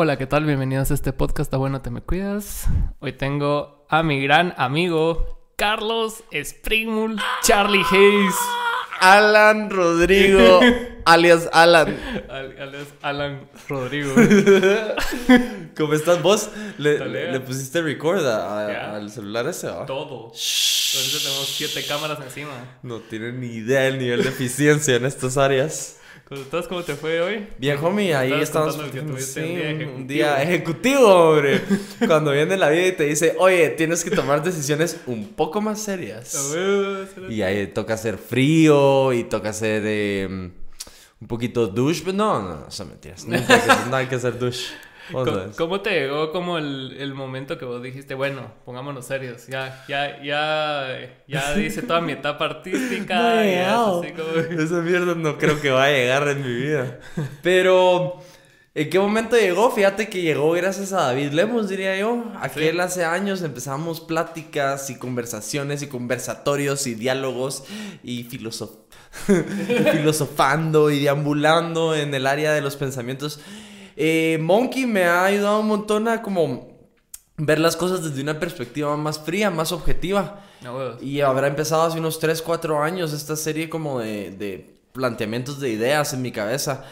Hola, ¿qué tal? Bienvenidos a este podcast. Está bueno, te me cuidas. Hoy tengo a mi gran amigo Carlos Springmull, Charlie Hayes. Alan Rodrigo, alias Alan. Al- alias Alan Rodrigo. ¿Cómo estás vos? Le, le pusiste record a- a- al celular ese, ¿va? Todo. Shh. Ahorita tenemos siete cámaras encima. No tienen ni idea del nivel de eficiencia en estas áreas. ¿Cómo estás? ¿Cómo te fue hoy? Bien, homie, ahí estamos. sí, un día un ejecutivo. día ejecutivo, hombre. Cuando viene la vida y te dice, oye, tienes que tomar decisiones un poco más serias. Y ahí toca hacer frío y toca hacer eh, un poquito douche. Pero no, no, no, son mentiras. Nunca hay que no hay que hacer douche. ¿Cómo, te llegó como el, el momento que vos dijiste, bueno, pongámonos serios, ya, ya, ya, ya hice toda mi etapa artística, No llegado. así como... Esa mierda no creo que va a llegar en mi vida. Pero, ¿en qué momento llegó? Fíjate que llegó gracias a David Lemos, diría yo. Aquel Sí. hace años empezamos pláticas y conversaciones y conversatorios y diálogos y filosofando y deambulando en el área de los pensamientos. Eh, Monkey me ha ayudado un montón a como ver las cosas desde una perspectiva más fría, más objetiva. No. Y habrá empezado hace unos 3, 4 años esta serie como de, de planteamientos de ideas en mi cabeza.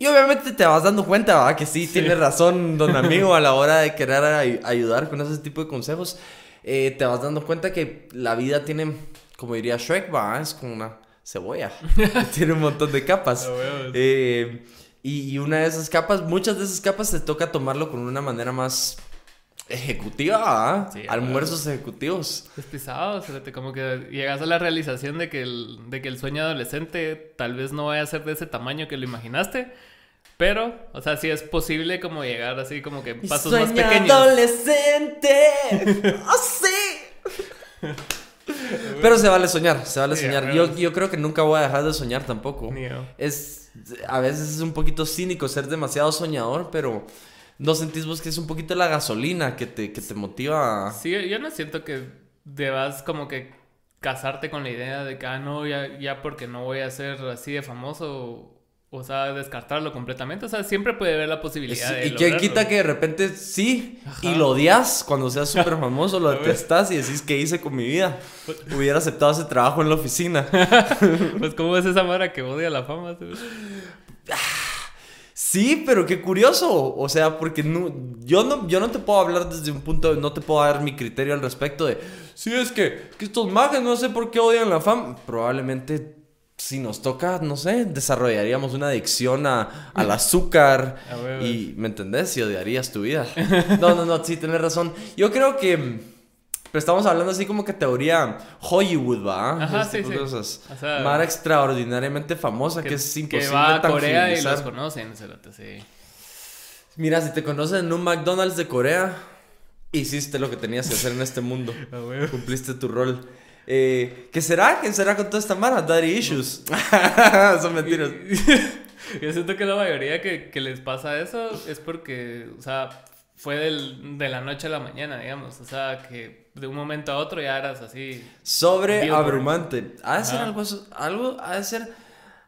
Y obviamente te vas dando cuenta, ¿va? Que sí, tiene razón don amigo a la hora de querer ay- ayudar con ese tipo de consejos. Eh, te vas dando cuenta que la vida tiene, como diría Shrek, ¿va? Es como una cebolla. tiene un montón de capas. Huevos. Eh, y, y una de esas capas, muchas de esas capas te toca tomarlo con una manera más ejecutiva, ¿va? Sí, a Almuerzos ejecutivos. Es pisado, fíjate, como que llegas a la realización de que, el, de que el sueño adolescente tal vez no vaya a ser de ese tamaño que lo imaginaste, pero, o sea, sí es posible como llegar así como que pasos más sueño pequeños. adolescente. ¡Oh, sí! Pero se vale soñar, se vale soñar. Yo, yo creo que nunca voy a dejar de soñar tampoco. Es, a veces es un poquito cínico ser demasiado soñador, pero ¿no sentís vos que es un poquito la gasolina que te, que te motiva? Sí, yo no siento que debas como que casarte con la idea de que, ah, no, ya, ya porque no voy a ser así de famoso, o sea, descartarlo completamente. O sea, siempre puede haber la posibilidad de y quién quita que de repente sí y lo odias cuando seas súper famoso, lo detestas y decís ¿qué hice con mi vida? Hubiera aceptado ese trabajo en la oficina. Pues, ¿cómo es esa mara que odia la fama? sí? Sí, pero qué curioso. O sea, porque no, yo, no, yo no te puedo hablar desde un punto, de- no te puedo dar mi criterio al respecto de, sí, es que, que estos mages no sé por qué odian la fama. Probablemente, si nos toca, no sé, desarrollaríamos una adicción a, al azúcar. A ver, y, ¿me entendés? Y odiarías tu vida. No, no, no, sí, tenés razón. Yo creo que... Pero estamos hablando así como que teoría Hollywood, ¿va? Ajá, Este sí, sí. cosas. O sea, Mara extraordinariamente famosa que, es que imposible va a Corea y los conocen, sí. Mira, si te conocen en un McDonald's de Corea, hiciste lo que tenías que hacer en este mundo. Cumpliste tu rol. Eh, ¿Qué será? ¿Quién será con toda esta mara? Daddy issues. Son mentiras. Yo siento que la mayoría que, que les pasa eso es porque, o sea, fue del- de la noche a la mañana, digamos. O sea, que de un momento a otro ya eras así. Sobreabrumante. Ha de ser algo, algo, ha de ser,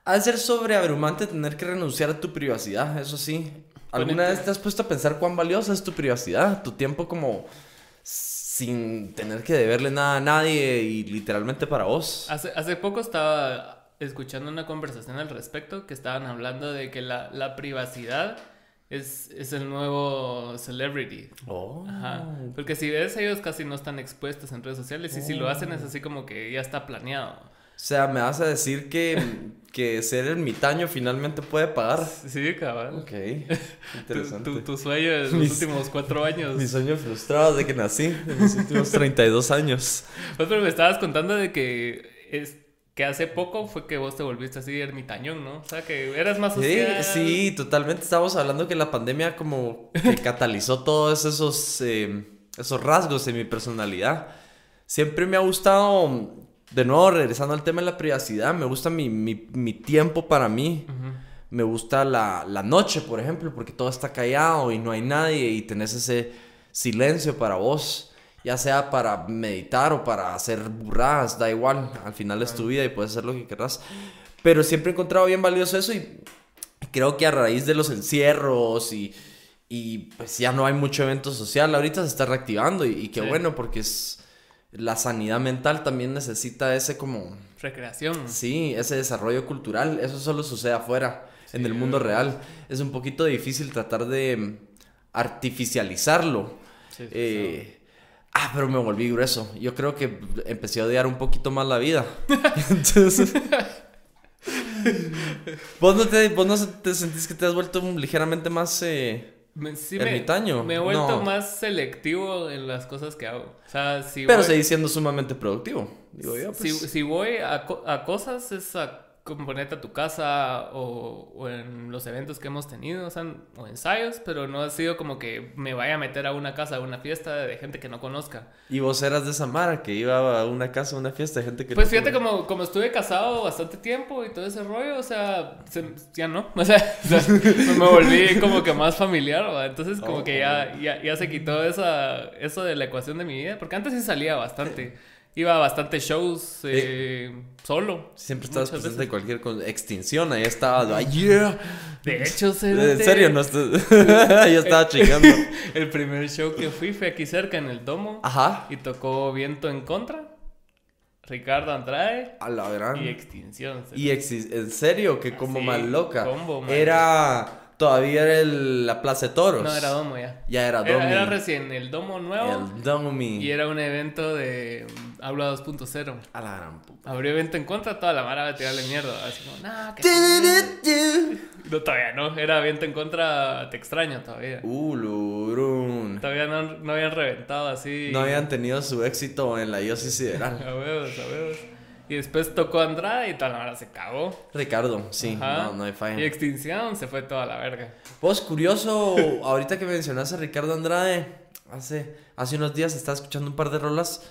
ha de ser sobreabrumante tener que renunciar a tu privacidad, eso sí. ¿Alguna vez te has puesto a pensar cuán valiosa es tu privacidad? Tu tiempo como sin tener que deberle nada a nadie y literalmente para vos. Hace, hace poco estaba escuchando una conversación al respecto que estaban hablando de que la, la privacidad es, es el nuevo celebrity. Oh. Ajá. Porque si ves, ellos casi no están expuestos en redes sociales y si lo hacen es así como que ya está planeado. O sea, me vas a decir que, que ser ermitaño finalmente puede pagar. Sí, cabal. Ok, interesante. tu, tu sueño de los Mis- últimos cuatro años. Mi sueño frustrado desde que nací, de mis últimos 32 años. Pues, pero me estabas contando de que es que hace poco fue que vos te volviste así ermitañón, ¿no? O sea, que eras más Sí, social. sí, totalmente. Estábamos hablando que la pandemia como que catalizó todos esos, eh, esos rasgos en mi personalidad. Siempre me ha gustado, de nuevo, regresando al tema de la privacidad, me gusta mi, mi, mi tiempo para mí. Me gusta la, la noche, por ejemplo, porque todo está callado y no hay nadie y tenés ese silencio para vos. Ya sea para meditar o para hacer burradas, da igual. Al final es tu vida y puedes hacer lo que querrás. Pero siempre he encontrado bien valioso eso y creo que a raíz de los encierros y, y pues ya no hay mucho evento social. Ahorita se está reactivando y, y qué Sí. bueno porque es la sanidad mental también necesita ese como Recreación. sí, ese desarrollo cultural. Eso solo sucede afuera, en el mundo real. Es un poquito difícil tratar de mm, artificializarlo. Sí, sí, Eh, ah, pero me volví grueso. Yo creo que empecé a odiar un poquito más la vida. Entonces. ¿Vos no, te, ¿Vos no te sentís que te has vuelto ligeramente más eh, Me, sí ermitaño? Me, he vuelto No. más selectivo en las cosas que hago. O sea, si Pero voy, seguís siendo sumamente productivo. Digo yo, si, pues. si voy a, a cosas es a componerte a tu casa o, o en los eventos que hemos tenido, o, sea, o ensayos, pero no ha sido como que me vaya a meter a una casa, a una fiesta de gente que no conozca. Y vos eras de esa mara que iba a una casa, a una fiesta de gente que Pues no fíjate, como, como estuve casado bastante tiempo y todo ese rollo, o sea, se- ya no, o sea, o sea, me volví como que más familiar, ¿va? entonces como Oh, que ya, ya, ya se quitó esa, eso de la ecuación de mi vida, porque antes sí salía bastante, iba a bastantes shows eh, solo. Siempre estabas presente en veces. cualquier con- extinción. Ahí estaba. ¡Ay, yeah! De hecho, En serio, no estoy... Yo estaba chingando. el primer show que fui fue aquí cerca en el Domo Ajá. y tocó Viento en Contra, Ricardo Andrade A la gran. y Extinción. Y en serio, que como Así, más loca. combo, man. era. Todavía era el- la Plaza de Toros. No, era Domo ya. Ya era Domi. Era, era recién el Domo nuevo El Domi. y era un evento de Habla 2.0. A la gran puta. Abrió evento en contra, toda la mara a tirarle mierda. Así como, nah, que. No, todavía no. Era evento en contra, te extraño todavía. Uh, Lurun. Todavía no, no habían reventado así. No habían tenido su éxito en la IOSI Sideral. A huevos, a huevos. Y después tocó Andrade y toda la mara se cagó. Ricardo, sí, Ajá. no, no hay Y falla. Extinción se fue toda la verga. Vos, curioso, ahorita que mencionaste a Ricardo Andrade, hace, hace unos días estaba escuchando un par de rolas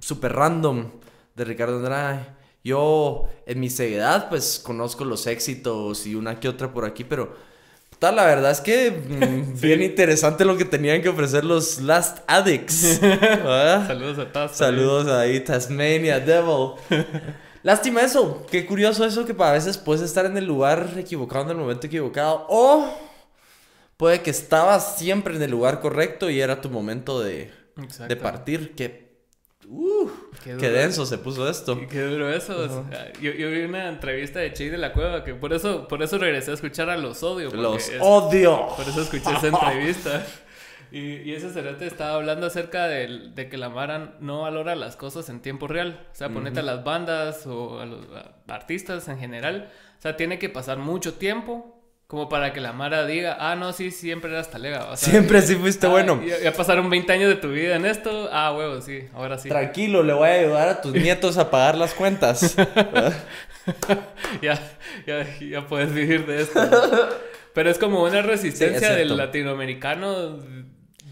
super random de Ricardo Andrade. Yo, en mi ceguedad, pues conozco los éxitos y una que otra por aquí, pero tal, la verdad es que mm, bien interesante lo que tenían que ofrecer los Last Addicts. Saludos a todos. Saludos ahí, Tasmania Devil. Lástima eso, qué curioso eso que a veces puedes estar en el lugar equivocado en el momento equivocado o puede que estabas siempre en el lugar correcto y era tu momento de, de partir. Qué, uh, Qué qué denso se puso esto. Y qué duro eso. yo, yo vi una entrevista de Che de la Cueva que por eso, por eso regresé a escuchar a Los Odio. porque Los es- odio. Por eso escuché esa entrevista. Y, y ese cerote estaba hablando acerca de, que la Mara no valora las cosas en tiempo real. O sea, ponete a las bandas o a los a artistas en general. O sea, tiene que pasar mucho tiempo como para que la Mara diga, ah, no, sí, siempre eras talega. O sea, Siempre sí fuiste ah, bueno. Ya, ya pasaron 20 años de tu vida en esto. Ah, huevo, sí, ahora sí. Tranquilo, le voy a ayudar a tus nietos a pagar las cuentas. ya, ya, ya puedes vivir de esto. Pero es como una resistencia Sí, del latinoamericano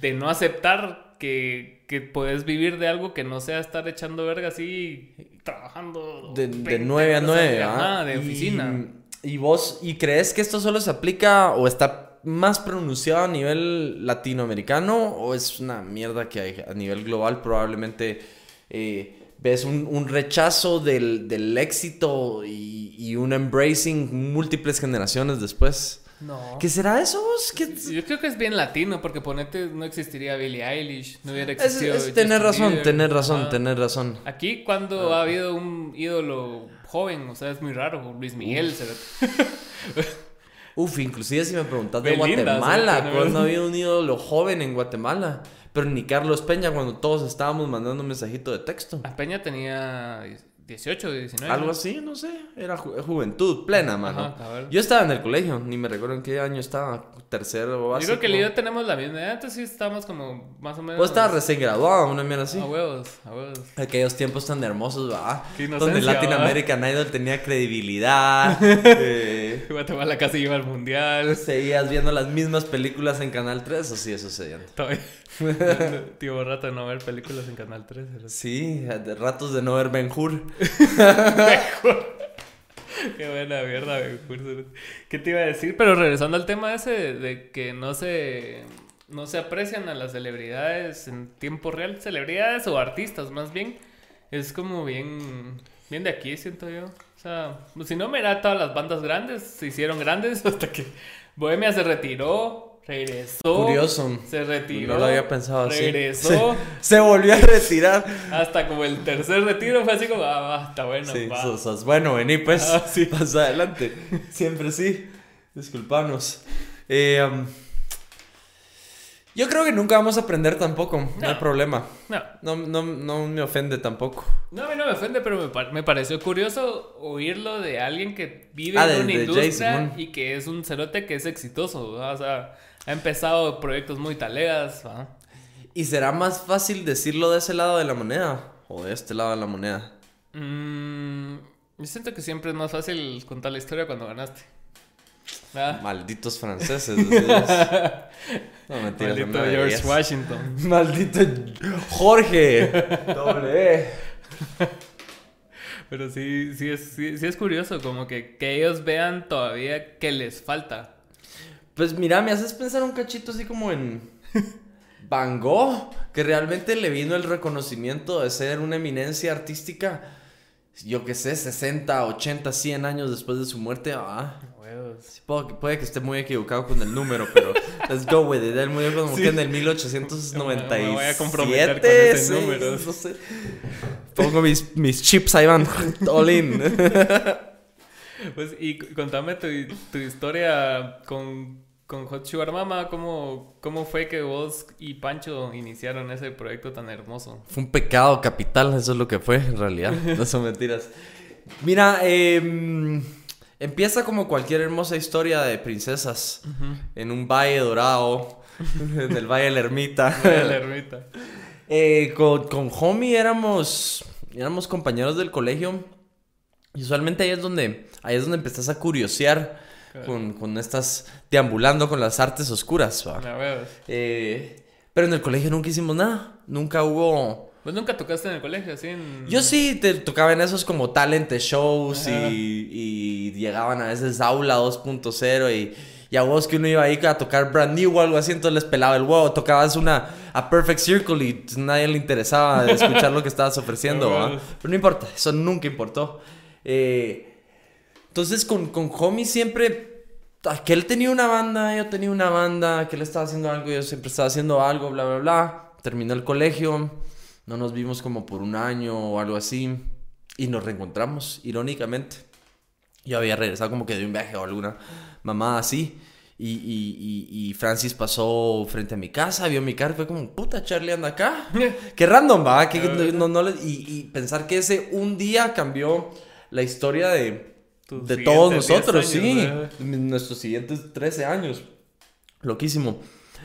de no aceptar que, que puedes vivir de algo que no sea estar echando verga así, trabajando. De, de 20 9 a horas 9, día. ¿ah? De oficina. Y, vos, ¿y crees que esto solo se aplica o está más pronunciado a nivel latinoamericano o es una mierda que hay a nivel global? Probablemente eh, ves un, un rechazo del, del éxito y, y un embracing múltiples generaciones después. No. ¿Qué será eso vos? ¿Qué- Yo creo que es bien latino, porque ponete, no existiría Billie Eilish, no hubiera existido. es tener razón, Bieber. tener razón, tener razón. Aquí, cuando ha habido un ídolo joven, o sea, es muy raro, Luis Miguel. Uf, inclusive si me preguntas de Guatemala, ¿sí? cuando había un ídolo joven en Guatemala. Pero ni Carlos Peña cuando todos estábamos mandando un mensajito de texto. A Peña tenía 18, 19. Algo ¿no? así, no sé. Era ju- juventud plena, mano. Ajá. Yo estaba en el colegio, ni me recuerdo en qué año estaba. Tercero o Yo básico. creo que yo tenemos la misma edad, entonces sí estamos como más o menos. Vos estabas recién graduado, una mierda así. A huevos, a huevos. Aquellos tiempos tan hermosos, va. Qué Donde Latin. American Idol tenía credibilidad. eh, Guatemala casi iba al mundial. seguías viendo las mismas películas en Canal 3, o sigue sucediendo. Todavía. Tío rato de no ver películas en Canal 3. era- Sí, de ratos de no ver Ben Hur. Qué buena mierda, Ben Hur. ¿Qué te iba a decir? Pero regresando al tema ese de, que no se, no se aprecian a las celebridades en tiempo real, celebridades o artistas más bien, es como bien, bien de aquí, siento yo. O sea, si no, mira, todas las bandas grandes se hicieron grandes hasta que Bohemia se retiró. Regresó. Curioso. Se retiró. No lo había pensado así. Regresó. Se, se volvió a retirar. Hasta como el tercer retiro fue así como, ah, va, está bueno. Sí, va. sos, sos bueno, vení pues. Ah, sí. Pasa adelante. Siempre sí. Disculpanos. Eh, um, yo creo que nunca vamos a aprender tampoco. No, hay problema. No, No, no, no me ofende tampoco. no, a mí no me ofende, pero me, me pareció curioso oírlo de alguien que vive Ah, en de- una de industria y que es un cerote que es exitoso. O sea, ha empezado proyectos muy talegas. ¿Y será más fácil decirlo de ese lado de la moneda? O de este lado de la moneda. Mm, yo siento que siempre es más fácil contar la historia cuando ganaste. Malditos franceses. No, mentiras. Maldito no George. Washington. Maldito Jorge. Doble E. Pero sí, sí es, sí, sí es curioso, como que, que ellos vean todavía que les falta. Pues mira, me haces pensar un cachito así como en Van Gogh, que realmente le vino el reconocimiento de ser una eminencia artística, yo que sé, 60, 80, 100 años después de su muerte. Ah, sí, puedo- puede que esté muy equivocado con el número, pero let's go with it. Él murió como Sí. que en el 1897. Me voy a comprometer con ese sí, número. no sé. Pongo mis, mis chips, ahí van, all in. Pues, y contame tu, tu historia con, con Hot Sugar Mama, ¿cómo, ¿cómo fue que vos y Pancho iniciaron ese proyecto tan hermoso? Fue un pecado capital, eso es lo que fue, en realidad. No son mentiras. Mira, em, empieza como cualquier hermosa historia de princesas en un valle dorado, en el valle de la ermita. Fue la ermita. Eh, con, con Homie éramos, éramos compañeros del colegio. Y usualmente ahí es donde, ahí es donde empezás a curiosear Claro. con, con estas, deambulando con las artes oscuras. Eh, pero en el colegio nunca hicimos nada. Nunca hubo... ¿Vos nunca tocaste en el colegio así? En... Yo sí te tocaba en esos como talent shows y, y llegaban a veces aula 2.0 y, y a vos que uno iba ahí a tocar brand new o algo así, entonces les pelaba el huevo. Tocabas una a Perfect Circle y nadie le interesaba escuchar lo que estabas ofreciendo. Pero no importa, eso nunca importó. Eh, entonces con, con Homie siempre, aquel tenía una banda, yo tenía una banda, aquel estaba haciendo algo, yo siempre estaba haciendo algo, bla, bla, bla. Terminó el colegio, no nos vimos como por un año o algo así y nos reencontramos, irónicamente. Yo había regresado como que de un viaje o alguna mamá así. Y, y, y, y Francis pasó frente a mi casa, vio mi carro fue como, puta, Charlie anda acá. Qué random, va. Que no, no y pensar que ese un día cambió la historia de, Tus de todos nosotros, 10 sí. Nuestros siguientes 13 años. Loquísimo.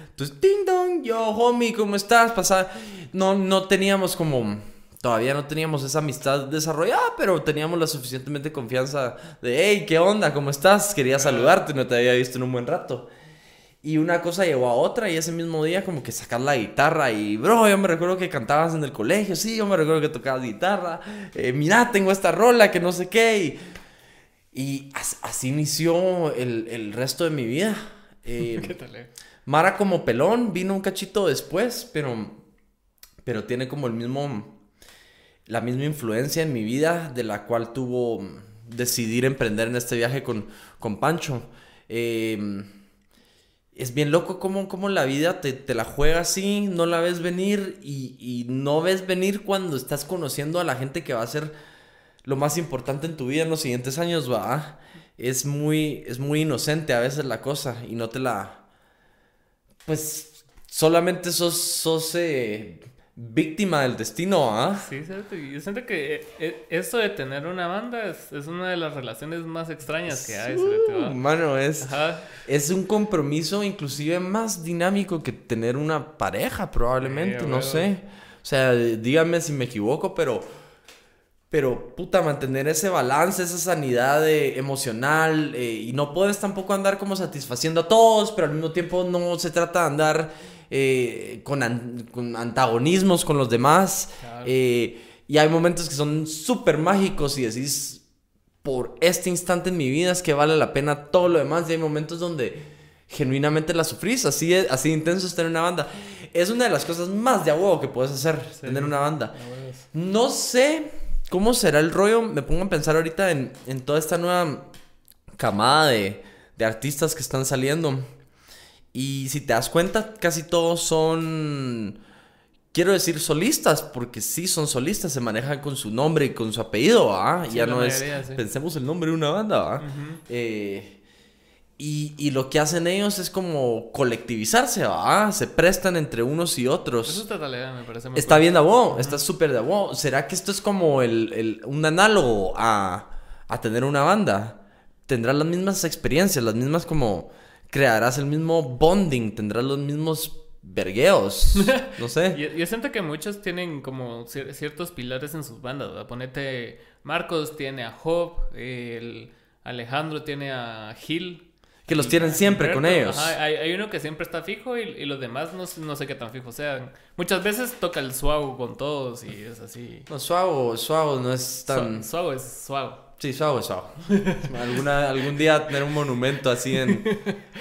Entonces, ding dong, yo, homie, ¿cómo estás? Pasaba. No, no teníamos como. Todavía no teníamos esa amistad desarrollada, pero teníamos la suficientemente confianza de, hey, ¿qué onda? ¿Cómo estás? Quería saludarte, no te había visto en un buen rato. Y una cosa llevó a otra y ese mismo día como que sacas la guitarra y, bro, yo me recuerdo que cantabas en el colegio, sí, yo me recuerdo que tocabas guitarra, eh, mira, tengo esta rola que no sé qué. Y, y as- así inició el, el resto de mi vida. Eh, ¿Qué tal? eh? Mara como pelón vino un cachito después, pero, pero tiene como el mismo, la misma influencia en mi vida de la cual tuvo mm, decidir emprender en este viaje con, con Pancho. Eh, es bien loco cómo, cómo la vida te, te la juega así, no la ves venir y, y no ves venir cuando estás conociendo a la gente que va a ser lo más importante en tu vida en los siguientes años, va. Es muy, es muy inocente a veces la cosa y no te la... Pues solamente sos, sos eh, víctima del destino, ¿ah? Sí, cierto. Yo siento que eh, esto de tener una banda es, es una de las relaciones más extrañas que hay. Uh, mano, es, Ajá. es un compromiso inclusive más dinámico que tener una pareja, probablemente, Sí, no sé. O sea, díganme si me equivoco, pero... Pero, puta, mantener ese balance, esa sanidad eh, emocional eh, y no puedes tampoco andar como satisfaciendo a todos, pero al mismo tiempo no se trata de andar eh, con, an- con antagonismos con los demás. Claro. eh, y hay momentos que son súper mágicos y decís, por este instante en mi vida es que vale la pena todo lo demás. Y hay momentos donde genuinamente la sufrís, así, es- así de intenso es tener una banda. Es una de las cosas más de a huevo que puedes hacer, tener una banda. No sé cómo será el rollo. Me pongo a pensar ahorita en, en toda esta nueva camada de, de artistas que están saliendo. Y si te das cuenta, casi todos son, quiero decir solistas, porque sí son solistas, se manejan con su nombre y con su apellido, ¿ah? Sí, ya no es, sí. pensemos el nombre de una banda, ¿ah? Eh, y, y lo que hacen ellos es como colectivizarse, ¿ah? Se prestan entre unos y otros. Eso está me parece muy Está cool. bien de vos, está súper de vos. ¿Será que esto es como el, el- un análogo a, a tener una banda? Tendrás las mismas experiencias, las mismas como... Crearás el mismo bonding, tendrás los mismos vergueos. No sé. Yo, yo siento que muchos tienen como cier- ciertos pilares en sus bandas. ¿verdad? Ponete, Marcos tiene a Job, el Alejandro tiene a Gil. Que los tienen siempre con ellos. ajá, hay, hay uno que siempre está fijo y, y los demás no, no sé qué tan fijos sean. Muchas veces toca el suago con todos y es así. No, suavo, suavo no es tan... Sua- Suago es suago. Sí, suavo, suavo. Alguna, algún día tener un monumento así en,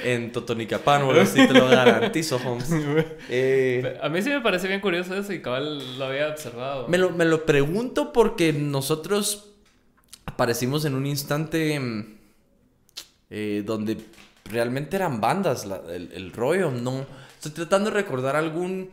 en Totonicapán o algo así, te lo garantizo, Holmes. Eh, A mí sí me parece bien curioso eso y cabal lo había observado. Me lo, me lo pregunto porque nosotros aparecimos en un instante mm, eh, donde realmente eran bandas la- el, el rollo. No, estoy tratando de recordar algún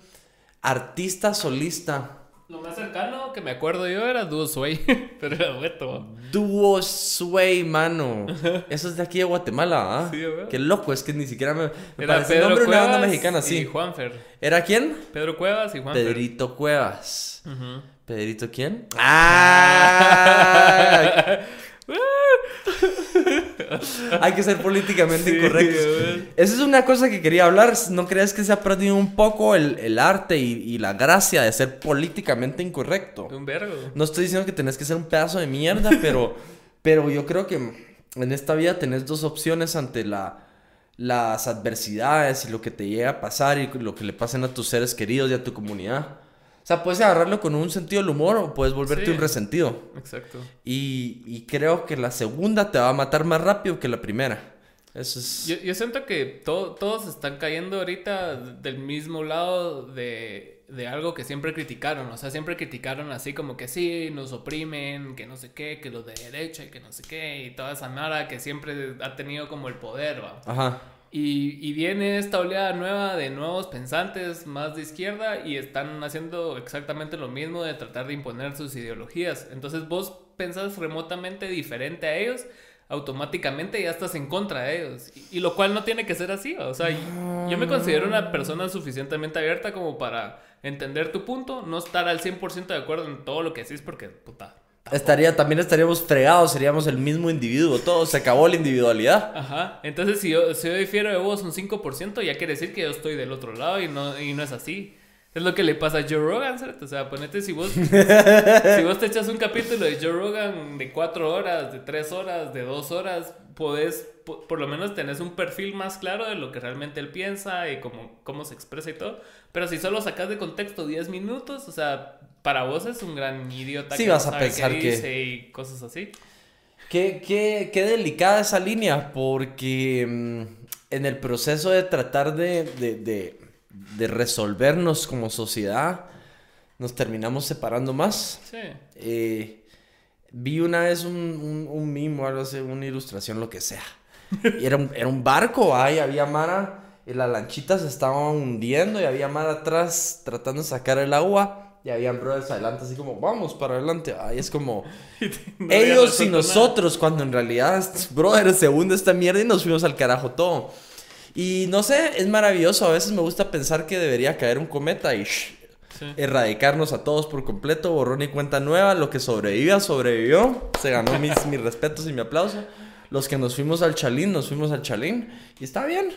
artista solista. Lo más cercano que me acuerdo yo era Duo Sway, pero era dueto. Duo Sway, mano. Eso es de aquí de Guatemala, ¿ah? Sí, ¿verdad? Qué loco, es que ni siquiera me, me Era parece Pedro nombre de una banda Cuevas mexicana, y sí. Juanfer. ¿Era quién? Pedro Cuevas y Juanfer. Pedrito Cuevas. Ujú. ¿Pedrito quién? ¡Ah! Hay que ser políticamente Sí, incorrectos. güey. Esa es una cosa que quería hablar. ¿No crees que se ha perdido un poco el, el arte y, y la gracia de ser políticamente incorrecto? Un vergo. No estoy diciendo que tenés que ser un pedazo de mierda, pero, pero yo creo que en esta vida tenés dos opciones ante la, las adversidades y lo que te llega a pasar y lo que le pasen a tus seres queridos y a tu comunidad. O sea, puedes agarrarlo con un sentido del humor o puedes volverte Sí. un resentido. Exacto. Y, y creo que la segunda te va a matar más rápido que la primera. Eso es... Yo, yo siento que to- todos están cayendo ahorita del mismo lado de, de algo que siempre criticaron. O sea, siempre criticaron así como que sí, nos oprimen, que no sé qué, que los de derecha y que no sé qué, y toda esa mara que siempre ha tenido como el poder, va. Ajá. Y, y viene esta oleada nueva de nuevos pensantes más de izquierda y están haciendo exactamente lo mismo de tratar de imponer sus ideologías. Entonces vos pensás remotamente diferente a ellos, automáticamente ya estás en contra de ellos. Y, y lo cual no tiene que ser así. O sea, yo me considero una persona suficientemente abierta como para entender tu punto, no estar al 100% de acuerdo en todo lo que decís porque, puta. Estaría, también estaríamos fregados, seríamos el mismo individuo, todo, se acabó la individualidad. Ajá, entonces si yo, si yo difiero de vos un 5%, ya quiere decir que yo estoy del otro lado y no, y no es así. Es lo que le pasa a Joe Rogan, ¿cierto? O sea, ponete si vos, si vos te echas un capítulo de Joe Rogan de 4 horas, de 3 horas, de 2 horas, podés, po- por lo menos tenés un perfil más claro de lo que realmente él piensa y cómo, cómo se expresa y todo. Pero si solo sacas de contexto 10 minutos, o sea, para vos es un gran idiota Sí, que vas no a pensar qué que- dice y cosas así. Qué, qué, qué delicada esa línea, porque mm, en el proceso de tratar de, de, de- de resolvernos como sociedad, nos terminamos separando más. Sí. Eh, vi una vez un, un, un meme o algo así, una ilustración, lo que sea. Y era, un, era un barco, ahí había Mara, y la lanchita se estaba hundiendo, y había Mara atrás tratando de sacar el agua. Y habían brothers adelante, así como, vamos para adelante. Ahí es como, No ellos y nada. nosotros, cuando en realidad, brother, se hunde esta mierda y nos fuimos al carajo todo. Y no sé, es maravilloso. A veces me gusta pensar que debería caer un cometa y shh, Sí. erradicarnos a todos por completo, borrón y cuenta nueva. Lo que sobreviva, sobrevivió. Se ganó mis, mis respetos y mi aplauso. Los que nos fuimos al chalín, nos fuimos al chalín. Y está bien,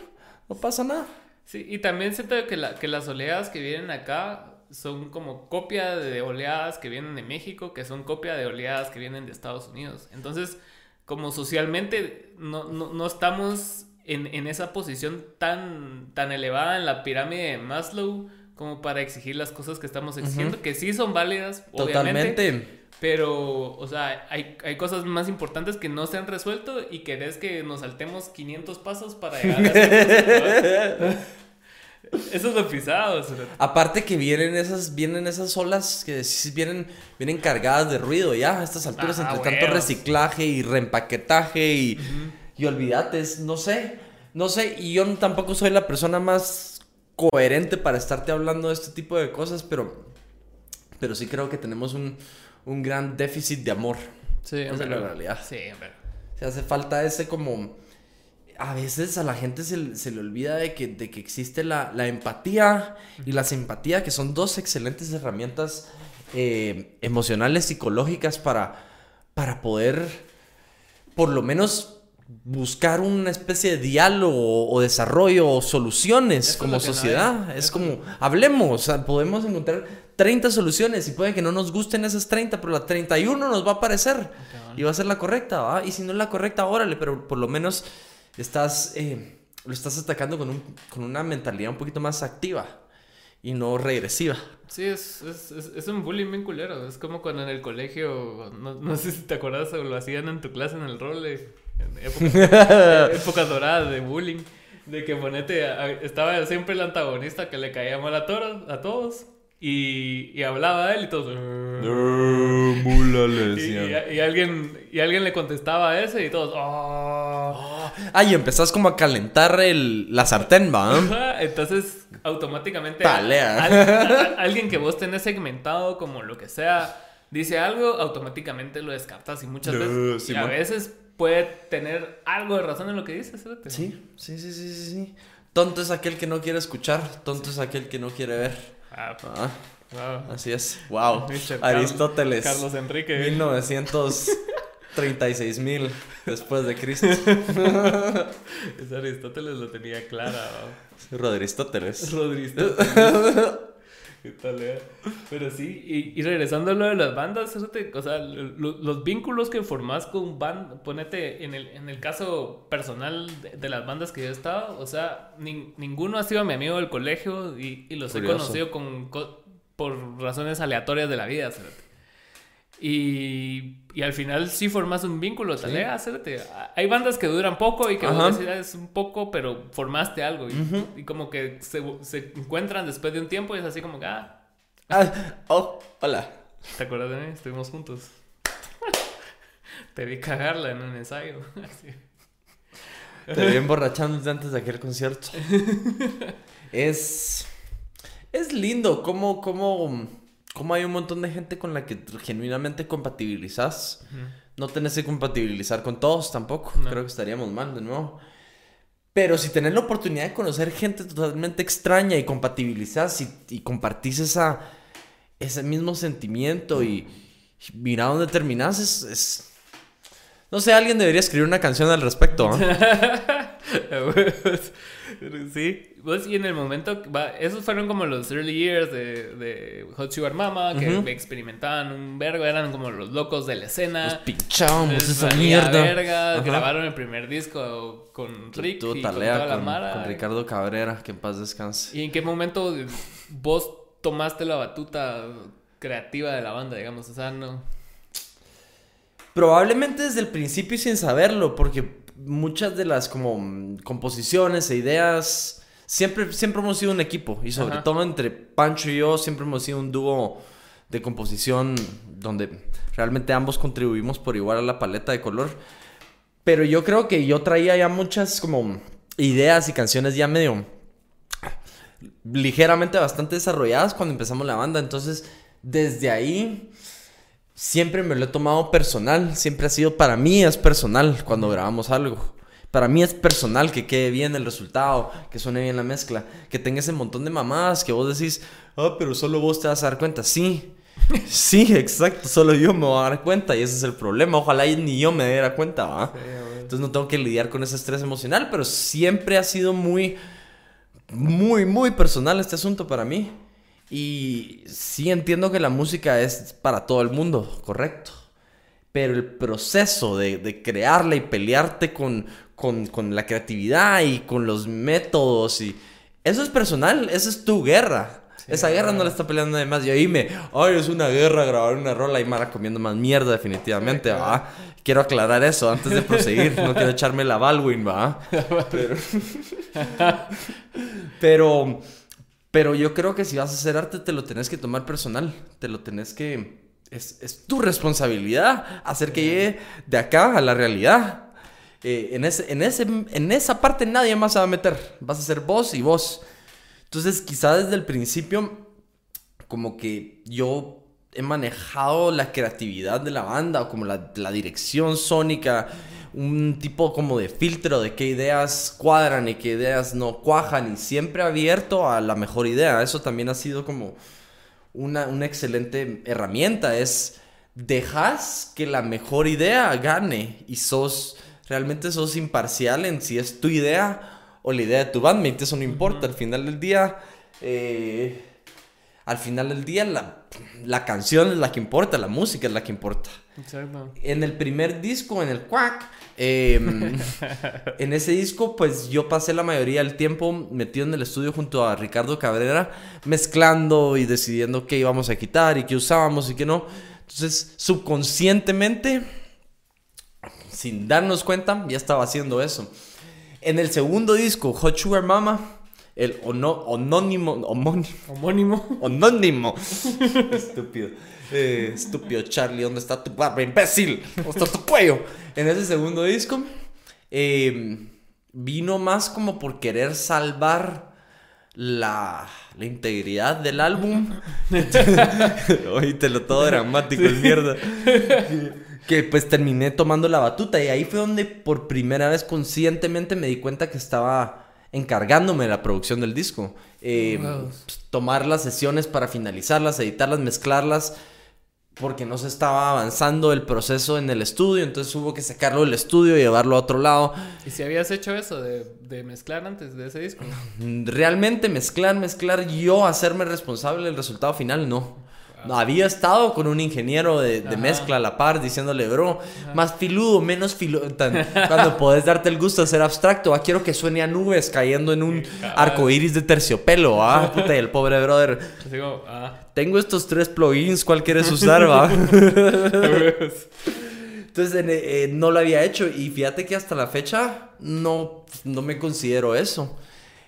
no pasa nada. Sí, y también siento que, la, que las oleadas que vienen acá son como copia de oleadas que vienen de México, que son copia de oleadas que vienen de Estados Unidos. Entonces, como socialmente no, no, no estamos en, en esa posición tan, tan elevada en la pirámide de Maslow como para exigir las cosas que estamos exigiendo, que sí son válidas, obviamente. Totalmente. Pero, o sea, hay, hay cosas más importantes que no se han resuelto y querés que nos saltemos 500 pasos para llegar a. Eso es lo pisado. Aparte que vienen esas, vienen esas olas que vienen, vienen cargadas de ruido ya a estas alturas entre tanto reciclaje y reempaquetaje y, y olvídate, no sé. no sé, y yo tampoco soy la persona más coherente para estarte hablando de este tipo de cosas, pero, pero sí creo que tenemos un, un gran déficit de amor. Sí, la realidad. Sí, hombre. Se hace falta ese como... A veces a la gente se, se le olvida de que, de que existe la, la empatía y la simpatía, que son dos excelentes herramientas eh, emocionales, psicológicas para, para poder por lo menos buscar una especie de diálogo o desarrollo o soluciones Eso como no sociedad. es Eso- como, hablemos, podemos encontrar 30 soluciones y puede que no nos gusten esas 30, pero la 31 nos va a parecer y va a ser la correcta, ¿va? Y si no es la correcta, órale, pero por lo menos estás, eh, lo estás atacando con, un, con una mentalidad un poquito más activa y no regresiva. Sí, es, es, es, es un bullying bien culero. Es como cuando en el colegio, no, no sé si te acuerdas o lo hacían en tu clase en el role, en época, época dorada de bullying, de que ponete, a- estaba siempre el antagonista que le caía mal a a todos y, y hablaba él y todos... mula le Y, y- y alguien, y alguien le contestaba a ese y todos... "Oh". Ah, y empezás como a calentar el, la sartén, ¿va? Entonces, automáticamente Talea. al- al- alguien que vos tenés segmentado como lo que sea dice algo, automáticamente lo descartas y muchas veces y a veces puede tener algo de razón en lo que dice. cerote. Sí, sí, sí, sí, sí, sí. Tonto es aquel que no quiere escuchar, tonto es aquel que no quiere ver. Ah, Ah, wow. así es. Wow. Mr. Aristóteles. Carlos Enrique. 1936 mil después de Cristo. Ese Aristóteles lo tenía clara. Rodristóteles. Rodrigo. ¿Qué tal, eh? Pero sí, y, y regresando a lo de las bandas, cerote, o sea, lo- los vínculos que formás con bandas, ponete en el, en el caso personal de, de las bandas que yo he estado, o sea, nin- ninguno ha sido mi amigo del colegio y, y los Curioso. he conocido con, co- por razones aleatorias de la vida, cerote. Y, y al final sí formas un vínculo, tal vez, hacerte. Hay bandas que duran poco y que vos decís, "Ah, es un poco, pero formaste algo. Y, y como que se, se encuentran después de un tiempo y es así como que, ah, Ah, oh, hola. ¿te acuerdas de mí? Estuvimos juntos. Te vi cagarla en un ensayo. Así. Te vi emborrachándote antes de aquel concierto. Es. Es lindo cómo, cómo, cómo hay un montón de gente con la que genuinamente compatibilizas. No tenés que compatibilizar con todos tampoco. No. Creo que estaríamos mal de nuevo. Pero si tenés la oportunidad de conocer gente totalmente extraña y compatibilizás y, y compartís esa, ese mismo sentimiento y, y mira dónde terminás, es, es- No sé, alguien debería escribir una canción al respecto. ¿ah? sí, vos y en el momento, va, esos fueron como los early years de, de Hot Sugar Mama, que experimentaban un vergo, eran como los locos de la escena. Nos pinchábamos esa mierda. verga, Ajá. grabaron el primer disco con Rick y con talea toda la con, mara. con Ricardo Cabrera, que en paz descanse. ¿Y en qué momento vos tomaste la batuta creativa de la banda, digamos? O sea, no... Probablemente desde el principio y sin saberlo, porque muchas de las como mm, composiciones e ideas siempre, siempre hemos sido un equipo y sobre Ajá. todo entre Pancho y yo siempre hemos sido un dúo de composición donde realmente ambos contribuimos por igual a la paleta de color. Pero yo creo que yo traía ya muchas como ideas y canciones ya medio ligeramente bastante desarrolladas cuando empezamos la banda. Entonces, desde ahí siempre me lo he tomado personal. Siempre ha sido, para mí es personal cuando grabamos algo. Para mí es personal que quede bien el resultado, que suene bien la mezcla, que tenga ese montón de mamadas que vos decís, ah, pero solo vos te vas a dar cuenta. Sí, sí, exacto, solo yo me voy a dar cuenta y ese es el problema. Ojalá ni yo me diera cuenta, ¿va? Entonces no tengo que lidiar con ese estrés emocional, pero siempre ha sido muy, muy, muy personal este asunto para mí. Y sí entiendo que la música es para todo el mundo, correcto. Pero el proceso de, de crearla y pelearte con, con, con la creatividad y con los métodos y... Eso es personal, esa es tu guerra. Esa guerra no la está peleando nadie más. Y ahí me, ay, es una guerra grabar una rola y Mara comiendo más mierda, definitivamente, ¿va? Quiero aclarar eso antes de proseguir. No quiero echarme la Baldwin, ¿va? Pero, pero, pero yo creo que si vas a hacer arte, te lo tenés que tomar personal. Te lo tenés que. Es, es tu responsabilidad hacer que llegue de acá a la realidad. Eh, en, ese, en, ese, en esa parte nadie más se va a meter. Vas a ser vos y vos. Entonces, quizá desde el principio, como que yo he manejado la creatividad de la banda, o como la, la dirección sónica, un tipo como de filtro de qué ideas cuadran y qué ideas no cuajan, y siempre abierto a la mejor idea. Eso también ha sido como una, una excelente herramienta. Es dejas que la mejor idea gane y sos realmente sos imparcial en si es tu idea o la idea de tu bandmate, eso no importa, al final del día, eh, al final del día la, la, canción es la que importa, la música es la que importa. Exacto. En el primer disco, en el Quack, em, en ese disco pues yo pasé la mayoría del tiempo metido en el estudio junto a Ricardo Cabrera, mezclando y decidiendo qué íbamos a quitar y qué usábamos y qué no. Entonces, subconscientemente sin darnos cuenta, ya estaba haciendo eso. En el segundo disco, Hot Sugar Mama, el ono, onónimo, homónimo, homónimo, onónimo, estúpido, eh, estúpido Charlie, ¿dónde está tu barba, imbécil? ¿Dónde está tu cuello? En ese segundo disco, em, vino más como por querer salvar la, la integridad del álbum. lo todo dramático, es mierda que pues terminé tomando la batuta y ahí fue donde por primera vez conscientemente me di cuenta que estaba encargándome de la producción del disco. Eh, pues, tomar las sesiones para finalizarlas, editarlas, mezclarlas, porque no se estaba avanzando el proceso en el estudio, entonces hubo que sacarlo del estudio y llevarlo a otro lado. ¿Y si habías hecho eso de, de mezclar antes de ese disco? Realmente mezclar, mezclar, yo hacerme responsable del resultado final, no había estado con un ingeniero de, mezcla a la par diciéndole, bro, más filudo, menos filudo. cuando podés darte el gusto de ser abstracto, ah, quiero que suene a nubes cayendo en un arco iris de terciopelo. Ah, puta, y el pobre brother. Ah. Tengo estos tres plugins, ¿cuál quieres usar, va? Entonces eh, no lo había hecho y fíjate que hasta la fecha no, no me considero eso.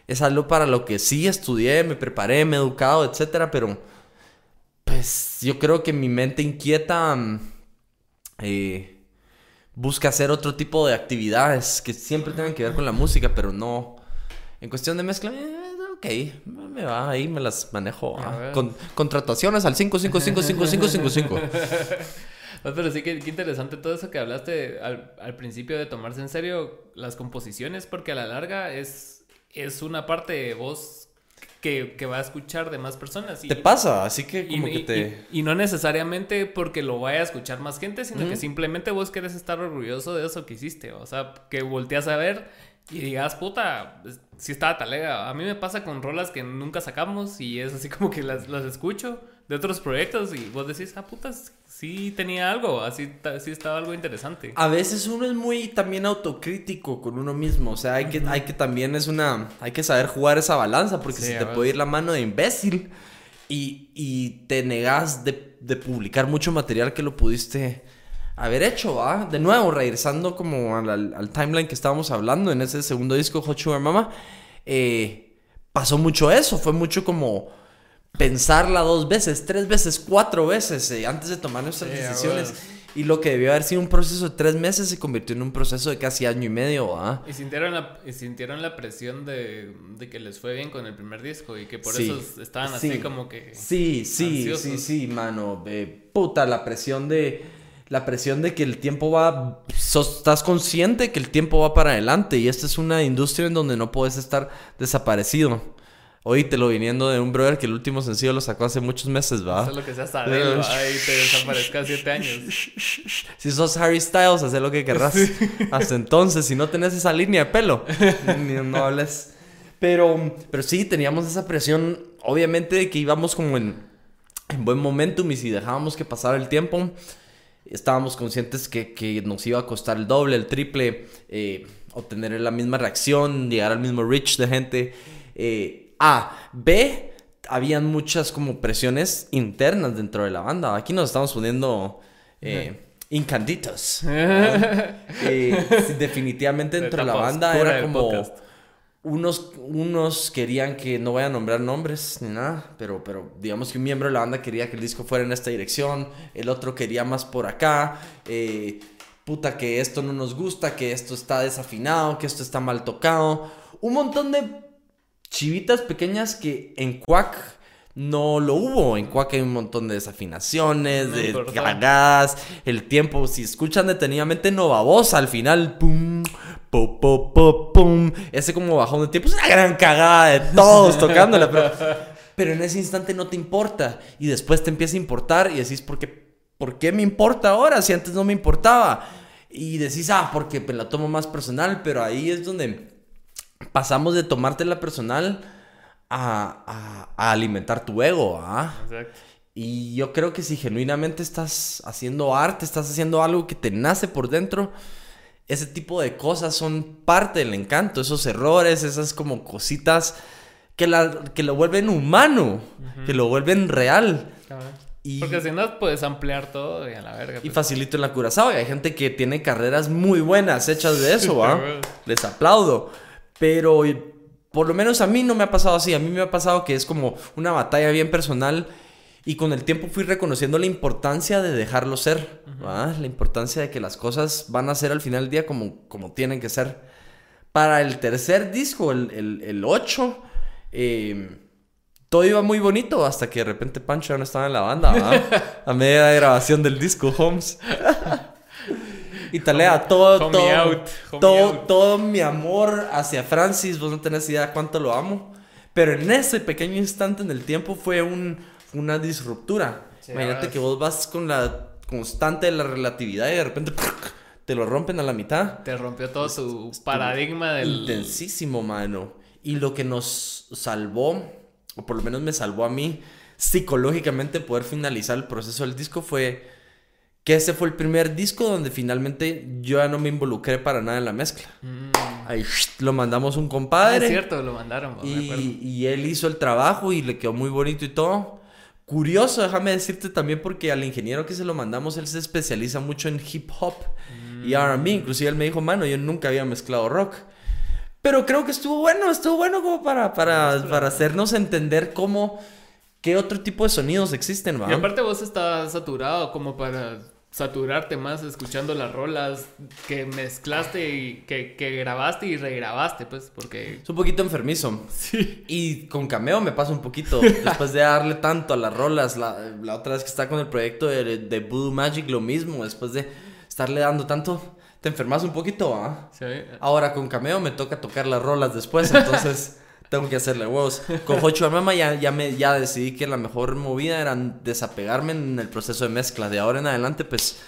Es algo para lo que sí estudié, me preparé, me he educado, etcétera, pero pues yo creo que mi mente inquieta mm, eh, busca hacer otro tipo de actividades que siempre tengan que ver con la música, pero no. En cuestión de mezcla, eh, ok, me va, ahí me las manejo. Ah, con, contrataciones al 5555555. Pero sí, qué, interesante todo eso que hablaste al, al, principio de tomarse en serio las composiciones, porque a la larga es, es una parte de vos que, que, va a escuchar de más personas. te pasa, así que como que te... Y, no necesariamente porque lo vaya a escuchar más gente, sino que simplemente vos querés estar orgulloso de eso que hiciste. O sea, que volteas a ver y digas, puta, si estaba talega. A mí me pasa con rolas que nunca sacamos y es así como que las, las escucho de otros proyectos y vos decís, ah, putas, sí tenía algo, así sí estaba algo interesante. A veces uno es muy también autocrítico con uno mismo, o sea, hay que, hay que también es una, hay que saber jugar esa balanza porque si te puede ir la mano de imbécil y, y te negas de, de, publicar mucho material que lo pudiste haber hecho, ¿va? De nuevo, regresando como al, al, timeline que estábamos hablando en ese segundo disco, Hot Sugar Mama, eh, pasó mucho eso, fue mucho como pensarla dos veces, tres veces, cuatro veces eh, antes de tomar nuestras decisiones. Y lo que debió haber sido un proceso de tres meses se convirtió en un proceso de casi año y medio, ¿ah? Y sintieron la, sintieron la presión de, que les fue bien con el primer disco y que por eso estaban así como que. Sí, sí, sí, sí, mano. puta, la presión de. La presión de que el tiempo va. estás consciente que el tiempo va para adelante y esta es una industria en donde no puedes estar desaparecido lo viniendo de un brother que el último sencillo lo sacó hace muchos meses, ¿va? Eso es lo que seas él, ahí te desaparezca siete años. Si sos Harry Styles, haz lo que querrás. Hasta entonces, si no tenés esa línea de pelo, no hables. Pero, pero sí, teníamos esa presión, obviamente, de que íbamos como en, en buen momentum y si dejábamos que pasara el tiempo, estábamos conscientes que, que nos iba a costar el doble, el triple, eh, obtener la misma reacción, llegar al mismo reach de gente. Eh, a. B. Habían muchas como presiones internas dentro de la banda. Aquí nos estamos poniendo eh, incanditos. Eh, definitivamente dentro de la banda era como... Unos, unos querían que no voy a nombrar nombres ni nada, pero, pero digamos que un miembro de la banda quería que el disco fuera en esta dirección, el otro quería más por acá. Eh, puta, que esto no nos gusta, que esto está desafinado, que esto está mal tocado. Un montón de chivitas pequeñas que en Quack no lo hubo. En Quack hay un montón de desafinaciones, de cagadas, el tiempo. Si escuchan detenidamente no babosa, al final, pum, po, po, po, pum. Ese como bajón de tiempo es una gran cagada de todos tocándola, pero, pero en ese instante no te importa. Y después te empieza a importar y decís, ¿por qué, ¿por qué me importa ahora si antes no me importaba? Y decís, ah, porque me la tomo más personal, pero ahí es donde pasamos de tomártela personal a, a- a alimentar tu ego, ¿ah? Exacto. Y yo creo que si genuinamente estás haciendo arte, estás haciendo algo que te nace por dentro, ese tipo de cosas son parte del encanto, esos errores, esas como cositas que, la, que lo vuelven humano, que lo vuelven real. Y, Porque si no, puedes ampliar todo y a la verga. y pues. facilito en la curazao. Y hay gente que tiene carreras muy buenas hechas de eso, ¿va? Cabrón. Les aplaudo. Pero por lo menos a mí no me ha pasado así. A mí me ha pasado que es como una batalla bien personal. Y con el tiempo fui reconociendo la importancia de dejarlo ser. La importancia de que las cosas van a ser al final del día como, como tienen que ser. Para el tercer disco, el, el, el 8, eh, todo iba muy bonito hasta que de repente Pancho ya no estaba en la banda. a media de grabación del disco, Holmes. y talea todo, todo, out, todo, out. todo mi amor hacia Francis. Vos no tenés idea cuánto lo amo. Pero en ese pequeño instante en el tiempo fue un, una disruptura. Sí, Imagínate que vos vas con la constante de la relatividad y de repente te lo rompen a la mitad. Te rompió todo tu paradigma del. Intensísimo, mano. Y lo que nos salvó, o por lo menos me salvó a mí, psicológicamente poder finalizar el proceso del disco fue que ese fue el primer disco donde finalmente yo ya no me involucré para nada en la mezcla. Mm. Ahí lo mandamos un Ah, compadre. es cierto, lo mandaron. Y, y él hizo el trabajo y le quedó muy bonito y todo. Curioso, déjame decirte también porque al ingeniero que se lo mandamos, él se especializa mucho en hip hop y RB. Inclusive él me dijo, mano, yo nunca había mezclado rock. Pero creo que estuvo bueno, estuvo bueno como para, para, para hacernos entender cómo, qué otro tipo de sonidos existen, ¿va? Y aparte vos estás saturado como para saturarte más escuchando las rolas que mezclaste y que, que grabaste y regrabaste, pues, porque... Es un poquito enfermizo. Sí. Y con Cameo me pasa un poquito. Después de darle tanto a las rolas, la, la otra vez que está con el proyecto de, de Voodoo Magic, lo mismo. Después de estarle dando tanto, te enfermas un poquito, ¿ah? Sí. Ahora con Cameo me toca tocar las rolas después, entonces tengo que hacerle huevos. Con Jocho Mama ya, ya, me, ya decidí que la mejor movida era desapegarme en el proceso de mezcla. De ahora en adelante, pues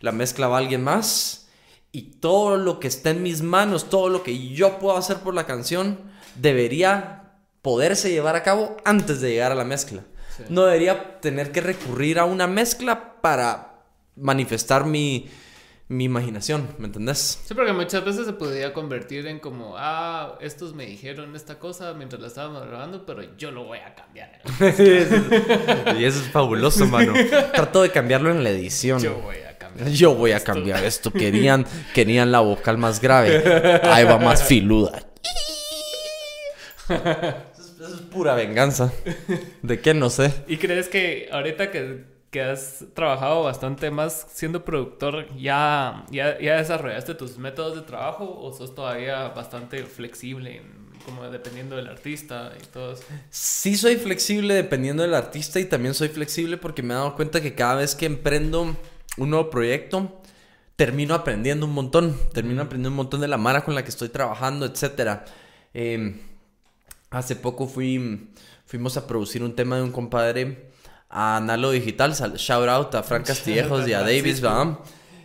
la mezcla va a alguien más. Y todo lo que esté en mis manos, todo lo que yo puedo hacer por la canción, debería poderse llevar a cabo antes de llegar a la mezcla. Sí. No debería tener que recurrir a una mezcla para manifestar mi, mi imaginación, ¿me entendés? Sí, porque muchas veces se podía convertir en como, ah, estos me dijeron esta cosa mientras la estábamos grabando, pero yo lo voy a cambiar. y eso es fabuloso, mano. Trato de cambiarlo en la edición. Yo voy a cambiar. Yo voy a cambiar esto. Querían, querían la vocal más grave. Ahí va más filuda. Eso es, eso es pura venganza. ¿De qué? No sé. ¿Y crees que ahorita que, que has trabajado bastante más siendo productor, ya, ya, ya desarrollaste tus métodos de trabajo o sos todavía bastante flexible, en- como dependiendo del artista y todo eso? Sí soy flexible dependiendo del artista y también soy flexible porque me he dado cuenta que cada vez que emprendo un nuevo proyecto, termino aprendiendo un montón. Termino aprendiendo un montón de la mara con la que estoy trabajando, etc. hace poco fui, fuimos a producir un tema de un compadre a Nalo Digital. sal- Shout out a Frank Castillejos y a Davis, ¿verdad?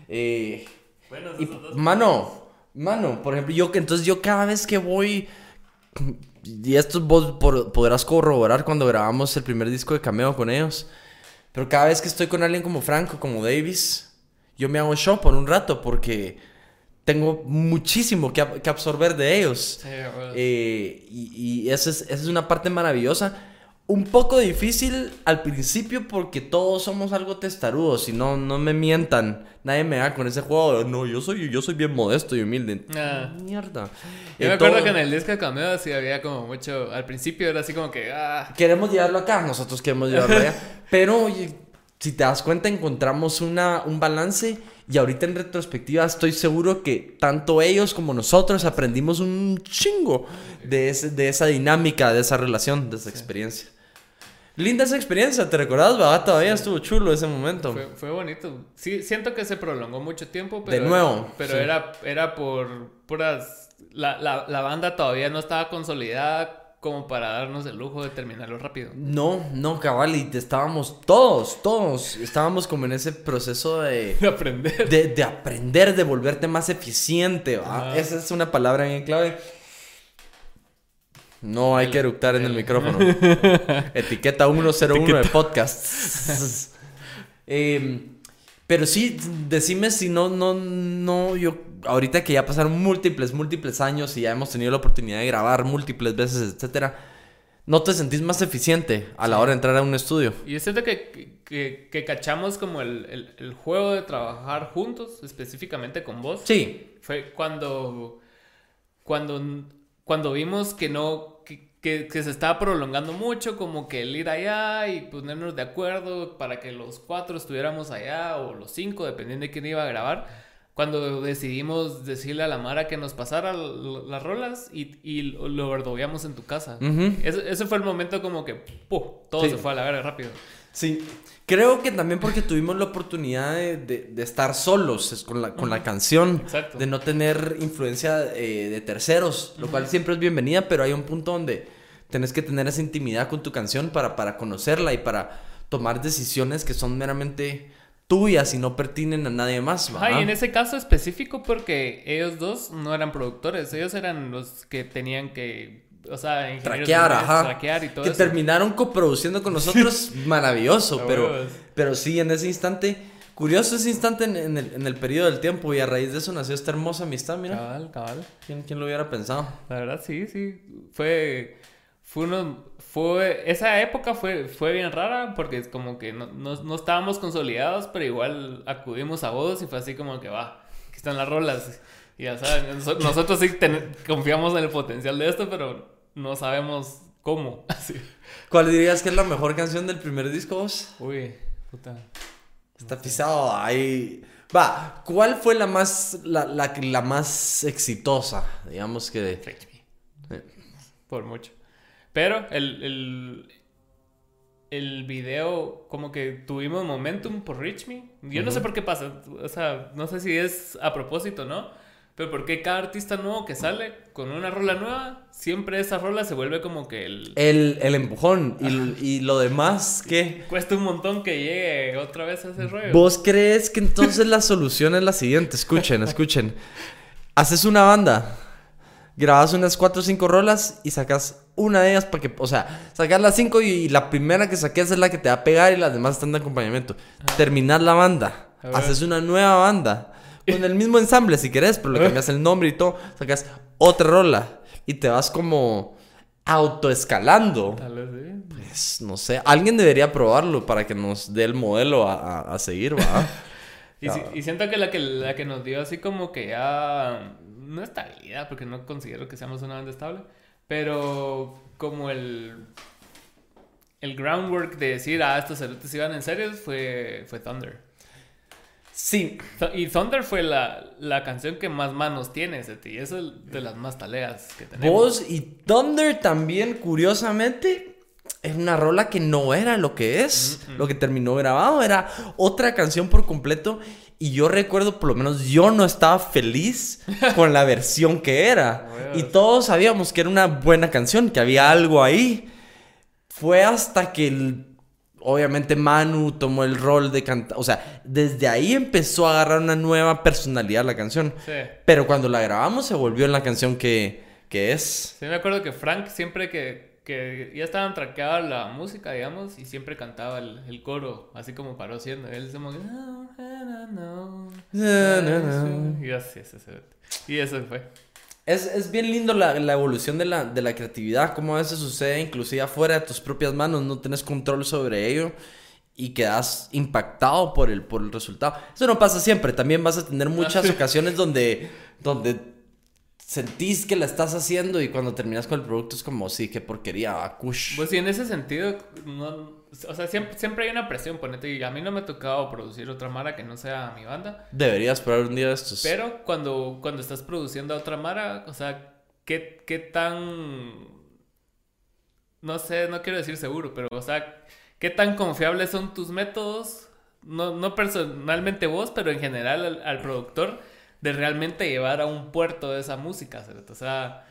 Eh, Bueno, y, mano, mano, por ejemplo, yo que entonces yo cada vez que voy y esto vos por- podrás corroborar cuando grabamos el primer disco de Cameo con ellos. Pero cada vez que estoy con alguien como Franco, como Davis, yo me hago show por un rato porque tengo muchísimo que, que absorber de ellos. Sí, bueno. Eh, y y esa, es, esa es una parte maravillosa. Un poco difícil al principio porque todos somos algo testarudos y no, no me mientan. Nadie me da con ese juego. No, yo soy, yo soy bien modesto y humilde. Ah. Mierda. Yo Eh, me acuerdo todo- que en el disco de Cameo sí había como mucho. Al principio era así como que. Ah, Queremos llevarlo acá, nosotros queremos llevarlo allá. Pero si te das cuenta, encontramos una, un balance Y ahorita en retrospectiva estoy seguro que tanto ellos como nosotros aprendimos un chingo de, ese, de esa dinámica, de esa relación, de esa experiencia. Linda esa experiencia, ¿te recordás? ¿verdad? Todavía estuvo chulo ese momento. Fue, fue, bonito. Sí, siento que se prolongó mucho tiempo, pero... De nuevo. Pero era, era por puras... La, la, la banda todavía no estaba consolidada como para darnos el lujo de terminarlo rápido. No, no, cabal, y estábamos todos, todos, estábamos como en ese proceso de... De aprender. De, de aprender, de volverte más eficiente, ¿va? Esa es una palabra bien clave. No hay que eructar en el micrófono. Etiqueta 101 de podcast. eh, pero sí, decime si no, no, no, yo, ahorita que ya pasaron múltiples, múltiples años y ya hemos tenido la oportunidad de grabar múltiples veces, etcétera, ¿no te sentís más eficiente a la hora de entrar a un estudio? Y yo siento que, que, que cachamos como el, el, el, juego de trabajar juntos, específicamente con vos. Sí. Fue cuando, cuando, cuando vimos que no, que, que, se estaba prolongando mucho, como que el ir allá y ponernos de acuerdo para que los cuatro estuviéramos allá o los cinco, dependiendo de quién iba a grabar. Cuando decidimos decirle a la Mara que nos pasara las rolas y, y lo verdogueamos en tu casa. Uh -huh. ese, ese, fue el momento como que ¡pum! todo sí. se fue a la verga rápido. Sí, creo que también porque tuvimos la oportunidad de, de, de estar solos con la, con la canción, Exacto. de no tener influencia eh, de terceros, lo cual siempre es bienvenida, pero hay un punto donde tenés que tener esa intimidad con tu canción para, para conocerla y para tomar decisiones que son meramente tuyas y no pertienen a nadie más. Ajá, y en ese caso específico porque ellos dos no eran productores, ellos eran los que tenían que o sea, traquear, ajá. traquear y todo que eso. terminaron coproduciendo con nosotros, maravilloso, pero, pero sí, en ese instante, curioso ese instante en, en, el, en, el, periodo del tiempo y a raíz de eso nació esta hermosa amistad, mira. Cabal, cabal. ¿Quién, quién lo hubiera pensado? La verdad, sí, sí, fue, fue uno, fue, esa época fue, fue bien rara porque es como que no, no, no estábamos consolidados, pero igual acudimos a vos y fue así como que va, aquí están las rolas. Ya saben, nosotros sí ten, confiamos en el potencial de esto, pero no sabemos cómo. Así. ¿Cuál dirías que es la mejor canción del primer disco vos? Uy, puta. Está pisado ahí. Va, ¿cuál fue la más, la, la, la más exitosa? Digamos que... De... Eh. Por mucho. Pero el, el, el video, como que tuvimos momentum por Reach Me. Yo uh -huh. no sé por qué pasa. O sea, no sé si es a propósito, ¿no? Pero porque cada artista nuevo que sale con una rola nueva, siempre esa rola se vuelve como que el... El, el empujón. Y, y, lo demás, ¿qué? Cuesta un montón que llegue otra vez a ese rollo. ¿Vos crees que entonces la solución es la siguiente? Escuchen, escuchen. Haces una banda, grabas unas 4 o 5 rolas y sacas una de ellas para que... O sea, sacas las 5 y la primera que saques es la que te va a pegar y las demás están de acompañamiento. Terminar la banda. Haces una nueva banda con el mismo ensamble si querés, pero le cambias el nombre y todo, sacas otra rola y te vas como autoescalando. Tal vez sí. Pues no sé, alguien debería probarlo para que nos dé el modelo a, a, a seguir, ¿va? y, si, y, siento que la, que la que nos dio así como que ya no estabilidad, porque no considero que seamos una banda estable, pero como el el groundwork de decir, ah, estos cerotes iban en serio, fue, fue Thunder. Sí. Y Thunder fue la, la canción que más manos tiene, Seti. Es de las más taleas que tenemos. Vos y Thunder también, curiosamente, es una rola que no era lo que es. Mm. Lo que terminó grabado era otra canción por completo. Y yo recuerdo, por lo menos yo no estaba feliz con la versión que era. y todos sabíamos que era una buena canción, que había algo ahí. Fue hasta que el obviamente Manu tomó el rol de cantar. O sea, desde ahí empezó a agarrar una nueva personalidad la canción. Sí. Pero cuando la grabamos se volvió en la canción que, que es. Sí, me acuerdo que Frank siempre que, que ya estaban traqueada la música, digamos, y siempre cantaba el, el coro, así como paró siendo. Él como que... No, no, no, no. Y así. Y eso fue. Es, es, bien lindo la, la evolución de la, de la, creatividad, como a veces sucede inclusive afuera de tus propias manos, no tienes control sobre ello y quedas impactado por el, por el resultado. Eso no pasa siempre, también vas a tener muchas ocasiones donde, donde sentís que la estás haciendo y cuando terminas con el producto es como, sí, qué porquería, ah, kush. Pues sí, en ese sentido, no, o sea, siempre, siempre hay una presión, ponete, y a mí no me ha tocado producir otra Mara que no sea mi banda. Deberías probar un día de estos. Pero cuando, cuando estás produciendo a otra Mara, o sea, ¿qué, qué tan... No sé, no quiero decir seguro, pero, o sea, ¿qué tan confiables son tus métodos? No, no personalmente vos, pero en general al, al productor de realmente llevar a un puerto de esa música, ¿cierto? O sea,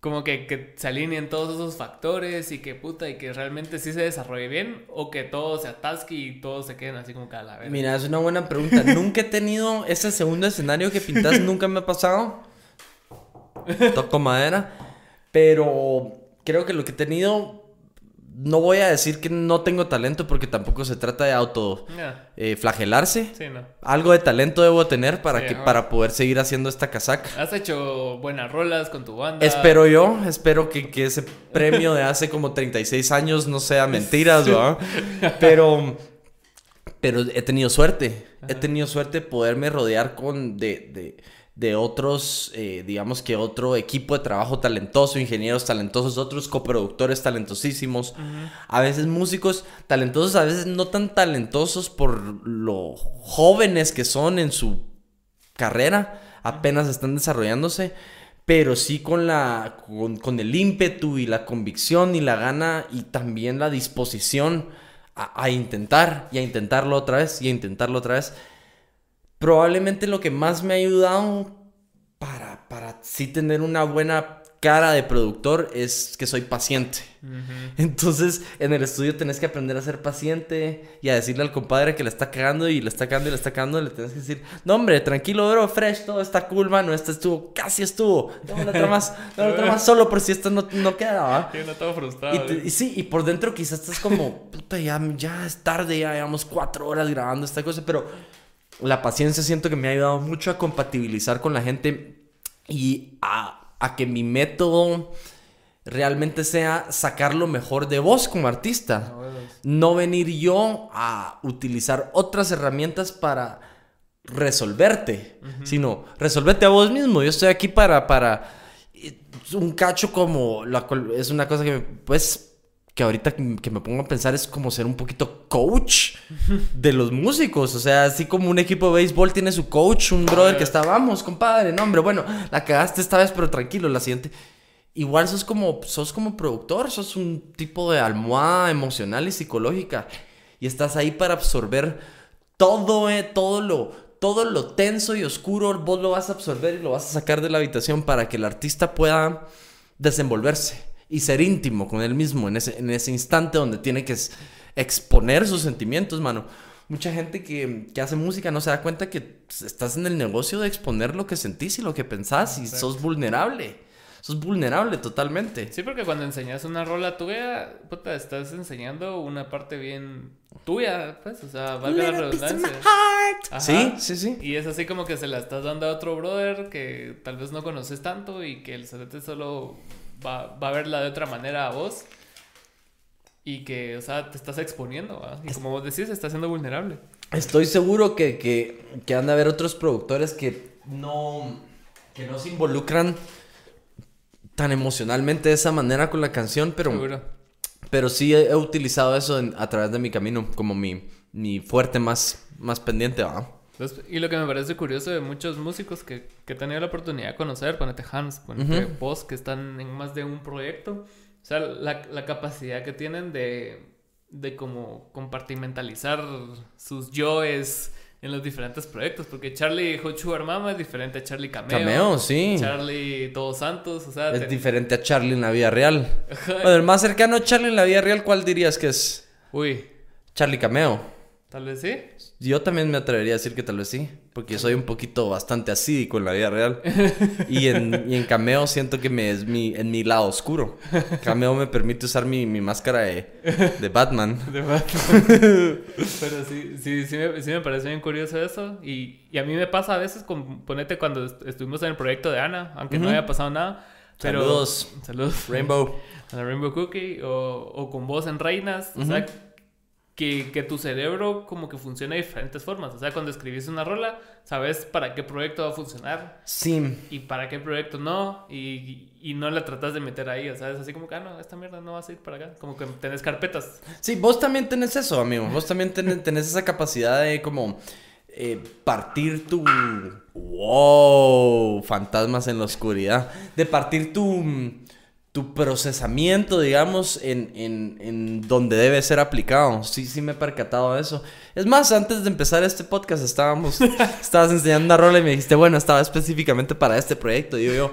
como que, que, se alineen todos esos factores y que puta, y que realmente sí se desarrolle bien, o que todo se atasque y todos se queden así como cada vez. Mira, es una buena pregunta. nunca he tenido ese segundo escenario que pintas, nunca me ha pasado. Toco madera. Pero creo que lo que he tenido no voy a decir que no tengo talento porque tampoco se trata de auto eh, flagelarse. Sí, no. Algo de talento debo tener para que para poder seguir haciendo esta casaca. Has hecho buenas rolas con tu banda. Espero yo, espero que, que ese premio de hace como 36 años no sea mentiras, ¿verdad? Pero pero he tenido suerte. He tenido suerte de poderme rodear con de, de de otros, eh, digamos que otro equipo de trabajo talentoso, ingenieros talentosos, otros coproductores talentosísimos, a veces músicos talentosos, a veces no tan talentosos por lo jóvenes que son en su carrera, apenas están desarrollándose, pero sí con, la, con, el ímpetu y la convicción y la gana y también la disposición a, a intentar y a intentarlo otra vez y a intentarlo otra vez probablemente lo que más me ha ayudado para, para sí tener una buena cara de productor es que soy paciente. Entonces, en el estudio tenés que aprender a ser paciente y a decirle al compadre que le está cagando y le está cagando y le está cagando, le tenés que decir, no hombre, tranquilo, bro, fresh, todo está cool, mano, este estuvo, casi estuvo, dame otra más, dame otra más, solo por si esto no, no queda, ¿va? Yo no estaba frustrado. Y, y, sí, y por dentro quizás estás como, puta, ya, ya es tarde, ya llevamos cuatro horas grabando esta cosa, pero la paciencia siento que me ha ayudado mucho a compatibilizar con la gente y a, a que mi método realmente sea sacar lo mejor de vos como artista. No venir yo a utilizar otras herramientas para resolverte, sino resolverte a vos mismo. Yo estoy aquí para, para un cacho como, la, es una cosa que pues que ahorita que me pongo a pensar es como ser un poquito coach de los músicos. O sea, así como un equipo de béisbol tiene su coach, un brother que está, vamos, compadre, no, hombre, bueno, la cagaste esta vez, pero tranquilo, la siguiente. Igual sos como, sos como productor, sos un tipo de almohada emocional y psicológica. Y estás ahí para absorber todo, eh, todo lo, todo lo tenso y oscuro, vos lo vas a absorber y lo vas a sacar de la habitación para que el artista pueda desenvolverse y ser íntimo con él mismo en ese, en ese instante donde tiene que exponer sus sentimientos, mano. Mucha gente que, que, hace música no se da cuenta que estás en el negocio de exponer lo que sentís y lo que pensás y sos vulnerable. Sos vulnerable totalmente. Sí, porque cuando enseñas una rola tuya, puta, estás enseñando una parte bien tuya, pues, o sea, valga la redundancia. Sí, sí, sí. Y es así como que se la estás dando a otro brother que tal vez no conoces tanto y que el CDT solo va, va a verla de otra manera a vos. Y que, o sea, te estás exponiendo, Y como vos decís, estás siendo vulnerable. Estoy seguro que, que, que han de haber otros productores que no, que no se involucran tan emocionalmente de esa manera con la canción, pero, pero sí he, utilizado eso a través de mi camino como mi, mi fuerte más, más pendiente, y lo que me parece curioso de muchos músicos que, que he tenido la oportunidad de conocer, ponete Hans, ponete vos, que están en más de un proyecto, o sea, la, la capacidad que tienen de, de como compartimentalizar sus yoes en los diferentes proyectos, porque Charlie Hot Sugar Mama es diferente a Charlie Cameo. Cameo, sí. Charlie Todos Santos, o sea... Es diferente a Charlie en la vida real. bueno, el más cercano a Charlie en la vida real, ¿cuál dirías que es? Uy. Charlie Cameo. Tal vez sí. Yo también me atrevería a decir que tal vez sí, porque soy un poquito bastante asídico en la vida real. Y en, y en Cameo siento que me es mi, en mi lado oscuro. Cameo me permite usar mi, mi máscara de, de Batman. De Batman. Pero sí, sí, sí me, sí me parece bien curioso eso. Y, y, a mí me pasa a veces, con, ponete cuando estuvimos en el proyecto de Ana, aunque no haya pasado nada. Pero, saludos. Saludos. Rainbow. A la Rainbow Cookie o, o con vos en Reinas. O sea que, que tu cerebro como que funciona de diferentes formas. O sea, cuando escribís una rola, sabes para qué proyecto va a funcionar Sí. y para qué proyecto no, y, y no la tratas de meter ahí, o sea, es así como que, ah, no, esta mierda no va a ir para acá. Como que tenés carpetas. Sí, vos también tenés eso, amigo. Vos también tenés, tenés esa capacidad de como eh, partir tu... ¡Wow! Fantasmas en la oscuridad. De partir tu, tu procesamiento, digamos, en, en, en donde debe ser aplicado. Sí, sí me he percatado de eso. Es más, antes de empezar este podcast estábamos... estabas enseñando una rola y me dijiste, bueno, estaba específicamente para este proyecto. Digo yo,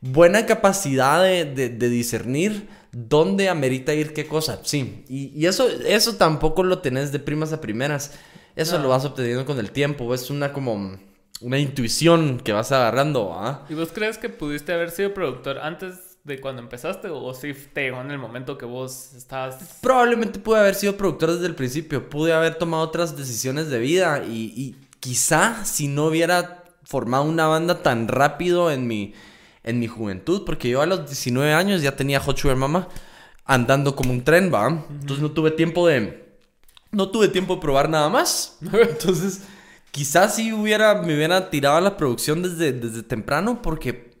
buena capacidad de, de, de discernir dónde amerita ir qué cosa. Sí, y, y, eso, eso tampoco lo tenés de primas a primeras. Eso No. lo vas obteniendo con el tiempo. Es una como una intuición que vas agarrando, ¿ah? ¿Y vos crees que pudiste haber sido productor antes de cuando empezaste o si te llegó en el momento que vos estabas... Probablemente pude haber sido productor desde el principio. Pude haber tomado otras decisiones de vida. Y, y quizá si no hubiera formado una banda tan rápido en mi, en mi juventud. Porque yo a los 19 años ya tenía Hot Sugar Mama andando como un tren, ¿va? Entonces no tuve tiempo de... No tuve tiempo de probar nada más. Entonces, quizás si hubiera, me hubiera tirado a la producción desde, desde temprano porque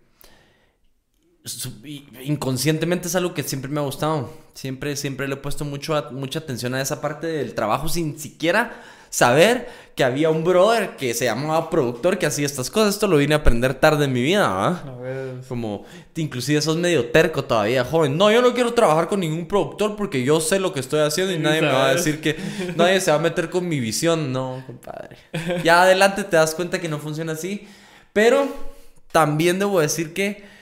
inconscientemente es algo que siempre me ha gustado. Siempre, siempre le he puesto mucho a- mucha atención a esa parte del trabajo sin siquiera saber que había un brother que se llamaba productor que hacía estas cosas. Esto lo vine a aprender tarde en mi vida, ¿va? A ver, Como, inclusive sos medio terco todavía, joven. No, yo no quiero trabajar con ningún productor porque yo sé lo que estoy haciendo y Sí, nadie me va a decir que nadie se va a meter con mi visión. No, compadre. Ya adelante te das cuenta que no funciona así. Pero también debo decir que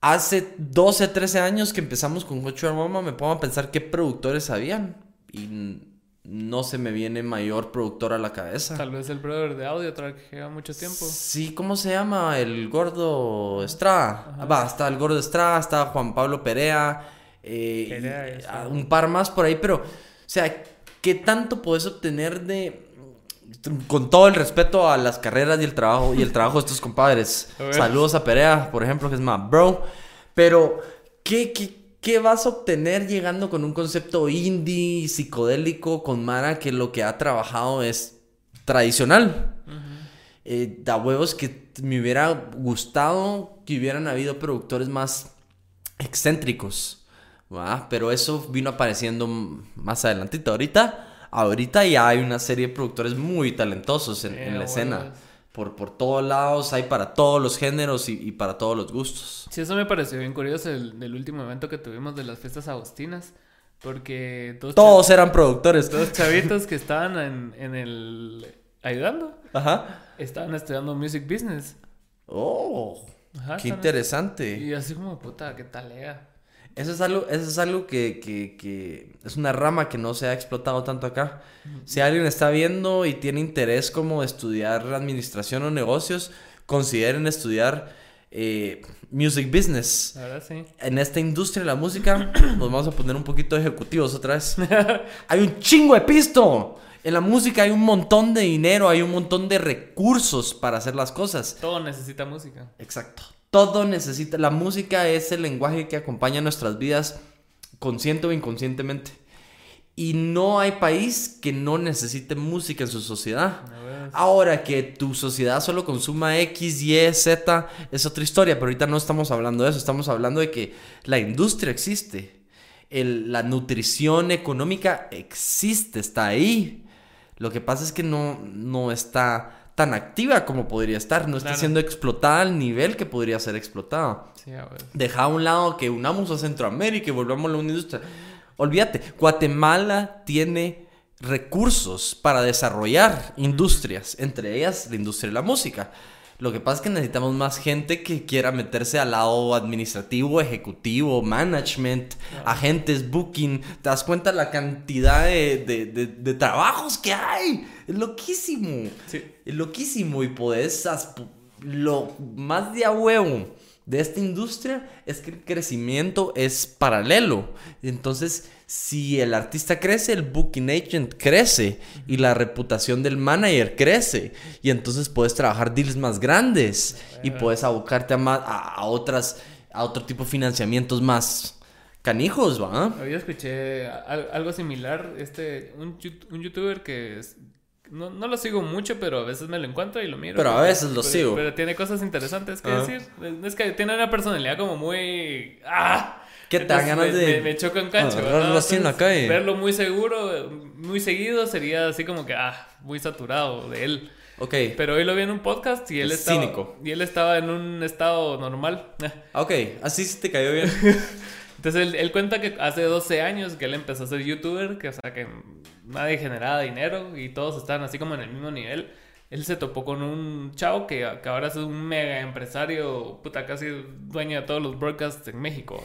hace 12, 13 años que empezamos con Hot Sugar Mama, me pongo a pensar qué productores habían. Y no se me viene mayor productor a la cabeza. Tal vez el brother de audio que lleva mucho tiempo. Sí, ¿cómo se llama? El gordo Estrada. Ajá. Va, está el gordo Estrada, está Juan Pablo Perea, eh, Perea, y, ah, un par más por ahí, pero, o sea, ¿qué tanto puedes obtener de... Con todo el respeto a las carreras y el trabajo y el trabajo de estos compadres. A. Saludos a Perea, por ejemplo, que es más bro. Pero, ¿qué, qué, qué vas a obtener llegando con un concepto indie, psicodélico, con Mara que lo que ha trabajado es tradicional? eh, da huevos que me hubiera gustado que hubieran habido productores más excéntricos. Pero eso vino apareciendo más adelantito. Ahorita, ahorita ya hay una serie de productores muy talentosos en, en la escena. Por, por todos lados, hay para todos los géneros y, y para todos los gustos. Sí, eso me pareció bien curioso el, del último evento que tuvimos de las fiestas agostinas. Porque dos, Todos eran productores. dos chavitos que estaban en, en el... ayudando, Ajá. estaban estudiando music business. Oh, Ajá, qué interesante. Y así como, puta, qué talega. Eso es algo, eso es algo que, que- que es una rama que no se ha explotado tanto acá. Si alguien está viendo y tiene interés como de estudiar administración o negocios, consideren estudiar eh, music business. Verdad, sí. En esta industria de la música nos vamos a poner un poquito ejecutivos otra vez. hay un chingo de pisto. En la música hay un montón de dinero, hay un montón de recursos para hacer las cosas. Todo necesita música. Exacto. Todo necesita. La música es el lenguaje que acompaña nuestras vidas, consciente o inconscientemente. Y no hay país que no necesite música en su sociedad. Ahora que tu sociedad solo consuma X, Y, Z, es otra historia, pero ahorita no estamos hablando de eso, estamos hablando de que la industria existe, El- la nutrición económica existe, está ahí. Lo que pasa es que no, no está tan activa como podría estar, no está Claro. siendo explotada al nivel que podría ser explotada. sí. Deja a un lado que unamos a Centroamérica y volvamos a una industria. Olvídate, Guatemala tiene recursos para desarrollar industrias, entre ellas la industria de la música. Lo que pasa es que necesitamos más gente que quiera meterse al lado administrativo, ejecutivo, management, agentes, booking. ¿Te das cuenta la cantidad de, de- de- de trabajos que hay? Es loquísimo. Sí. Es loquísimo y podés... Lo más de a huevo de esta industria es que el crecimiento es paralelo. Entonces, si el artista crece, el booking agent crece y la reputación del manager crece. Y entonces puedes trabajar deals más grandes y puedes abocarte a, más, a, a otras, a otro tipo de financiamientos más canijos, ¿va? Hoy escuché al- algo similar, este, un, un youtuber que es- no, no lo sigo mucho, pero a veces me lo encuentro y lo miro. Pero a veces lo pero- sigo. Pero tiene cosas interesantes que Ajá. decir. Es que tiene una personalidad como muy... ¡Ah! ¿Qué Entonces ganas me, de Me, me choca un cacho. ¿verdad? así en la calle? Verlo muy seguro, muy seguido, sería así como que, ah, muy saturado de él. Ok. Pero hoy lo vi en un podcast y él Es estaba... cínico. Y él estaba en un estado normal. Ok, así sí te cayó bien. Entonces él, él cuenta que hace 12 años que él empezó a ser youtuber, que o sea que nadie generaba dinero y todos estaban así como en el mismo nivel. Él se topó con un chavo que, que ahora es un mega empresario, puta, casi dueño de todos los broadcasts en México.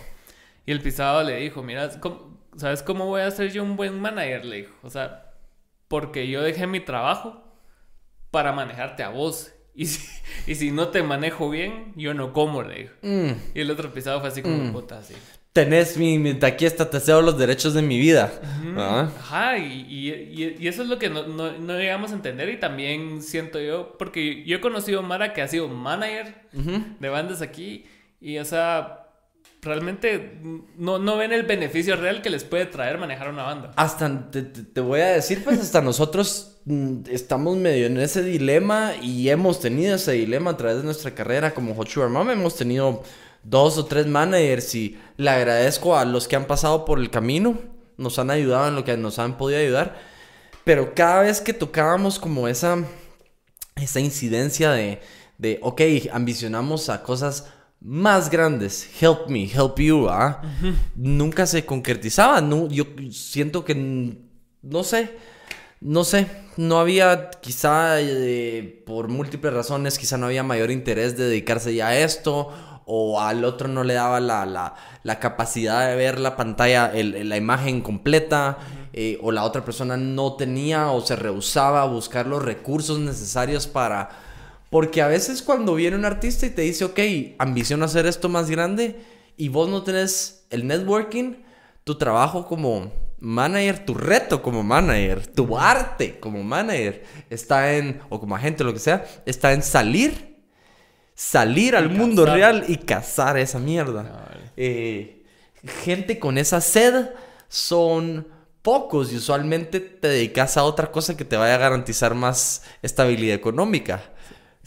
Y el pisado le dijo, mira, ¿cómo- ¿sabes cómo voy a ser yo un buen manager? Le dijo, o sea, porque yo dejé mi trabajo para manejarte a vos. Y si, y si no te manejo bien, yo no como, le dijo. Mm, Y el otro pisado fue así como, puta, así. tenés mi, mi- aquí hasta te cedo los derechos de mi vida. ¿Ah? Ajá, y, y- y- eso es lo que no, no, no llegamos a entender y también siento yo, porque yo he conocido a Mara que ha sido manager de bandas aquí y, o sea, realmente no, no ven el beneficio real que les puede traer manejar una banda. Hasta te, te- voy a decir, pues hasta nosotros mm, estamos medio en ese dilema y hemos tenido ese dilema a través de nuestra carrera como Hot Sugar Mom. Hemos tenido dos o tres managers y le agradezco a los que han pasado por el camino, nos han ayudado en lo que nos han podido ayudar. Pero cada vez que tocábamos como esa, esa incidencia de, de, ok, ambicionamos a cosas más grandes, help me, help you, ¿ah? Nunca se concretizaba, no, yo siento que, no sé, no sé, no había quizá eh, por múltiples razones, quizá no había mayor interés de dedicarse ya a esto, o al otro no le daba la, la, la capacidad de ver la pantalla, el- el- la imagen completa, eh, o la otra persona no tenía o se rehusaba a buscar los recursos necesarios para... Porque a veces cuando viene un artista y te dice, ok, ambición hacer esto más grande, y vos no tenés el networking, tu trabajo como manager, tu reto como manager, tu arte como manager, está en, o como agente, lo que sea, está en salir, salir al mundo real y cazar esa mierda. Eh, gente con esa sed son pocos y usualmente te dedicas a otra cosa que te vaya a garantizar más estabilidad económica.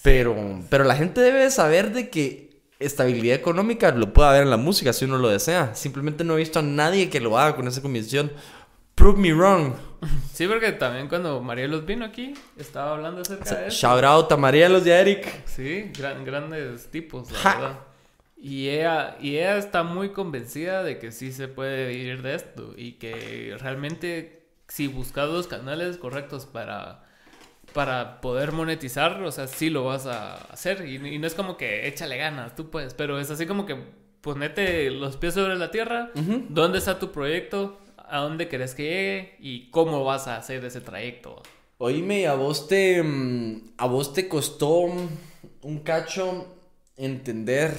Pero, pero la gente debe saber de que estabilidad económica lo puede haber en la música si uno lo desea. Simplemente no he visto a nadie que lo haga con esa convicción. Prove me wrong. Sí, porque también cuando Marielos vino aquí, estaba hablando acerca de eso. Shout out a Marielos y a Eric. Sí, gran- grandes tipos, la Ja. verdad. Y ella, y ella está muy convencida de que sí se puede vivir de esto y que realmente si buscas los canales correctos para, para poder monetizar, o sea, sí lo vas a hacer. Y, y no es como que échale ganas, tú puedes, pero es así como que ponete los pies sobre la tierra, dónde está tu proyecto, a dónde querés que llegue y cómo vas a hacer ese trayecto. Oíme, a vos te. mm, A vos te costó un cacho entender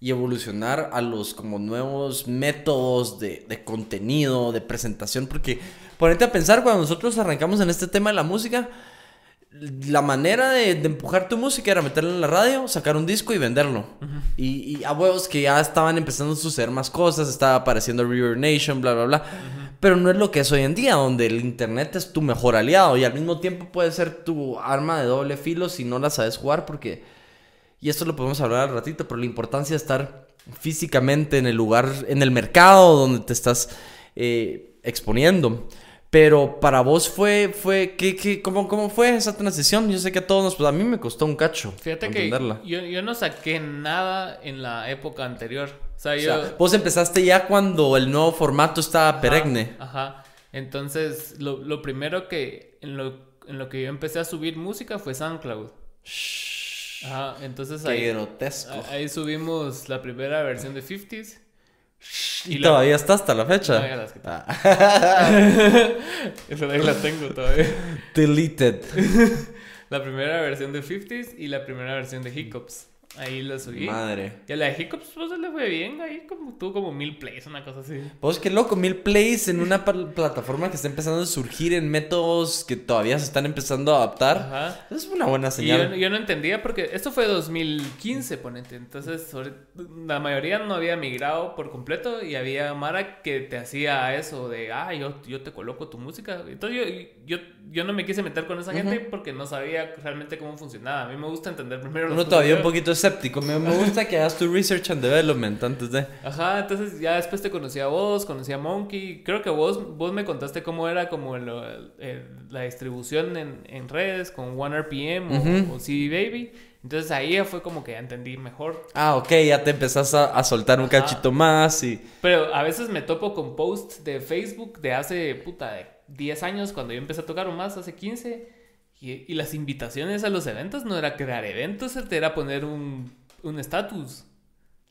y evolucionar a los como nuevos métodos de, de contenido, de presentación. Porque ponete a pensar, cuando nosotros arrancamos en este tema de la música, la manera de, de empujar tu música era meterla en la radio, sacar un disco y venderlo. y, y a huevos que ya estaban empezando a suceder más cosas, estaba apareciendo River Nation, bla, bla, bla. Pero no es lo que es hoy en día, donde el internet es tu mejor aliado y al mismo tiempo puede ser tu arma de doble filo si no la sabes jugar, porque. Y esto lo podemos hablar al ratito, pero la importancia de estar físicamente en el lugar, en el mercado donde te estás eh, exponiendo. Pero para vos fue, fue, ¿qué, qué, cómo, ¿cómo fue esa transición? Yo sé que a todos nos, pues a mí me costó un cacho Fíjate que entenderla. yo, yo no saqué nada en la época anterior. O sea, O yo... sea, vos empezaste ya cuando el nuevo formato estaba Ajá, peregne. Ajá. Entonces, lo, lo primero que en lo, en lo que yo empecé a subir música fue SoundCloud. Ajá, entonces Qué ahí, grotesco. ahí subimos la primera versión de 50s. Y, la- todavía está hasta la fecha. No, las quité. Ah. Esa de ahí la tengo todavía. Deleted. La primera versión de 50s y la primera versión de Hiccups. Ahí lo subí. Madre. Y a la de Hiccups, pues le fue bien. Ahí como, tuvo como mil plays, una cosa así. Pues qué loco, mil plays en una pl- plataforma que está empezando a surgir en métodos que todavía se están empezando a adaptar. Ajá. Es una buena Y yo, señal. yo no entendía porque esto fue 2015, ponete. Entonces, sobre- la mayoría no había migrado por completo y había Mara que te hacía eso de, ah, yo, yo te coloco tu música. Entonces, yo, yo, yo no me quise meter con esa gente porque no sabía realmente cómo funcionaba. A mí me gusta entender primero Uno todavía un poquito escéptico. Me, me gusta que hagas tu research and development antes de. Ajá, entonces ya después te conocí a vos, conocí a Monkey. Creo que vos, vos me contaste cómo era como lo- el- la distribución en, en redes con OneRPM o, Ujú. o CD Baby. Entonces ahí fue como que ya entendí mejor. Ah, ok, ya te empezás a, a soltar un Ajá. cachito más y. Pero a veces me topo con posts de Facebook de hace, puta, de 10 años cuando yo empecé a tocar o más, hace 15. Y, y las invitaciones a los eventos no era crear eventos, era poner un un estatus.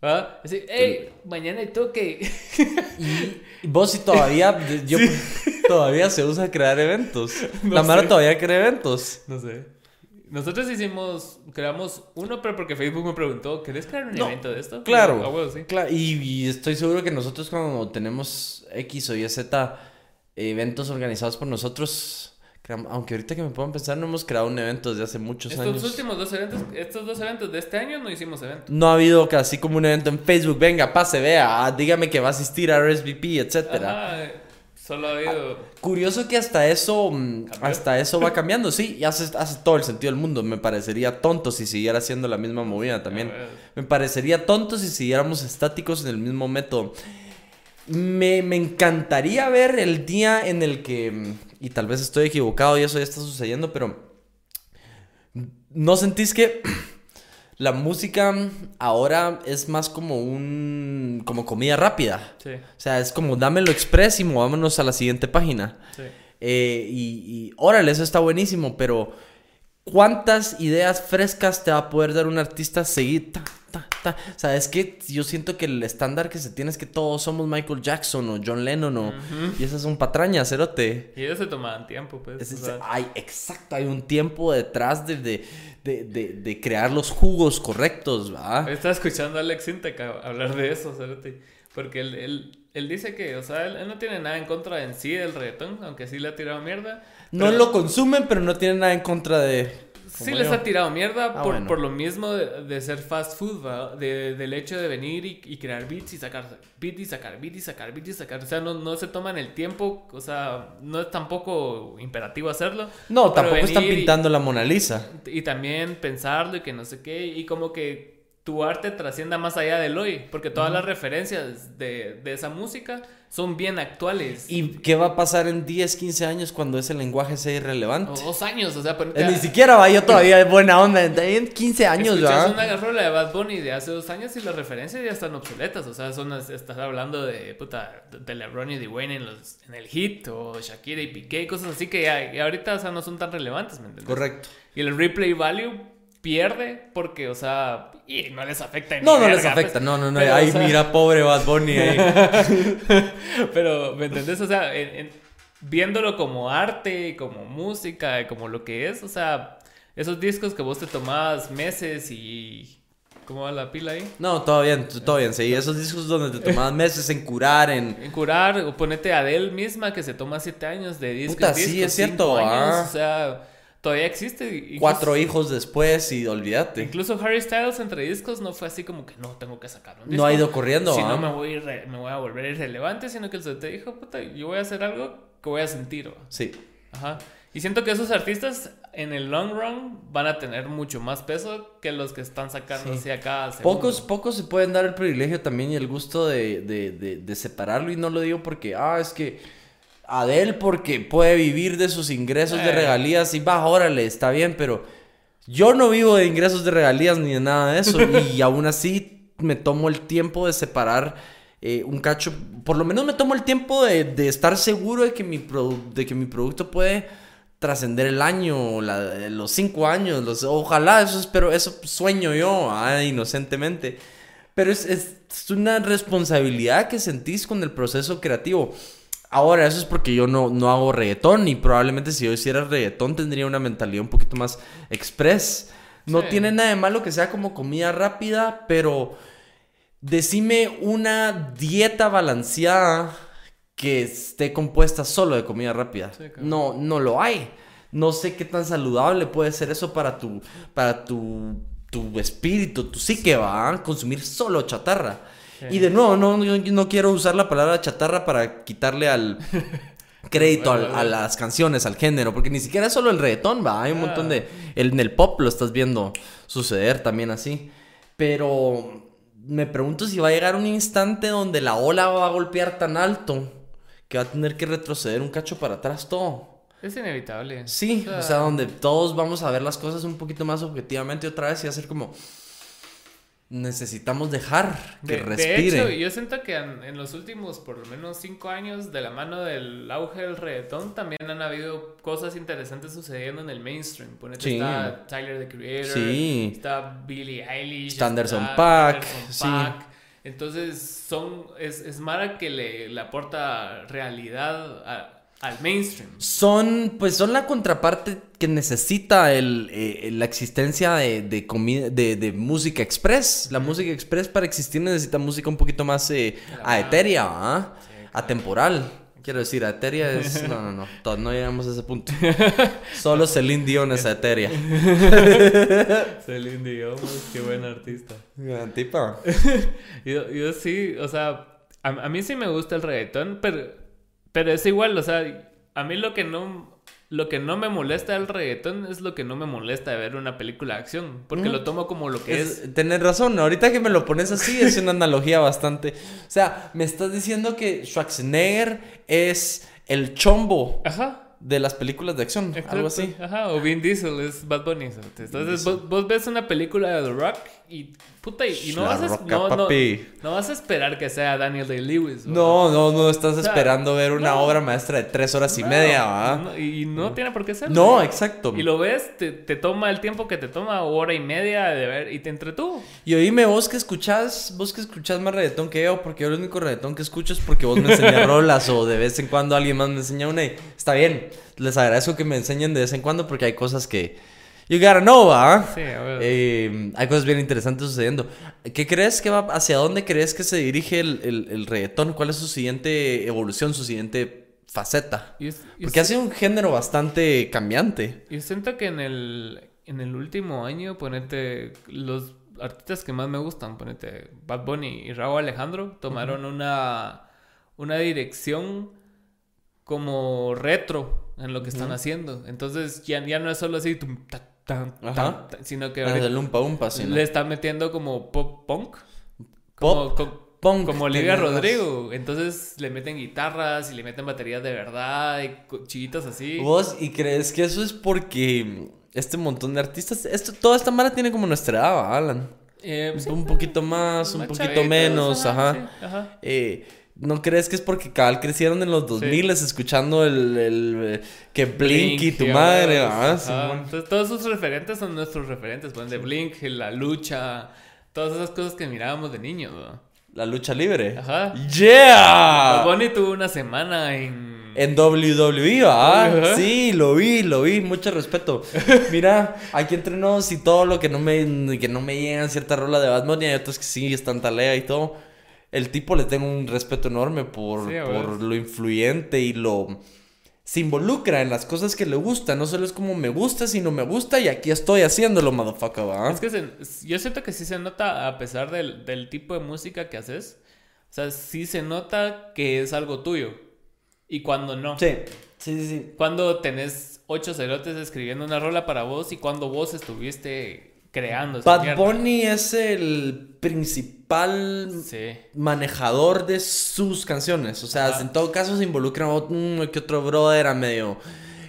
¿Ah? Así, hey, mañana hay toque. Y vos sí todavía. Yo, Todavía se usa crear eventos. No La Mara todavía crea eventos. No sé. Nosotros hicimos, creamos uno, pero porque Facebook me preguntó, ¿querés crear un No, evento de esto? Claro. Ah, sí. Y, y estoy seguro que nosotros cuando tenemos X o Y Z eventos organizados por nosotros, aunque ahorita que me puedo pensar, no hemos creado un evento desde hace muchos Estos años. últimos dos eventos, estos dos eventos de este año no hicimos evento. No ha habido casi como un evento en Facebook, venga, pase, vea, ah, dígame que va a asistir a RSVP, etcétera. Ajá, solo ha habido... Curioso que hasta eso, mm, ¿Cambió? hasta eso va cambiando, sí, y hace, hace todo el sentido del mundo. Me parecería tonto si siguiera haciendo la misma movida también. Me parecería tonto si siguiéramos estáticos en el mismo método. Me, me encantaría ver el día en el que, y tal vez estoy equivocado y eso ya está sucediendo, pero ¿no sentís que la música ahora es más como un, como comida rápida? Sí, O sea, es como dámelo express y movámonos a la siguiente página. sí. Eh, y, y órale, eso está buenísimo, pero ¿cuántas ideas frescas te va a poder dar un artista seguir? Ta, ta, ta? O sea, es que yo siento que el estándar que se tiene es que todos somos Michael Jackson o John Lennon o... Y esas son patrañas, cerote. Y ellos se tomaban tiempo, pues. Es- o es- sea, hay, exacto, hay un tiempo detrás de, de, de, de- de crear los jugos correctos, ¿va? Estaba escuchando a Alex Sintek a- hablar de eso, cerote, porque él, él, él dice que, o sea, él, él no tiene nada en contra en sí del reggaetón, aunque sí le ha tirado mierda. No pero lo consumen, pero no tienen nada en contra de... Sí les ha tirado mierda Ah, por, bueno. por lo mismo de, de ser fast food, ¿va? De, del hecho de venir y, y crear beats y sacar beats y sacar beats y sacar beats y sacar. O sea, no, no se toman el tiempo, o sea, no es tampoco imperativo hacerlo. No, tampoco están y- pintando la Mona Lisa. Y también pensarlo y que no sé qué, y como que tu arte trascienda más allá del hoy, porque todas las referencias de, de esa música son bien actuales. ¿Y qué va a pasar en 10, 15 años cuando ese lenguaje sea irrelevante? O dos años, o sea, ponete Eh, Ni siquiera va yo todavía buena onda. En 15 años, ¿verdad? una rola de Bad Bunny de hace dos años y las referencias ya están obsoletas. O sea, son, estás hablando de puta, de LeBron y de Wayne en, los, en el hit, o Shakira y Piqué, cosas así que ya, ahorita o sea, no son tan relevantes, ¿me entiendes? Correcto. Y el replay value pierde porque, o sea, y no les afecta. No, no les verga, afecta. pues. No, no, no. Pero, Ay, o sea, mira, pobre Bad Bunny ahí. Pero, ¿me entendés? O sea, en- en- viéndolo como arte, como música, como lo que es, o sea, esos discos que vos te tomabas meses y... ¿Cómo va la pila ahí? No, todo bien, todo bien. Sí, esos discos donde te tomabas meses en curar, en... En curar, o ponete a Adele misma que se toma siete años de disco. Puta, en sí, es cierto, años, ah. O sea, todavía existe. Incluso- Cuatro hijos después y olvídate. Incluso Harry Styles entre discos no fue así como que no tengo que sacar un No disco. ha ido corriendo, Si no me voy, irre- me voy a volver irrelevante, sino que se te dijo, puta, yo voy a hacer algo que voy a sentir. Sí. Ajá. Y siento que esos artistas en el long run van a tener mucho más peso que los que están sacando Sí. así acá. Pocos, pocos se pueden dar el privilegio también y el gusto de, de, de, de separarlo. Y no lo digo porque, ah, es que Adele porque puede vivir de sus ingresos de Eh. regalías y va, órale, está bien, pero yo no vivo de ingresos de regalías ni de nada de eso. y aún así me tomo el tiempo de separar eh, un cacho. Por lo menos me tomo el tiempo de, de estar seguro de que mi, de que mi producto puede trascender el año, la- los cinco años, los, ojalá, eso espero, eso sueño yo, ah, inocentemente. Pero es, es- es una responsabilidad que sentís con el proceso creativo. Ahora, eso es porque yo no, no hago reggaetón y probablemente si yo hiciera reggaetón tendría una mentalidad un poquito más express. No Sí. tiene nada de malo que sea como comida rápida, pero decime una dieta balanceada que esté compuesta solo de comida rápida. Sí, no, no lo hay. No sé qué tan saludable puede ser eso para tu, para tu, tu espíritu, tu psique, va a consumir solo chatarra. Sí. Y de nuevo, no, no quiero usar la palabra chatarra para quitarle al crédito Bueno, a las canciones, al género, porque ni siquiera es solo el reggaetón, va, hay un Ah. montón de... el- en el pop lo estás viendo suceder también así. Pero me pregunto si va a llegar un instante donde la ola va a golpear tan alto que va a tener que retroceder un cacho para atrás todo. Es inevitable. Sí, o sea, donde todos vamos a ver las cosas un poquito más objetivamente otra vez y hacer como... Necesitamos dejar que de, de respire. hecho, yo siento que en, en los últimos por lo menos cinco años, de la mano del auge del reggaetón, también han habido cosas interesantes sucediendo en el mainstream. Ponete, Sí. está Tyler the Creator, Sí. está Billie Eilish, Está Anderson .Paak, sí. Entonces, son, es, es Mara que le, le aporta realidad a- al mainstream. Son, pues son la contraparte que necesita el, eh, la existencia de, de, comida, de, de música express. La música express para existir necesita música un poquito más eh, ¿ah? Sí, claro. Atemporal. Quiero decir, aetérea es... No, no, no. to- No llegamos a ese punto. Solo Celine Dion es aetérea. Celine Dion, qué buen artista. Gran tipa. Yo, yo sí, o sea, a, a mí sí me gusta el reggaetón, pero, pero es igual, o sea, a mí lo que no, lo que no me molesta del reggaetón es lo que no me molesta de ver una película de acción, porque Mm. lo tomo como lo que es. Es, tenés razón, ahorita que me lo pones así es una analogía bastante. O sea, me estás diciendo que Schwarzenegger es el chombo Ajá. de las películas de acción, exacto, algo así. Ajá, o Vin Diesel es Bad Bunny. Entonces, vos, vos ves una película de The Rock y puta, y, y no, vas a, Roca, no, no- no vas a esperar que sea Daniel Day-Lewis. No, no, no estás sea, esperando ver una obra maestra de tres horas y media, ¿va? y no tiene por qué ser. No, exacto. Y lo ves, te, te toma el tiempo que te toma, hora y media de ver, y te entretuvo. Y oíme, vos que escuchás, vos que escuchás más reggaetón que yo, porque yo el único reggaetón que escucho es porque vos me enseñas rolas o de vez en cuando alguien más me enseña una y está bien. Les agradezco que me enseñen de vez en cuando porque hay cosas que... You gotta know, ¿va? Sí, a ver. Eh, hay cosas bien interesantes sucediendo. ¿Qué crees que va, hacia dónde crees que se dirige el, el, el reggaetón? ¿Cuál es su siguiente evolución, su siguiente faceta? Porque ha sido un género bastante cambiante. Yo siento que en el, en el último año, ponete, los artistas que más me gustan, ponete, Bad Bunny y Raúl Alejandro, tomaron una, una dirección como retro en lo que están haciendo. Entonces ya, ya no es solo así, tum, ta, tan, tan, Ajá. tan, sino que Ah, ahorita le están metiendo como pop punk. Como, Pop co- punk, como Olivia Rodrigo. Entonces le meten guitarras y le meten baterías de verdad y chiquitas así. ¿Vos y crees que eso es porque este montón de artistas, esto, toda esta mara tiene como nuestra edad, ¿va, Alan? Eh, sí, un poquito más, un poquito menos, ajá. sí, ajá. Eh, ¿No crees que es porque cabal crecieron en los 2000 escuchando el, el, eh, que Blink, y tu madre. Entonces, todos sus referentes son nuestros referentes, pues de Blink, la lucha, todas esas cosas que mirábamos de niños, ¿no? La lucha libre. Ajá. ¡Yeah! Bunny tuvo una semana en... En WWE. Ajá. Sí, lo vi, lo vi, mucho respeto. Mira, aquí entre nos y todo lo que no me, que no me llegan cierta rola de Bad Bunny, hay otros que sí están talea y todo. El tipo le tengo un respeto enorme por, Sí, lo influyente y lo... Se involucra en las cosas que le gustan, no solo es como me gusta, sino me gusta y aquí estoy haciéndolo, motherfucker, ¿va? Es que se- yo siento que sí se nota a pesar del, del tipo de música que haces. O sea, sí se nota que es algo tuyo. Y cuando no. Sí, sí, sí, sí. Cuando tenés ocho cerotes escribiendo una rola para vos y cuando vos estuviste creando esa Bad mierda. Bunny es el principal Sí. manejador de sus canciones. O sea, Ajá. en todo caso se involucra uno que otro brother a medio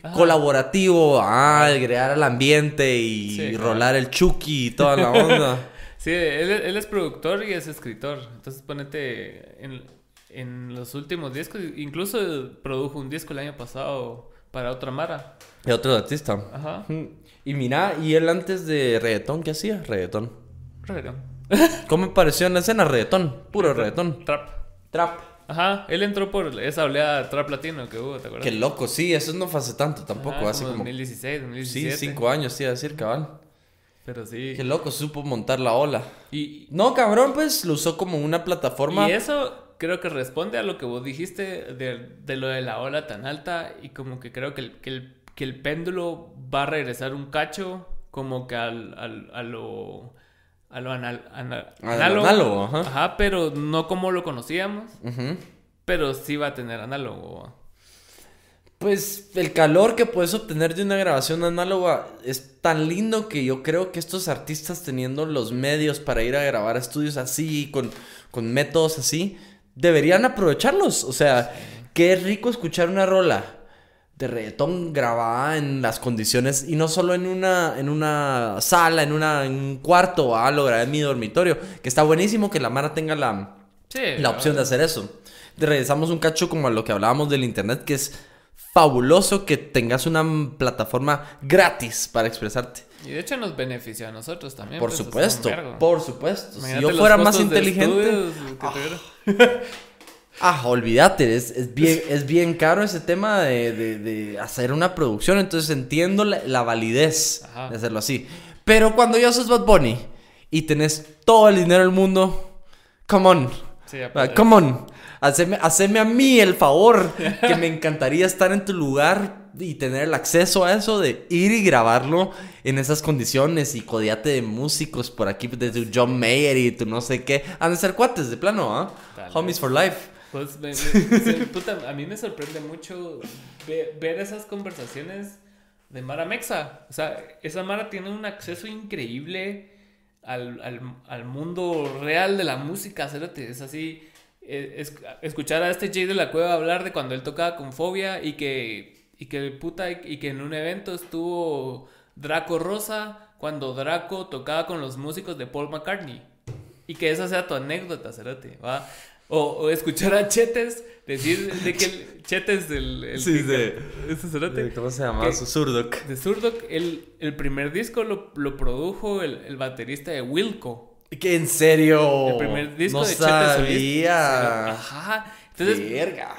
Ajá. colaborativo, ah, el crear el ambiente y Sí, claro. rolar el chucky y toda la onda. Sí, él, él es productor y es escritor. Entonces ponete en, en los últimos discos. Incluso produjo un disco el año pasado para otra Mara. y otro artista. Ajá. Y mira, y él antes de reggaetón, ¿qué hacía? Reggaetón. Reggaetón. ¿Cómo me pareció en la escena? Reggaetón. Puro reggaetón. Trap. Trap. Ajá, él entró por esa oleada trap latino que hubo, ¿te acuerdas? Qué loco, sí, eso no fue hace tanto tampoco, Ajá, hace como... 2016, Sí, 2017. cinco años, sí, a decir, cabal. Pero sí. Qué loco, supo montar la ola. Y, No, cabrón, pues lo usó como una plataforma. y eso creo que responde a lo que vos dijiste de, de lo de la ola tan alta y como que creo que el, que el, que el péndulo va a regresar un cacho como que al, al- a lo... A lo anal- análogo, ajá. pero no como lo conocíamos, pero sí va a tener análogo. Pues el calor que puedes obtener de una grabación análoga es tan lindo que yo creo que estos artistas teniendo los medios para ir a grabar estudios así, con, con métodos así, deberían aprovecharlos. O sea, qué rico escuchar una rola de reggaetón grabada en las condiciones y no solo en una, en una sala, en, una, en un cuarto, ah, lo grabé en mi dormitorio, que está buenísimo que la Mara tenga la, Sí. la opción de hacer eso. Regresamos un cacho como a lo que hablábamos del internet, que es fabuloso que tengas una plataforma gratis para expresarte. Y de hecho nos beneficia a nosotros también. Por pues, supuesto, por supuesto. Si yo fuera más inteligente... Ah, olvídate, es, es bien, es bien caro ese tema de, de- de hacer una producción, entonces entiendo la, la validez Ajá. de hacerlo así. Pero cuando ya sos Bad Bunny y tenés todo el dinero del mundo, come on, Sí, Ah, come on, haceme, haceme a mí el favor, que me encantaría estar en tu lugar y tener el acceso a eso de ir y grabarlo en esas condiciones y codiate de músicos por aquí, de tu John Mayer y tu no sé qué. Han de ser cuates de plano, ¿ah? Tal Homies for life. Pues, me- me- se- puta, a mí me sorprende mucho ve- ver esas conversaciones de Mara Mexa. O sea, esa Mara tiene un acceso increíble al, al, al mundo real de la música. Es así, es- escuchar a este Jay de la Cueva hablar de cuando él tocaba con Fobia y que, y que puta, y que en un evento estuvo Draco Rosa cuando Draco tocaba con los músicos de Paul McCartney. Y que esa sea tu anécdota, Cerote, ¿va? O, o escuchar a Chetes decir de que el, Chetes, el, el Sí, de- ese ¿Cómo se llama? Surdoc. de Zurdok, el, el primer disco lo, lo produjo el, el baterista de Wilco. ¿Qué en serio? El primer disco no de Chetes Solís. sabía. Ajá. Entonces, Verga.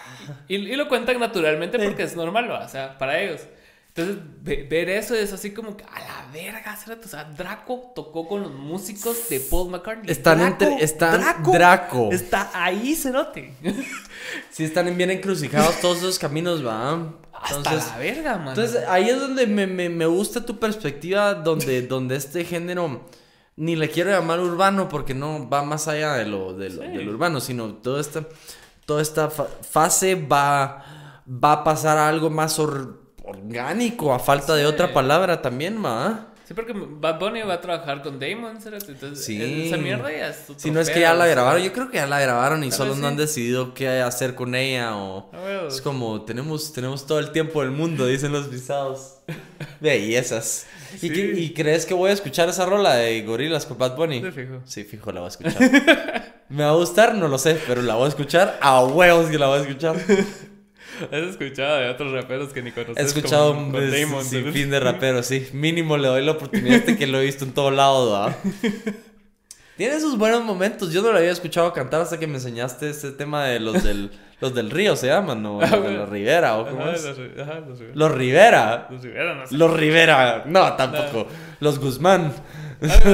y, y lo cuentan naturalmente porque es normal, o sea, para ellos. Entonces, ve- ver eso es así como que a la verga, o sea, Draco tocó con los músicos de Paul McCartney. Están Draco, entre- están Draco, Draco. Está ahí, cerote. Sí, están bien encrucijados todos esos caminos, va. Hasta Entonces, la verga, man. entonces ahí es donde me, me- me gusta tu perspectiva, donde, donde este género, ni le quiero llamar urbano, porque no va más allá de lo, de lo- Sí. del urbano, sino toda esta, toda esta fa- fase va, va a pasar a algo más or- orgánico, a falta de Sí. otra palabra también, va. Sí, porque Bad Bunny va a trabajar con Damon, cerote. Entonces, Sí. esa mierda ya es Si no es que ya la grabaron, yo creo que ya la grabaron y solo no han sí. decidido qué hacer con ella o... Ah. Es como, tenemos, tenemos todo el tiempo del mundo, dicen los pisados. Bellezas. ¿Y, Sí. qué- ¿Y crees que voy a escuchar esa rola de Gorilas con Bad Bunny? Sí, fijo. Sí, fijo, la voy a escuchar. ¿Me va a gustar? No lo sé, pero la voy a escuchar. A huevos que la voy a escuchar. ¿Has escuchado de otros raperos que ni conoces? He escuchado como un Damon, sin fin de rapero, sí. Mínimo le doy la oportunidad de que lo he visto en todos lados, ¿verdad? Tiene sus buenos momentos. Yo no lo había escuchado cantar hasta que me enseñaste ese tema de los del, los del río, se llaman, ¿no? Los Ah, de la Rivera, ¿o cómo es? ajá, los Rivera. Los Rivera. Los Rivera, no sé. Los Rivera. No, tampoco. Los Guzmán. Así.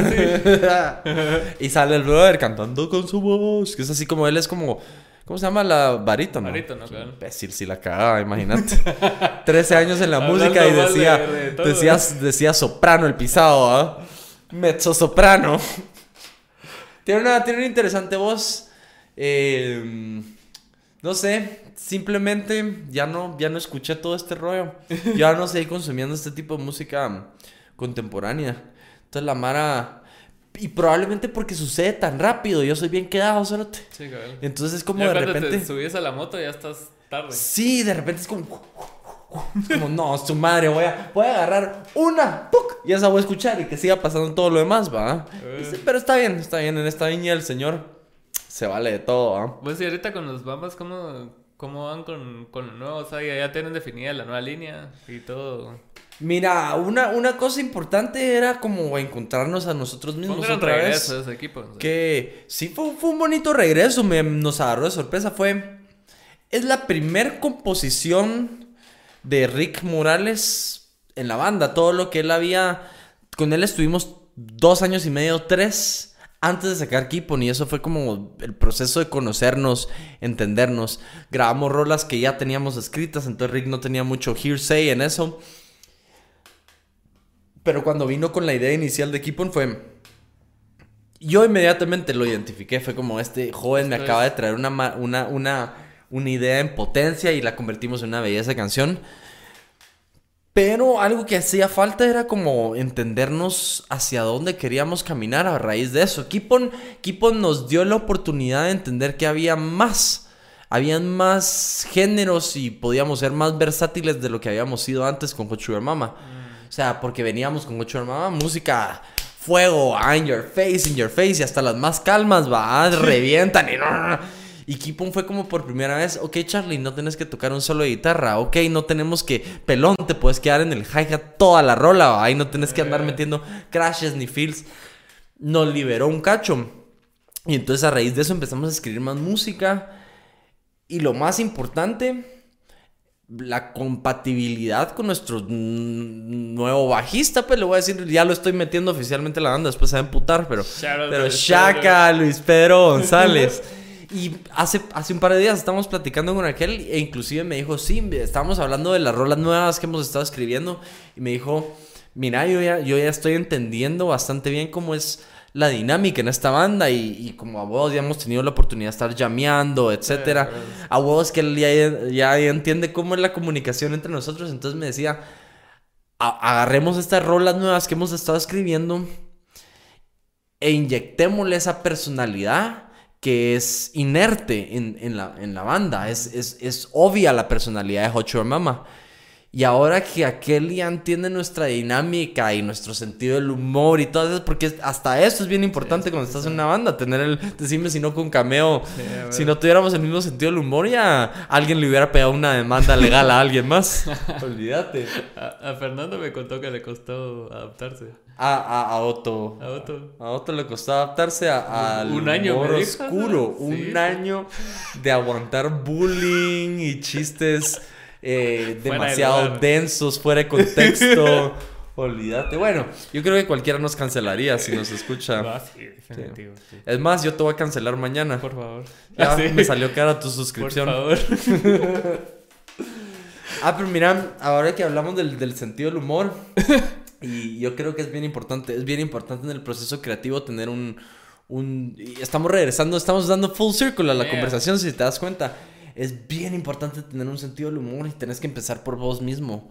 y sale el brother cantando con su voz. Que es así como él es como. ¿Cómo se llama la varita, no? Barítono, claro. Imbécil, si la cagaba, imagínate. 13 años en la música y decía. de- de todo. decía, decía soprano el pisado, ¿ah? Mezzo soprano. tiene, una, tiene una interesante voz. Eh, no sé, simplemente ya no, ya no escuché todo este rollo. Ya no seguí consumiendo este tipo de música contemporánea. Entonces la Mara. Y probablemente porque sucede tan rápido. Yo soy bien quedado, cerote. Sí, cabrón. Entonces es como Ya de cuando repente. te subes a la moto ya estás tarde. Sí, de repente es como. Como, no, su madre, voy a, voy a agarrar una, ¡puc! y esa voy a escuchar y que siga pasando todo lo demás, va. Eh. Sí, Pero está bien, está bien. En esta viña el señor se vale de todo, va. Pues y ahorita con los Bambas, ¿cómo, cómo van con, con lo nuevo? O sea, ya, tienen definida la nueva línea y todo. Mira, una, una cosa importante era como encontrarnos a nosotros Fue un mismos gran otra vez. regreso de ese equipo. o sea. Que sí fue, fue un bonito regreso, me, nos agarró de sorpresa. Fue. Es la primer composición de Rick Morales en la banda. Todo lo que él había. Con él estuvimos dos años y medio, tres, antes de sacar Keepon. Y eso fue como el proceso de conocernos, entendernos. Grabamos rolas que ya teníamos escritas, entonces Rick no tenía mucho hearsay en eso. Pero cuando vino con la idea inicial de Keepon fue... Yo inmediatamente lo identifiqué, fue como este joven me acaba de traer una, una, una, una idea en potencia y la convertimos en una belleza de canción. Pero algo que hacía falta era como entendernos hacia dónde queríamos caminar a raíz de eso. Kipon, Kipon nos dio la oportunidad de entender que había más. Habían más géneros y podíamos ser más versátiles de lo que habíamos sido antes con Hot Sugar Mama. O sea, porque veníamos con Hot Sugar Mama, música, fuego, ah, in your face, in your face, y hasta las más calmas, va, revientan y no. Y Kipon fue como por primera vez, ok Charlie, no tienes que tocar un solo de guitarra, ok, no tenemos que, pelón, te puedes quedar en el hi-hat toda la rola, y no tienes que andar metiendo crashes ni fills. Nos liberó un cacho. Y entonces a raíz de eso empezamos a escribir más música. Y lo más importante, la compatibilidad con nuestro nuevo bajista, pues le voy a decir, ya lo estoy metiendo oficialmente en la banda, después se va a emputar, pero... Shout Pero Shaka, Luis Pedro González. Y hace, hace un par de días estábamos platicando con aquel e inclusive me dijo, sí, estábamos hablando de las rolas nuevas que hemos estado escribiendo y me dijo, mira, yo ya, yo ya estoy entendiendo bastante bien cómo es la dinámica en esta banda y, y como a vos ya hemos tenido la oportunidad de estar llameando, etcétera. A vos que él ya, ya entiende cómo es la comunicación entre nosotros, entonces me decía, "A- agarremos estas rolas nuevas que hemos estado escribiendo e inyectémosle esa personalidad que es inerte en, en la, en la banda. Es, es, es obvia la personalidad de Hot Sugar Mama. Y ahora que aquel ya entiende nuestra dinámica y nuestro sentido del humor y todo eso, porque hasta eso es bien importante cuando estás en una banda, tener el, decime si no con cameo, si no tuviéramos el mismo sentido del humor, ya alguien le hubiera pegado una demanda legal a alguien más. Olvídate. A, a Fernando me contó que le costó adaptarse. A, a, a Otto. A Otto. A Otto le costó adaptarse a- al Un año, humor oscuro. Un año de aguantar bullying y chistes eh, de demasiado densos, fuera de contexto. Olvídate. Bueno, yo creo que cualquiera nos cancelaría si nos escucha. Sí, definitivo. sí. Es más, yo te voy a cancelar mañana. Por favor. Ya Ah, me salió cara tu Por suscripción. favor. Ah, pero mira, ahora que hablamos del, del sentido del humor, y yo creo que es bien importante, es bien importante en el proceso creativo tener un... un estamos regresando, estamos dando full circle a la Yeah. conversación, si te das cuenta. Es bien importante tener un sentido del humor y tenés que empezar por vos mismo.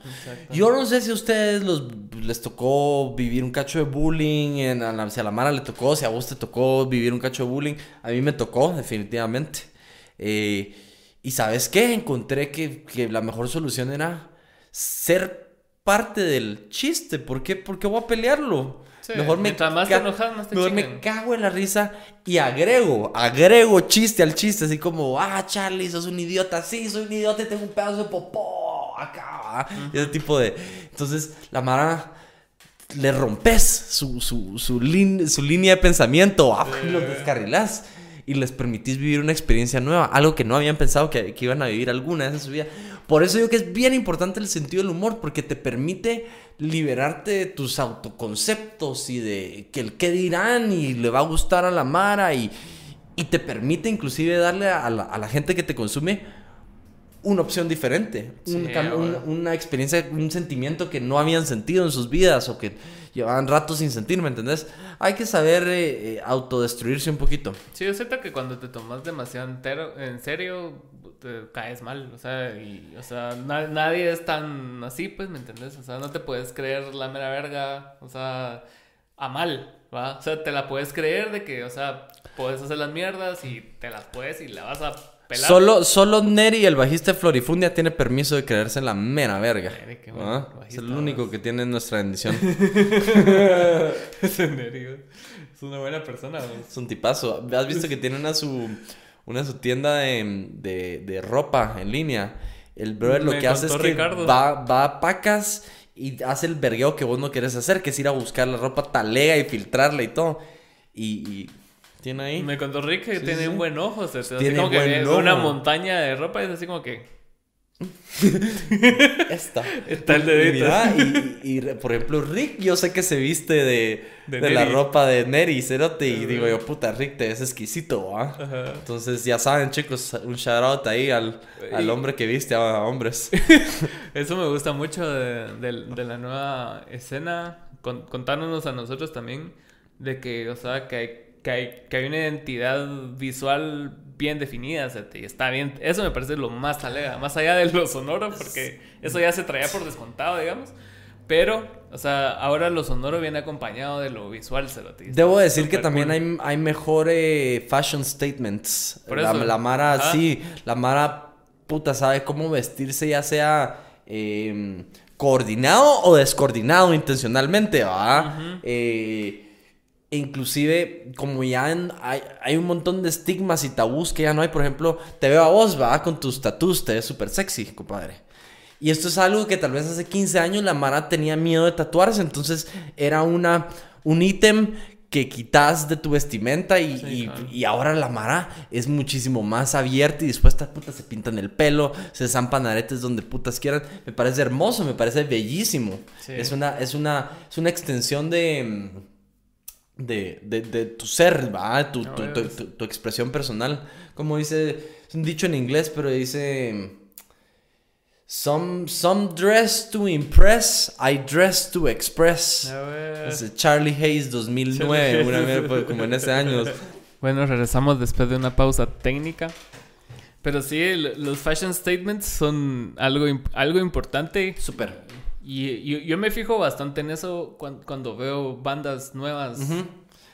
Yo no sé si a ustedes los, les tocó vivir un cacho de bullying, en, a la, si a la Mara le tocó, si a vos te tocó vivir un cacho de bullying. A mí me tocó, definitivamente. Eh, y sabes qué, encontré que, que la mejor solución era ser parte del chiste. ¿Por qué? Porque voy a pelearlo. Sí, mejor me, mientras más te ca- enojas, más te mejor me chingan. cago en la risa y agrego, agrego chiste al chiste, así como, ah, Charlie, sos un idiota, sí, soy un idiota y tengo un pedazo de popó acá, ¿va? ese tipo de... Entonces, la Mara le rompes su, su, su, lin- su línea de pensamiento, ¿va? y los descarrilás y les permitís vivir una experiencia nueva, algo que no habían pensado que, que iban a vivir alguna vez en su vida. Por eso digo que es bien importante el sentido del humor, porque te permite liberarte de tus autoconceptos y de que el qué dirán y le va a gustar a la Mara y, y te permite inclusive darle a la, a la gente que te consume una opción diferente, un Sí, un- una experiencia, un sentimiento que no habían sentido en sus vidas o que llevaban rato sin sentir, ¿me entendés? Hay que saber eh, eh, autodestruirse un poquito. Sí, yo siento que cuando te tomas demasiado entero, en serio, te caes mal. O sea, y, o sea na- nadie es tan así, pues, ¿me entendés? O sea, no te puedes creer la mera verga, o sea, a mal, ¿va? O sea, te la puedes creer de que, o sea, puedes hacer las mierdas y te las puedes y la vas a pelar. Solo, solo Neri, el bajista de Florifundia, tiene permiso de creerse la mera verga. Neri, qué buen ¿Ah? Es el único que tiene nuestra bendición. Es serio. Es una buena persona, ¿no? Es un tipazo. ¿Has visto que tiene una su, una su tienda de, de, de ropa en línea? El brother lo Me que hace es que Ricardo. va, va a pacas y hace el vergueo que vos no querés hacer, que es ir a buscar la ropa talega y filtrarla y todo. Y, y tiene ahí. Me contó Rick que Sí, tiene sí, un buen ojo, o sea, así Tiene como que una montaña de ropa y es así como que... Esta. Está el dedito. mira, y, y, y, por ejemplo, Rick, yo sé que se viste de, De de, la ropa de Neri, cerote, y digo yo, puta, Rick, te ves exquisito. Entonces, ya saben, chicos, un shout out ahí al, al hombre que viste a hombres. Eso me gusta mucho de, de- de la nueva escena, con- contándonos a nosotros también de que, o sea, que hay, que hay, que hay una identidad visual bien definida, o sea, y está bien, eso me parece lo más talega, más allá de lo sonoro, porque eso ya se traía por descontado, digamos, pero, o sea, ahora lo sonoro viene acompañado de lo visual, cerote, y está Debo decir que también cool. hay, hay mejor eh, fashion statements. Por la, eso. la Mara, Ajá. sí, la Mara, puta, sabe cómo vestirse, ya sea eh, coordinado o descoordinado intencionalmente, ¿va? Eh, inclusive, como ya en- hay, hay un montón de estigmas y tabús que ya no hay, por ejemplo, te veo a vos, va, con tus tatús, te ves súper sexy, compadre. Y esto es algo que tal vez hace 15 años la Mara tenía miedo de tatuarse, entonces era una, un ítem que quitas de tu vestimenta y, Sí, y- claro. y ahora la Mara es muchísimo más abierta y dispuesta, puta, se pintan el pelo, se zampan aretes donde putas quieran. Me parece hermoso, me parece bellísimo. Sí. Es, una, es, una, es una extensión de... de, de, de tu ser, ¿va? Tu, tu, tu- tu- tu expresión personal. Como dice, es un dicho en inglés, pero dice... Some, some dress to impress, I dress to express. Charlie Hayes 2009, Charlie una como en ese año. Bueno, regresamos después de una pausa técnica. Pero sí, los fashion statements son algo, algo importante. Súper. Y yo, yo me fijo bastante en eso cuan- cuando, veo bandas nuevas.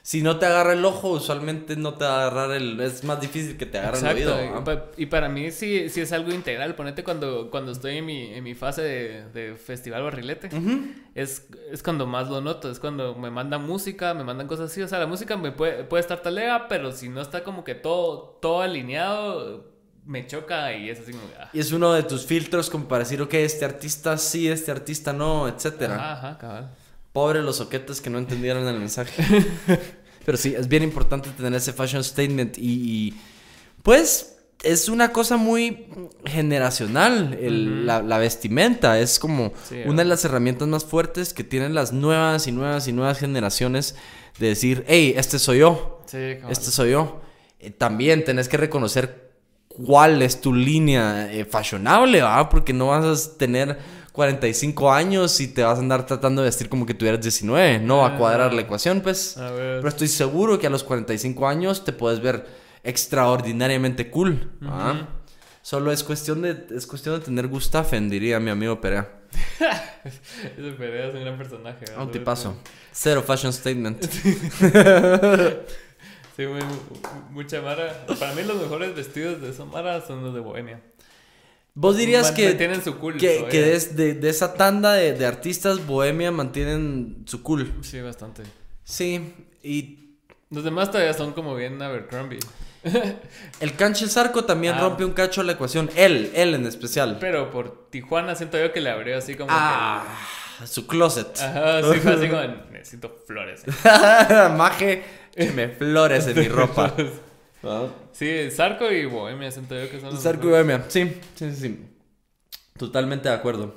Si no te agarra el ojo, usualmente no te va a agarrar el... Es más difícil que te agarre el Exacto. oído. y para mí sí, sí es algo integral. Ponete cuando, cuando estoy en mi, en mi fase de, de festival barrilete. Es, es cuando más lo noto, es cuando me mandan música, me mandan cosas así. O sea, la música me puede, puede estar talega, pero si no está como que todo, todo alineado, me choca y es así como... ah. Y es uno de tus filtros como para decir, ok, este artista sí, este artista no, etcétera. Ajá, ajá, cabal. Pobre los soquetes que no entendieron el mensaje. Pero sí, es bien importante tener ese fashion statement y, y, pues es una cosa muy generacional, el- la, la vestimenta es como Sí, una de las herramientas más fuertes que tienen las nuevas y nuevas y nuevas generaciones de decir, hey, este soy yo, Sí, este soy yo. Eh, también tenés que reconocer cuál es tu línea eh, fashionable, ¿va? Porque no vas a tener 45 años y te vas a andar tratando de vestir como que tuvieras 19. No va a cuadrar Ah. la ecuación, pues. A ver. Pero estoy seguro que a los 45 años te puedes ver extraordinariamente cool. Solo es cuestión de, es cuestión de tener gustafen, diría mi amigo Perea. Ese Perea es un gran personaje. ¿verdad? A un tipazo. Cero fashion statement. Sí, muy- mucha Mara. Para mí los mejores vestidos de esa Mara son los de Bohemia. ¿Vos dirías Man- que, mantienen su cool que, que de, de esa tanda de, de artistas bohemia mantienen su cool? Sí, bastante. Sí, y Los demás todavía son como bien Abercrombie. el Canche Zarco también Ah. rompe un cacho la ecuación. Él, él en especial. Pero por Tijuana siento yo que le abrió así como Ah, su closet. que... Ajá, sí fue así como... Necesito flores. Maje, que me flores en mi ropa. Sí, Zarco y Bohemia siento yo que son los Zarco y. Bohemia. Sí, sí, sí, sí. Totalmente de acuerdo.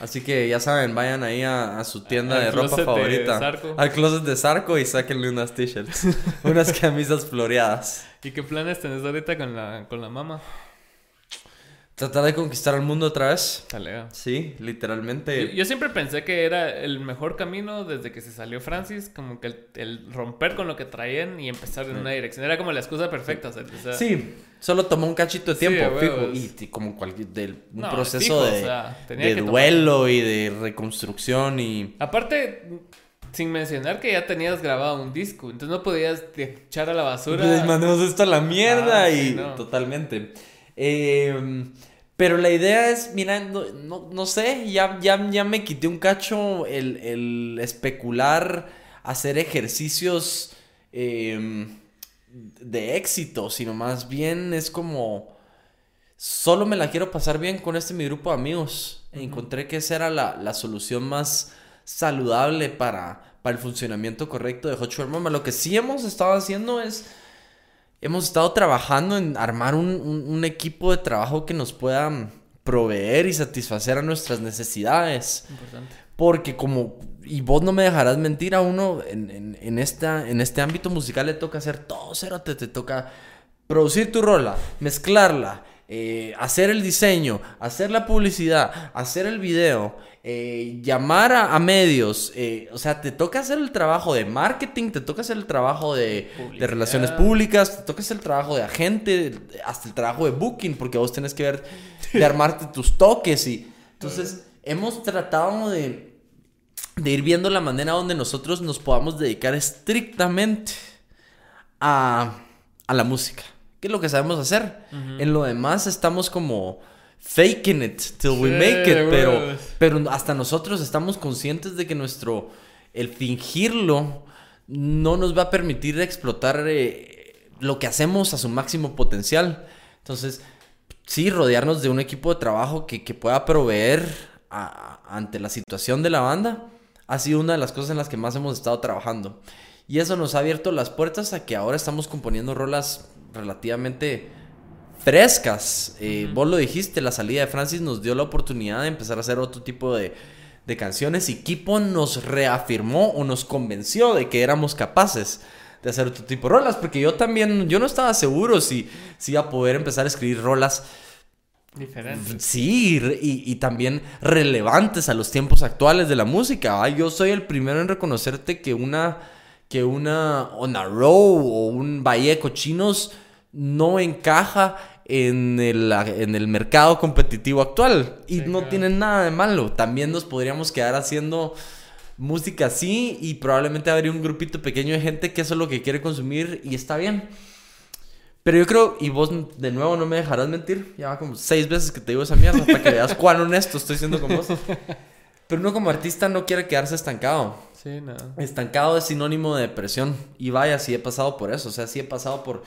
Así que ya saben, vayan ahí a, a su tienda Al de ropa de favorita. Zarco. Al closet de Zarco y sáquenle unas t-shirts. unas camisas floreadas. ¿Y qué planes tenés ahorita con la, con la mamá? Tratar de conquistar el mundo otra vez. Sí, literalmente. yo siempre pensé que era el mejor camino desde que se salió Francis, como que el, el romper con lo que traían y empezar en una dirección. Era como la excusa perfecta. sea, o sea, Sí, solo tomó un cachito de Sí, tiempo, fijo. Y, y como cualquier del, un No, proceso fijo, o de, sea, tenía de que tomar duelo y de reconstrucción y. Aparte, sin mencionar que ya tenías grabado un disco, entonces no podías echar a la basura. Les mandamos esto a la mierda Ah, y sí, no. totalmente. Eh, pero la idea es, mira, no, no, no sé, ya, ya, ya me quité un cacho el, el especular, hacer ejercicios eh, de éxito, sino más bien es como, solo me la quiero pasar bien con este mi grupo de amigos. Encontré que esa era la, la solución más saludable para, para el funcionamiento correcto de Hot Mama. Lo que sí hemos estado haciendo es hemos estado trabajando en armar un, un- un equipo de trabajo que nos pueda proveer y satisfacer a nuestras necesidades. Importante. Porque como, y vos no me dejarás mentir a uno, en, en, en esta, en este ámbito musical le toca hacer todo, cero, te, te toca producir tu rola, mezclarla, eh, hacer el diseño, hacer la publicidad, hacer el video, eh, llamar a, a medios, eh, o sea, te toca hacer el trabajo de marketing, te toca hacer el trabajo de, relaciones públicas, te toca hacer el trabajo de agente, hasta el trabajo de booking, porque vos tenés que ver, de armarte tus toques y... Entonces, hemos tratado de, de ir viendo la manera donde nosotros nos podamos dedicar estrictamente a, a la música. Que es lo que sabemos hacer. En lo demás estamos como faking it till we Sí, make it. Pero, pero hasta nosotros estamos conscientes de que nuestro... El fingirlo no nos va a permitir explotar eh, lo que hacemos a su máximo potencial. Entonces, sí, rodearnos de un equipo de trabajo que, que pueda proveer a- ante la situación de la banda ha sido una de las cosas en las que más hemos estado trabajando. Y eso nos ha abierto las puertas a que ahora estamos componiendo rolas relativamente frescas. Eh, Vos lo dijiste, la salida de Francis nos dio la oportunidad de empezar a hacer otro tipo de, de canciones y Kipo nos reafirmó o nos convenció de que éramos capaces de hacer otro tipo de rolas, porque yo también, yo no estaba seguro si, si iba a poder empezar a escribir rolas Diferente. Sí, y, y también relevantes a los tiempos actuales de la música. ¿va? Yo soy el primero en reconocerte que una, que una Ona Row o un Bahía de Cochinos no encaja en el, en el mercado competitivo actual. Y Sí, no claro. tiene nada de malo. También nos podríamos quedar haciendo música así y probablemente habría un grupito pequeño de gente que eso es lo que quiere consumir y está bien. Pero yo creo, y vos de nuevo no me dejarás mentir, ya va como seis veces que te digo esa mierda para que veas cuán honesto estoy siendo con vos. Pero uno como artista no quiere quedarse estancado. Sí, no. Estancado es sinónimo de depresión. Y vaya, sí he pasado por eso. O sea, sí he pasado por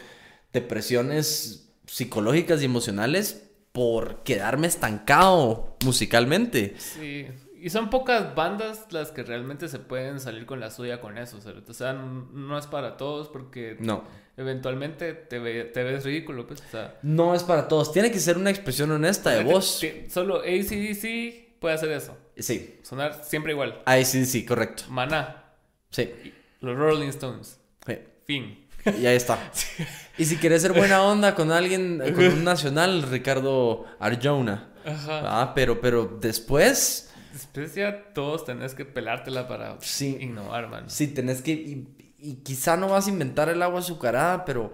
depresiones psicológicas y emocionales por quedarme estancado musicalmente. Sí. Y son pocas bandas las que realmente se pueden salir con la suya con eso. O sea, no es para todos porque No. eventualmente te, ve- te ves ridículo, pues. O sea, No es para todos. Tiene que ser una expresión honesta de voz. solo ACDC puede hacer eso. Sí. Sonar siempre igual. Sí, sí, correcto. Maná, Sí. los Rolling Stones. sí. Fin. Y ahí está. Y si quieres ser buena onda con alguien, con un nacional, Ricardo Arjona. Ajá. Ah, pero, pero después, Después ya todos tenés que pelártela para Sí. innovar, man. sí tenés que. Y, y quizá no vas a inventar el agua azucarada, pero.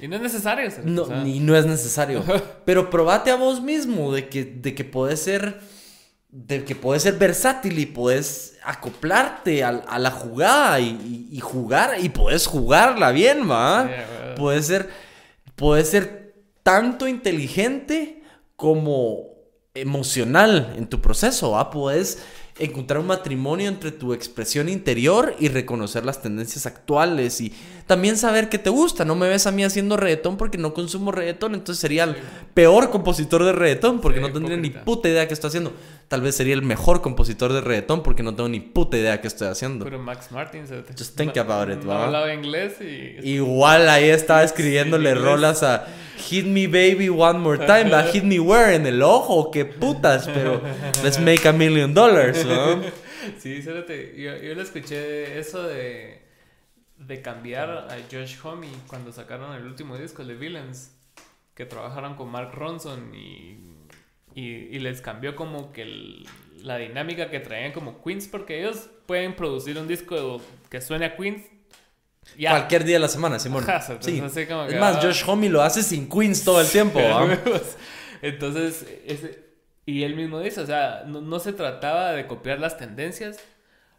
Y no es necesario. ¿cierto? No, O sea, ni no es necesario. Pero probate a vos mismo de que, de que podés ser. De que podés ser versátil y podés acoplarte a, a la jugada y, y- y jugar. Y podés jugarla bien, ¿va? Huevo. Puedes ser, puedes ser tanto inteligente como emocional en tu proceso, ¿va? Puedes encontrar un matrimonio entre tu expresión interior y reconocer las tendencias actuales y también saber qué te gusta. No me ves a mí haciendo reggaetón porque no consumo reggaetón, entonces sería el peor compositor de reggaetón porque Sí, no tendría ni puta idea qué estoy haciendo. Tal vez sería el mejor compositor de reggaetón porque no tengo ni puta idea qué estoy haciendo. Pero Max Martin, ¿cierto? Just think about it, no hablaba inglés y... Igual ahí estaba escribiéndole rolas a Hit Me Baby One More Time, a Hit Me Where en el ojo, qué putas, pero let's make a million dollars, ¿no? Sí, cérate. Yo, yo le escuché eso de, de cambiar a Josh Homme cuando sacaron el último disco, The Villains, que trabajaron con Mark Ronson y, y, y les cambió como que el- la dinámica que traían como Queens, porque ellos pueden producir un disco que suene a Queens. Ya. Cualquier día de la semana, Simón. Ajá, Sí. así como Es más, ah, Josh Homme lo hace sin Queens todo el tiempo. Entonces, ese- y él mismo dice, o sea, no, no se trataba de copiar las tendencias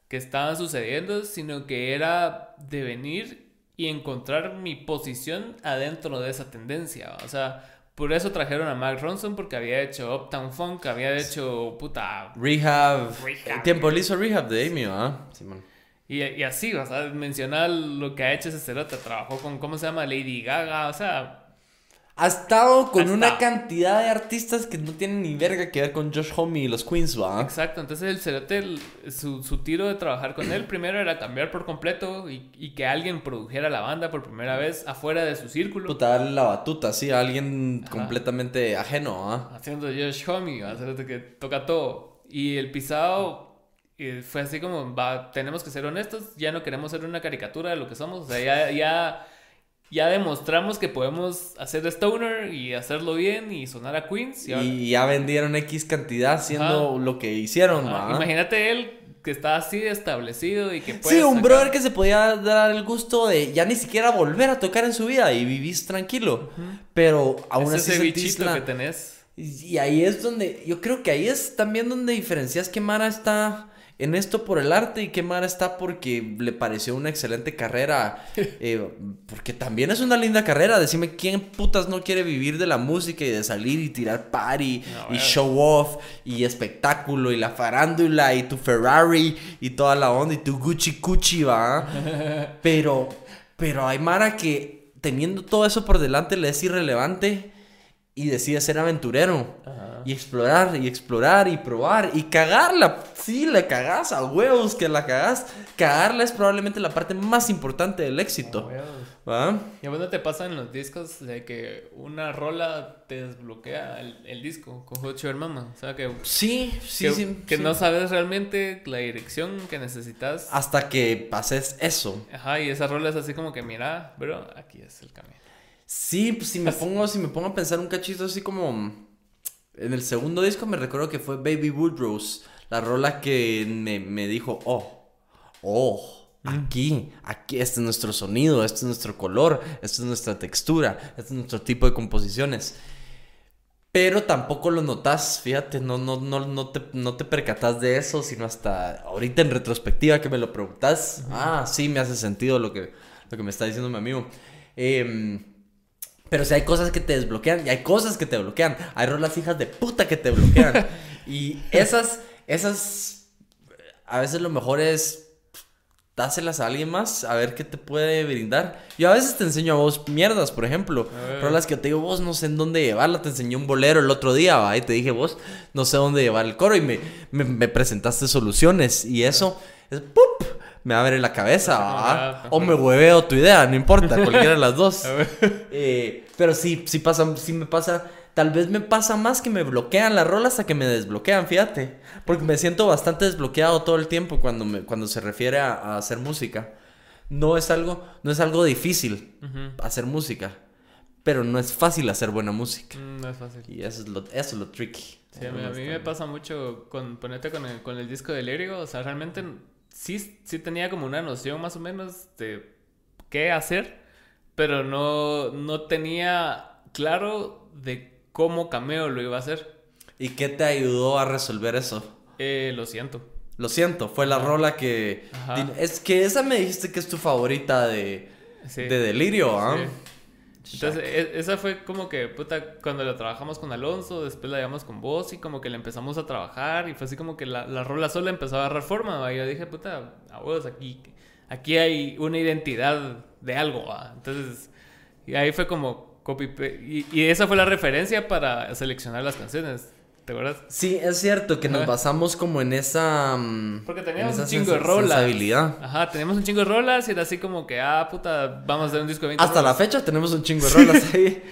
que estaban sucediendo, sino que era de venir y encontrar mi posición adentro de esa tendencia. O sea, por eso trajeron a Mark Ronson, porque había hecho Uptown Funk, había hecho puta. Rehab. Rehab. Tiempo le hizo Rehab de Amy, ¿va? Simón. Y, y así, o sea, mencionar lo que ha hecho ese cerote. Trabajó con, ¿cómo se llama? Lady Gaga, o sea. Ha estado con Ha una estado. cantidad de artistas que no tienen ni verga que ver con Josh Homme y los Queens, ¿va? Exacto, entonces el cerote, su, su tiro de trabajar con él primero era cambiar por completo y, y que alguien produjera la banda por primera vez afuera de su círculo. Puta, darle la batuta, sí, a alguien Ajá. completamente ajeno, ¿ah? haciendo Josh Homie, ¿va? cerote que toca todo. Y el pisado eh, fue así como, va, tenemos que ser honestos, ya no queremos ser una caricatura de lo que somos, o sea, ya, ya, ya demostramos que podemos hacer Stoner y hacerlo bien y sonar a Queens. Y ahora- Y ya vendieron X cantidad haciendo lo que hicieron, ¿va? Imagínate él que está así establecido y que puede Sí, un sacar- brother que se podía dar el gusto de ya ni siquiera volver a tocar en su vida y vivís tranquilo. Pero aún es así ese bichito la- que tenés. Y ahí es donde, yo creo que ahí es también donde diferencias que Mara está en esto por el arte y que Mara está porque le pareció una excelente carrera. eh, porque también es una linda carrera. Decime quién putas no quiere vivir de la música y de salir y tirar party No, y show off y espectáculo y la farándula y tu Ferrari y toda la onda y tu Gucci Gucci, va. pero, pero hay Mara que teniendo todo eso por delante le es irrelevante y decide ser aventurero. Ajá. Y explorar, y explorar, y probar, y cagarla. Sí, la cagás, a huevos que la cagás. Cagarla es probablemente la parte más importante del éxito. ¿Va? Y a vos no te pasa en los discos de que una rola te desbloquea el, el disco con Hot Sugar Mama. O sea, que, Sí, sí, que, sí. que sí. no sabes realmente la dirección que necesitas. Hasta que pases eso. Ajá, y esa rola es así como que, mira, bro, aquí es el camino. Sí, pues si me pongo, si me pongo a pensar un cachito así como. En el segundo disco me recuerdo que fue Baby Woodrose. La rola que me, me dijo, oh, oh, aquí, aquí, este es nuestro sonido, este es nuestro color, esta es nuestra textura, este es nuestro tipo de composiciones. Pero tampoco lo notas, fíjate, no, no, no, no, te, no te percatas de eso, sino hasta ahorita en retrospectiva que me lo preguntas. Ah, sí, me hace sentido lo que, lo que me está diciendo mi amigo. Em, pero si hay cosas que te desbloquean y hay cosas que te bloquean. Hay rolas hijas de puta que te bloquean. y esas, esas, a veces lo mejor es dáselas a alguien más a ver qué te puede brindar. Yo a veces te enseño a vos mierdas, por ejemplo. Rolas que te digo, vos no sé en dónde llevarla. Te enseñé un bolero el otro día, ¿va? Y te dije, vos no sé dónde llevar el coro. Y me, me, me presentaste soluciones. Y eso es ¡pup! Me abre la cabeza, O me hueveo tu idea, no importa, cualquiera de las dos. Eh, pero sí, sí pasa, sí me pasa. Tal vez me pasa más que me bloquean las rolas hasta que me desbloquean, fíjate. Porque me siento bastante desbloqueado todo el tiempo cuando, me, cuando se refiere a, a hacer música. No es algo, no es algo difícil hacer música. Pero no es fácil hacer buena música. Mm, No es fácil. Y eso es lo, eso es lo tricky. Sí, a mí, a mí me pasa mucho con ponerte con el, con el disco de Lyrigo. O sea, realmente sí, sí tenía como una noción más o menos de qué hacer, pero no, no tenía claro de cómo Cameo lo iba a hacer. ¿Y qué te ayudó a resolver eso? Eh, lo siento. Lo siento, fue la rola que... Ajá. Es que esa me dijiste que es tu favorita de, Sí. de Delirio, ¿ah? Sí. Entonces, e- esa fue como que, puta, cuando la trabajamos con Alonso, después la llevamos con vos y como que la empezamos a trabajar y fue así como que la, la rola sola empezó a agarrar forma, ¿va? Y yo dije, puta, a vos, aquí, aquí hay una identidad de algo, ¿va? Entonces, y ahí fue como copy y, y esa fue la referencia para seleccionar las canciones, ¿te acuerdas? Sí, es cierto que nos basamos como en esa... mm, Porque en teníamos un chingo de rolas. Ajá, teníamos un chingo de rolas y era así como que, ah, puta, vamos a hacer un disco de 20 Hasta la fecha tenemos un chingo de rolas ahí.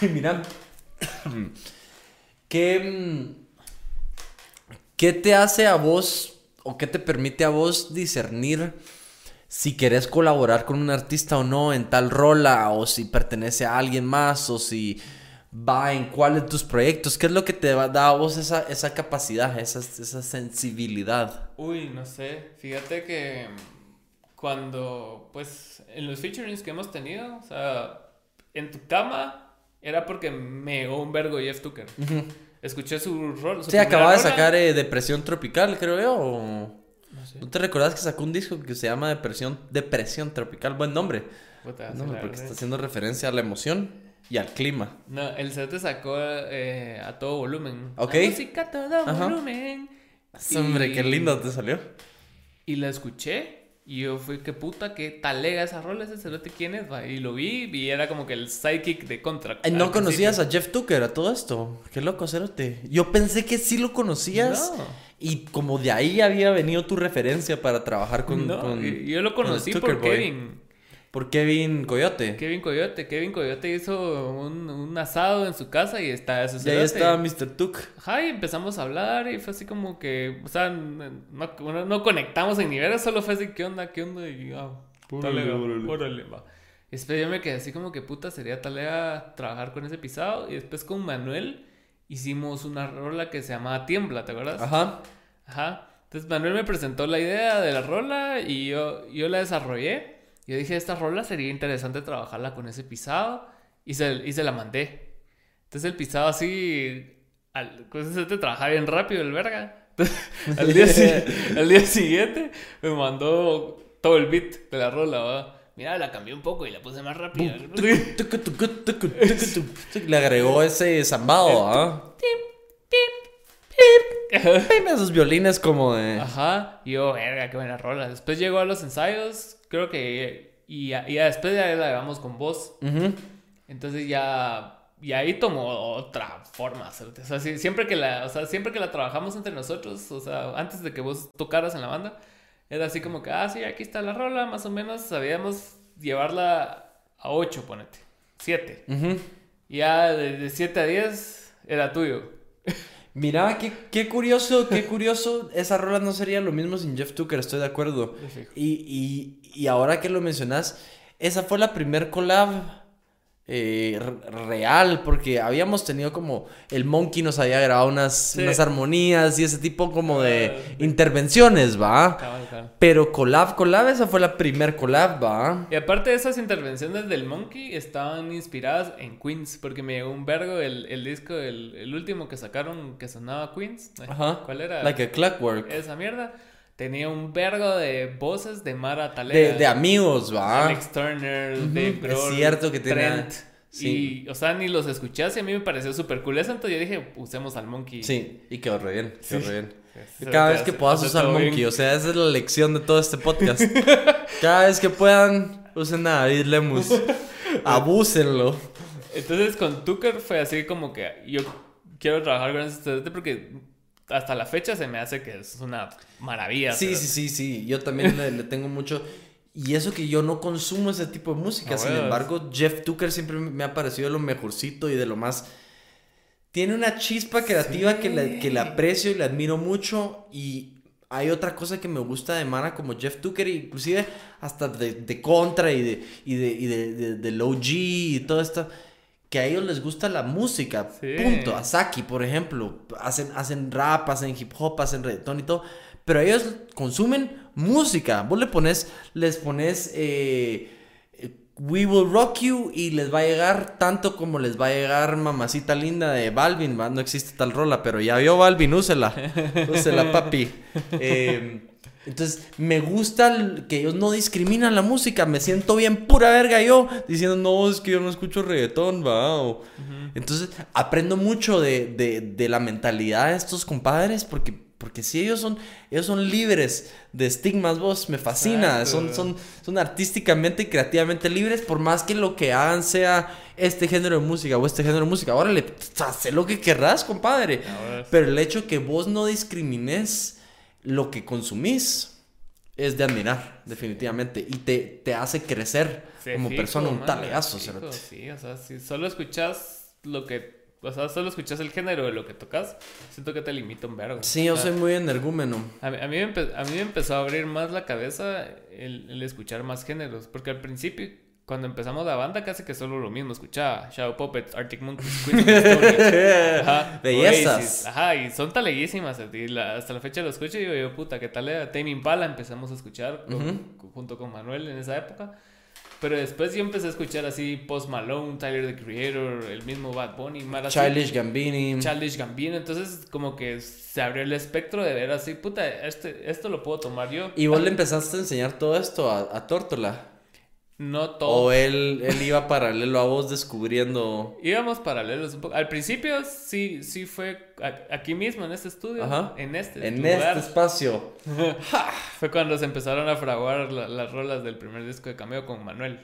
Mira. ¿Qué, mm, ¿Qué te hace a vos o qué te permite a vos discernir si querés colaborar con un artista o no en tal rola o si pertenece a alguien más o si va en cuál de tus proyectos? ¿Qué es lo que te da a vos esa, esa capacidad, esa, esa sensibilidad? Uy, no sé. Fíjate que cuando, pues, en los featurings que hemos tenido, o sea, en tu cama era porque me llegó un vergo Jeff Tucker. Escuché su rol. su Sí, primera acaba de sacar eh, Depresión Tropical, creo yo. o- No sé. ¿No te recordás que sacó un disco que se llama Depresión, Depresión Tropical? Buen nombre. No, porque está haciendo referencia a la emoción y al clima. No, el set sacó eh, a todo volumen. Ok. La música a todo Ajá. volumen. Hombre, qué lindo te salió. Y la escuché Y yo fui, qué puta, qué talega esa rola, ese cerote, ¿quién es? va? Y lo vi y era como que el psychic de Contra. Ay, ¿No al conocías principio. a Jeff Tucker a todo esto? Qué loco, Cerote. Yo pensé que sí lo conocías. No. Y como de ahí había venido tu referencia para trabajar con. no, con- yo lo con conocí Tucker por Boy. Kevin. Por Kevin Coyote. Kevin Coyote. Kevin Coyote hizo un, un asado en su casa y está ese Y ahí estaba Mr. Tuck. Ajá, y empezamos a hablar y fue así como que, o sea, no, no- conectamos en niveles, solo fue así, ¿qué onda? ¿Qué onda? Y ah, Órale, órale. va. Y después yo me quedé así como que puta, sería talega trabajar con ese pisado. Y después con Manuel hicimos una rola que se llamaba Tiembla, ¿te acuerdas? Ajá. Ajá. Entonces Manuel me presentó la idea de la rola y yo, yo la desarrollé. Yo dije, esta rola sería interesante trabajarla con ese pisado y se, y se la mandé. Entonces el pisado así, al, pues ese te trabajaba bien rápido el verga. Entonces, al, día, si- al día siguiente me mandó todo el beat de la rola, ¿va? Mira, la cambié un poco y la puse más tucu. Le agregó ese zambado, ¿ah? Esos violines como de. Ajá, y yo, verga, qué buena rola. Después llegó a los ensayos, creo que. Y ya, y después ya la grabamos con voz. Ujú. Entonces ya. Y ahí tomó otra forma. O sea, sí, siempre que la. O sea, siempre que la trabajamos entre nosotros, o sea, antes de que vos tocaras en la banda, era así como que, ah, sí, aquí está la rola, más o menos sabíamos llevarla a 8, ponete. 7. Ujú. Ya de 7 a 10 era tuyo. Mira, qué, qué curioso, qué curioso. Esa rola no sería lo mismo sin Jeff Tucker, estoy de acuerdo. Y, y, y ahora que lo mencionas, esa fue la primer collab eh, real, porque habíamos tenido como el Monkey nos había grabado unas, Sí. unas armonías y ese tipo como de Ah, intervenciones, ¿va? Pero collab, collab, esa fue la primer collab, ¿va? Y aparte de esas intervenciones del Monkey, estaban inspiradas en Queens, porque me llegó un vergo el, el disco, el, el último que sacaron que sonaba Queens. Ajá. ¿Cuál era? Like a clockwork. Esa mierda. Tenía un vergo de voces de Mara De, Talega. de amigos, ¿va? Alex Turner, Dave es Grohl, cierto que tenía- Trent. sí. Y, o sea, ni los escuché y a mí me pareció súper cool eso, entonces yo dije, usemos al Monkey. Sí, y quedó re bien, quedó Sí. re bien. Cada vez que puedas usar Monkey, bien. o sea, esa es la lección de todo este podcast. Cada vez que puedan, usen a David Lemus. Abúsenlo. Entonces con Tucker fue así como que yo quiero trabajar con estudiante porque hasta la fecha se me hace que es una maravilla. Sí, pero- sí, sí, sí. Yo también le, le tengo mucho. Y eso que yo no consumo ese tipo de música. Sin bueno. embargo, Jeff Tucker siempre me ha parecido lo mejorcito y de lo más. Tiene una chispa creativa que, le, que le aprecio y le admiro mucho. Y hay otra cosa que me gusta de Mara como Jeff Tucker, inclusive hasta de, de Contra y de, y de, y de, de, de Low G y todo esto. Que a ellos les gusta la música. Sí. Punto. A Saki, por ejemplo. Hacen, hacen rap, hacen hip hop, hacen reggaetón y todo. Pero ellos consumen música. Vos le pones, les pones eh, eh, We Will Rock You y les va a llegar tanto como les va a llegar Mamacita Linda de Balvin. No existe tal rola, pero ya vio Balvin, úsela. Úsela, papi. Eh, entonces, me gusta que ellos no discriminan la música. Me siento bien pura verga yo diciendo, no, es que yo no escucho reggaetón, va. Entonces, aprendo mucho de, de- de la mentalidad de estos compadres porque, porque si ellos son, ellos son libres de estigmas, vos, me fascina. Son, son, son artísticamente y creativamente libres por más que lo que hagan sea este género de música o este género de música. Órale, haz lo que querrás, compadre. Pero el hecho que vos no discrimines lo que consumís es de admirar, definitivamente. Y te, te hace crecer Sí, como fijo, persona, un mano, talegazo. fijo. Sí, o sea, si solo escuchas lo que. O sea, solo escuchas el género de lo que tocas, siento que te limita un vergo. Sí, yo O sea, soy muy energúmeno. A mí, a, mí me a mí me empezó a abrir más la cabeza el, el escuchar más géneros. Porque al principio, cuando empezamos la banda, casi que solo lo mismo escuchaba. Shadow Puppets, Arctic Monkeys, Queens. Ajá, Bellezas. Ajá, y son taleguísimas. Y la- hasta la fecha lo escucho y digo, yo, puta, qué tal era. Tame Impala empezamos a escuchar con- junto con Manuel en esa época. Pero después yo empecé a escuchar así Post Malone, Tyler the Creator, el mismo Bad Bunny, Mara Childish Gambini. Childish Gambino, entonces como que se abrió el espectro de ver así, puta, este, esto lo puedo tomar yo. y vos le empezaste a enseñar todo esto a, a Tórtola. No todo. ¿O él, él iba paralelo a vos descubriendo... Íbamos paralelos un poco. Al principio sí, sí fue aquí mismo, en este estudio. Ajá. En este. En lugar. este espacio. Fue cuando se empezaron a fraguar la- las rolas del primer disco de Cameo con Manuel.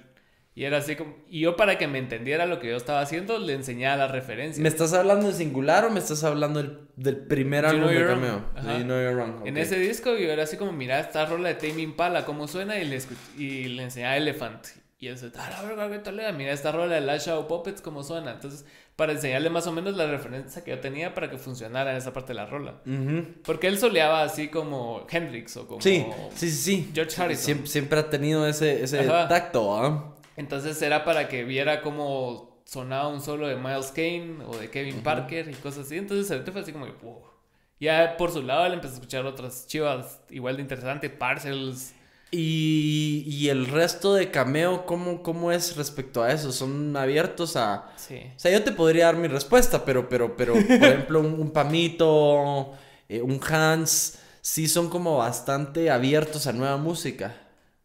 Y era así como... Y yo para que me entendiera lo que yo estaba haciendo, le enseñaba las referencias. ¿Me estás hablando de singular o me estás hablando del, del primer You álbum de cameo? You Know You're Wrong. En ok. ese disco yo era así como, mira esta rola de Tame Impala, cómo suena, y le, y le enseñaba Elephant. Y él se, ah, qué tolera, mira esta rola de Lash Out Puppets, cómo suena. Entonces, para enseñarle más o menos la referencia que yo tenía para que funcionara en esa parte de la rola. Ujú. Porque él soleaba así como Hendrix o como... Sí, sí, sí, sí. George Harrison. Siempre, siempre ha tenido ese, ese Ajá. tacto, ¿ah? Entonces era para que viera cómo sonaba un solo de Miles Kane o de Kevin Parker y cosas así. Entonces el fue así como, wow. Ya por su lado él empezó a escuchar otras chivas igual de interesantes, Parcels. Y, y el resto de cameo, ¿cómo, ¿cómo es respecto a eso? ¿Son abiertos a...? Sí. O sea, yo te podría dar mi respuesta, pero, pero, pero, por ejemplo, un, un Pamito, eh, un Hans, sí son como bastante abiertos a nueva música.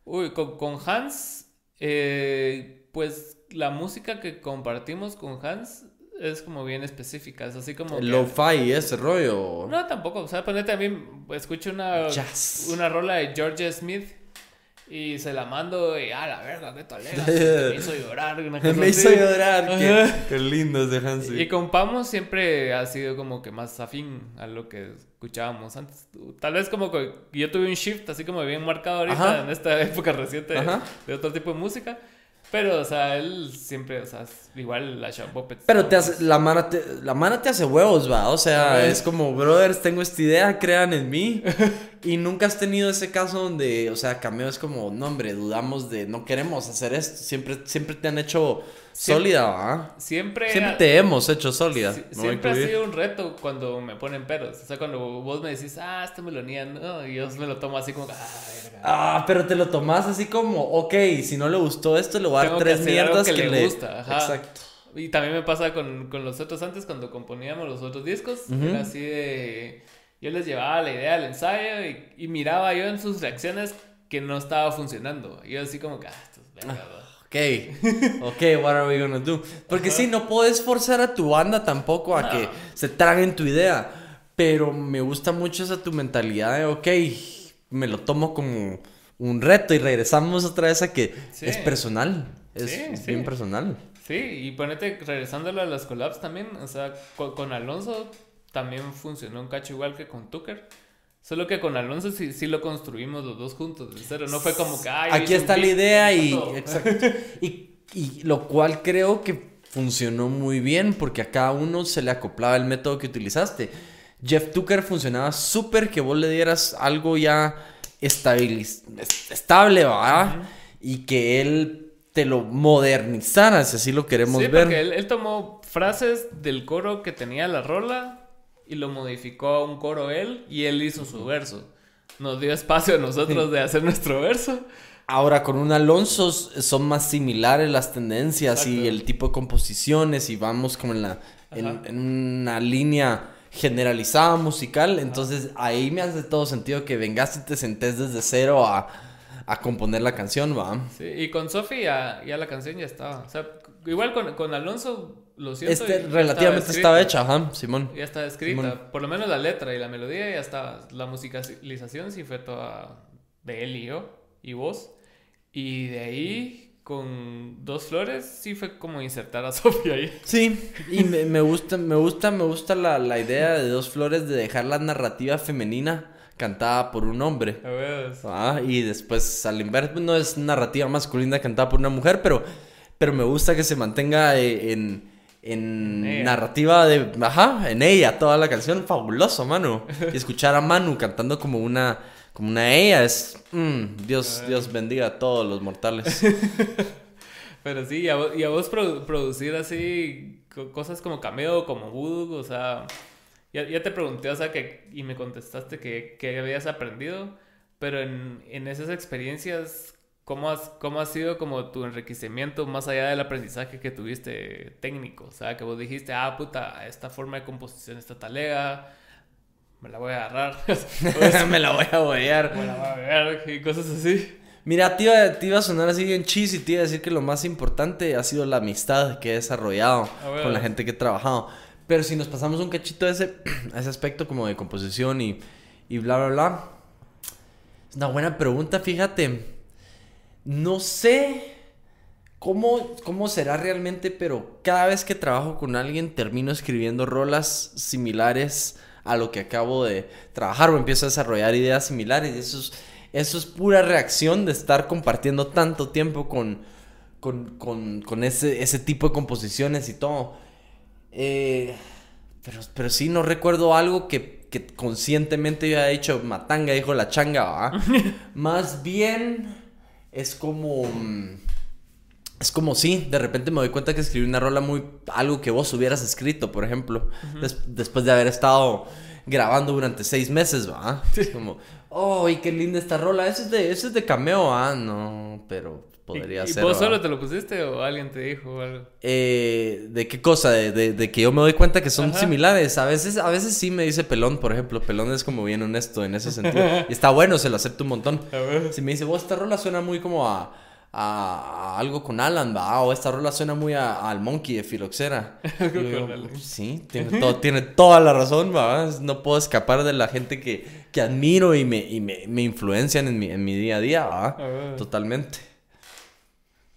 Uy, con, con Hans, eh, pues la música que compartimos con Hans es como bien específica. Es así como... Lo-fi ese rollo. No, tampoco. O sea, ponete a mí, escucho una, Jazz. una rola de George Smith y se la mando y, ah, la verga, qué. Me hizo llorar. Una cosa Me hizo llorar. Qué, qué lindo es de Hans. Y con Pamos siempre ha sido como que más afín a lo que escuchábamos antes. Tal vez como que yo tuve un shift así como bien marcado ahorita Ajá. en esta época reciente de, de otro tipo de música. Pero, o sea, él siempre, o sea, igual la Shop Puppets. Pero te hace, la, mana te, la mana te hace huevos, va. O sea, es como, brothers, tengo esta idea, crean en mí. y nunca has tenido ese caso donde, o sea, cameo es como, no, hombre, dudamos de, no queremos hacer esto. Siempre, siempre te han hecho Siempre- sólida, va. Siempre, Siempre ha- te hemos hecho sólida. si- siempre ha sido un reto cuando me ponen peros. O sea, cuando vos me decís, ah, esta melonía, no, y yo me lo tomo así como, ah, verga. Ah, pero te lo tomás así como, ok, si no le gustó esto, le voy a dar tres mierdas que que, le le gusta, ajá. Exacto. Y también me pasa con, con los otros antes, cuando componíamos los otros discos, Ujú. era así de... Yo les llevaba la idea al ensayo y, y miraba yo en sus reacciones que no estaba funcionando. Yo así como que, ah, esto es verga, ¿no?". Ok, ok, what are we gonna do? Porque sí, no puedes forzar a tu banda tampoco a No. que se traguen tu idea. Pero me gusta mucho esa tu mentalidad de, ok, me lo tomo como un reto y regresamos otra vez a que Sí. es personal. Es Sí, sí. bien personal. Sí, y ponete, regresándolo a las collabs también, o sea, con, con Alonso también funcionó un cacho igual que con Tucker. Solo que con Alonso sí, sí lo construimos los dos juntos, de cero. No fue como que, "Ay, yo Aquí está la idea y, todo". exacto. y, y lo cual creo que funcionó muy bien porque a cada uno se le acoplaba el método que utilizaste. Jeff Tucker funcionaba súper que vos le dieras algo ya estabiliz- estable, ¿va? Y que él te lo modernizara, si así lo queremos Sí, ver. porque él, él tomó frases del coro que tenía la rola y lo modificó a un coro él y él hizo su verso. Nos dio espacio a nosotros de hacer nuestro verso. Ahora, con un Alonso son más similares las tendencias y Exacto. el tipo de composiciones y vamos como en, la, en, Ajá. en una línea generalizada musical. Entonces ahí me hace todo sentido que vengas y te sentés desde cero a, a componer la canción, ¿va? Sí, y con Sofi ya, ya la canción ya estaba. O sea, igual con, con Alonso lo siento. Este, relativamente estaba estaba hecha, ajá, Simón. Ya estaba escrita. Simón. Por lo menos la letra y la melodía ya estaba. La musicalización sí fue toda de él y yo y vos. Y de ahí, con dos flores, sí fue como insertar a Sofía ahí. Sí, y me, me gusta, me gusta, me gusta la, la idea de Dos Flores de dejar la narrativa femenina cantada por un hombre. A ver, Ah, y después al inverso, no es narrativa masculina cantada por una mujer, pero, pero me gusta que se mantenga eh, en, en narrativa de, ajá, en ella, toda la canción, fabuloso, mano. Y escuchar a Manu cantando como una, como una ella es, mm, Dios, Dios bendiga a todos los mortales. Pero sí, y a vos, y a vos produ- producir así co- cosas como cameo, como voodoo, o sea, ya, ya te pregunté, o sea, que, y me contestaste que, que habías aprendido, pero en, en esas experiencias, ¿cómo, has, ¿cómo ha sido como tu enriquecimiento más allá del aprendizaje que tuviste técnico? O sea, que vos dijiste, ah, puta, esta forma de composición está talega, me la voy a agarrar, o me la voy a bolear. me la voy a ver, y cosas así. Mira, te iba, te iba a sonar así bien cheesy y te iba a decir que lo más importante ha sido la amistad que he desarrollado Ah, bueno. con la gente que he trabajado. Pero si nos pasamos un cachito a ese, a ese aspecto como de composición y, y bla, bla, bla. Es una buena pregunta, fíjate. No sé cómo, cómo será realmente, pero cada vez que trabajo con alguien termino escribiendo rolas similares a lo que acabo de trabajar o empiezo a desarrollar ideas similares. Y eso es, eso es pura reacción de estar compartiendo tanto tiempo con, con, con, con ese, ese tipo de composiciones y todo. Eh, pero, pero sí, no recuerdo algo que, que conscientemente yo haya dicho, Matanga dijo la changa, ¿va? Más bien es como... mm, Es como sí, de repente me doy cuenta que escribí una rola muy... Algo que vos hubieras escrito, por ejemplo. des- después de haber estado grabando durante seis meses, ¿va? Es como, oh, y qué linda esta rola. Eso es de, eso es de cameo, ah, no, pero podría ¿Y, y vos solo te lo pusiste o alguien te dijo o algo? Eh, ¿De qué cosa? De, de- de que yo me doy cuenta que son Ajá. similares. A veces, a veces sí me dice Pelón, por ejemplo. Pelón es como bien honesto en ese sentido. Y está bueno, se lo acepto un montón. A ver. Si me dice, vos, esta rola suena muy como a, a- a algo con Alan, va. O esta rola suena muy a- al Monkey de Filoxera. Digo, sí, tiene, todo- tiene toda la razón, va. No puedo escapar de la gente que, que admiro y me, y me, me influencian en mi, en mi día a día, va. Totalmente.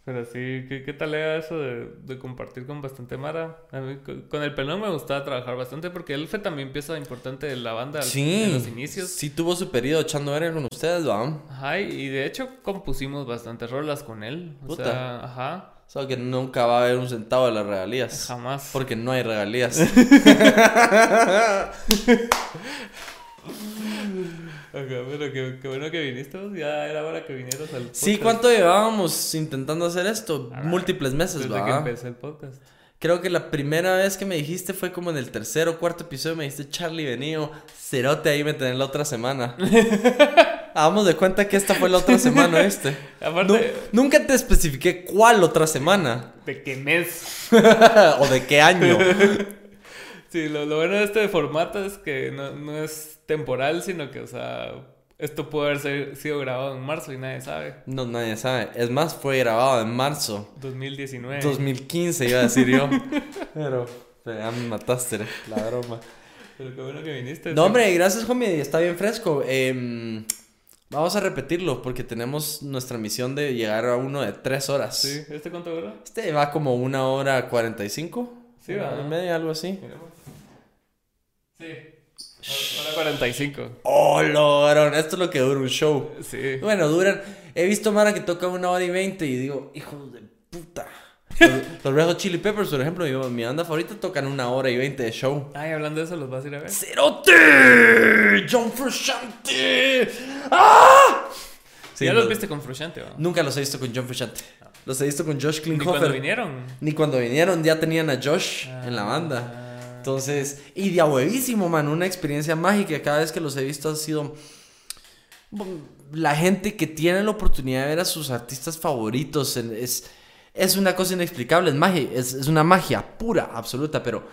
Pero sí, ¿qué, qué tal era eso de, de compartir con bastante Mara? A mí con, el pelón me gustaba trabajar bastante porque él fue también pieza importante de la banda Sí. en los inicios. Sí tuvo su periodo echando verga con ustedes, va. Ajá, y y de hecho compusimos bastantes rolas con él. O Puta. sea, ajá, Solo que nunca va a haber un centavo de las regalías. jamás. Porque no hay regalías. Ajá, pero qué, qué bueno que viniste, ya era hora que vinieras al podcast. sí, ¿cuánto llevábamos intentando hacer esto? Ah, Múltiples meses, Desde que empecé el podcast. Creo que la primera vez que me dijiste fue como en el tercer o cuarto episodio. Me dijiste, Charlie, venido, cerote ahí me tenés la otra semana. Hagamos de cuenta que esta fue la otra semana. Aparte, nunca te especifiqué cuál otra semana. ¿de qué mes? o de qué año. Sí, lo, lo bueno de este formato es que no, no es temporal, sino que, o sea, esto pudo haber sido grabado en marzo y nadie sabe. No, nadie sabe. Es más, fue grabado en marzo 2019. 2015, iba a decir yo. Pero, pero ya me mataste, la broma. Pero qué bueno que viniste. No, sí. hombre, gracias, homie. Está bien fresco. Em, vamos a repetirlo porque tenemos nuestra misión de llegar a uno de tres horas. Sí, ¿este cuánto dura? Este va como una hora cuarenta y cinco. Sí, una va. hora y media, algo así. Sí. Hora 45. Oh, lograron. Esto es lo que dura un show. Sí. Bueno, duran. He visto Mara que toca una hora y veinte y digo, hijos de puta. Los, los Red Hot Chili Peppers, por ejemplo, yo, mi banda favorita tocan una hora y veinte de show. Ay, hablando de eso, ¿los vas a ir a ver? ¡Cerote! ¡John Frusciante! ¡Ah! Sí, ya no- los viste con Frusciante. Nunca los he visto con John Frusciante. Los he visto con Josh Ni cuando Klinghoffer. vinieron. Ni cuando vinieron ya tenían a Josh en la banda. Ah. Entonces, y de huevísimo, man, una experiencia mágica. Cada vez que los he visto ha sido la gente que tiene la oportunidad de ver a sus artistas favoritos. Es, es una cosa inexplicable, es magia, es, es una magia pura, absoluta, pero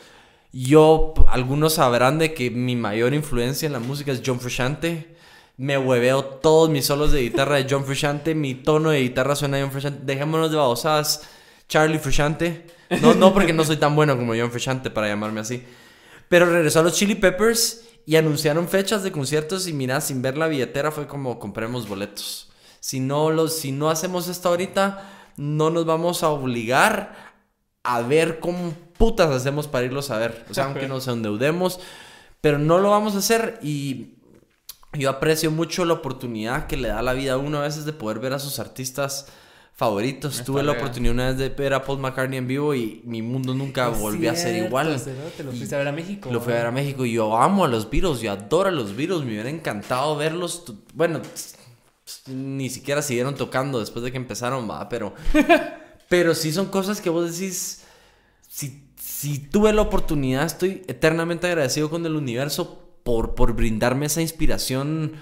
yo, algunos sabrán de que mi mayor influencia en la música es John Frusciante. Me hueveo todos mis solos de guitarra de John Frusciante, mi tono de guitarra suena John Frusciante. Dejémonos de babosadas, Charlie Frusciante. No, no porque no soy tan bueno como John Frusciante para llamarme así. Pero regresó a los Chili Peppers y anunciaron fechas de conciertos y mira, sin ver la billetera fue como compremos boletos. Si no, los, si no hacemos esto ahorita, no nos vamos a obligar a ver cómo putas hacemos para irlos a ver. O sea, aunque nos endeudemos, pero no lo vamos a hacer y yo aprecio mucho la oportunidad que le da la vida a uno a veces de poder ver a sus artistas favoritos. Tuve la bien. oportunidad una vez de ver a Paul McCartney en vivo y mi mundo nunca volvió a ser igual. Te lo fuiste a ver a México. Lo fui a ver a México y yo amo a los Beatles, yo adoro a los Beatles, me hubiera encantado verlos. Bueno, ni siquiera siguieron tocando después de que empezaron, va, pero pero sí son cosas que vos decís si si tuve la oportunidad, estoy eternamente agradecido con el universo por por brindarme esa inspiración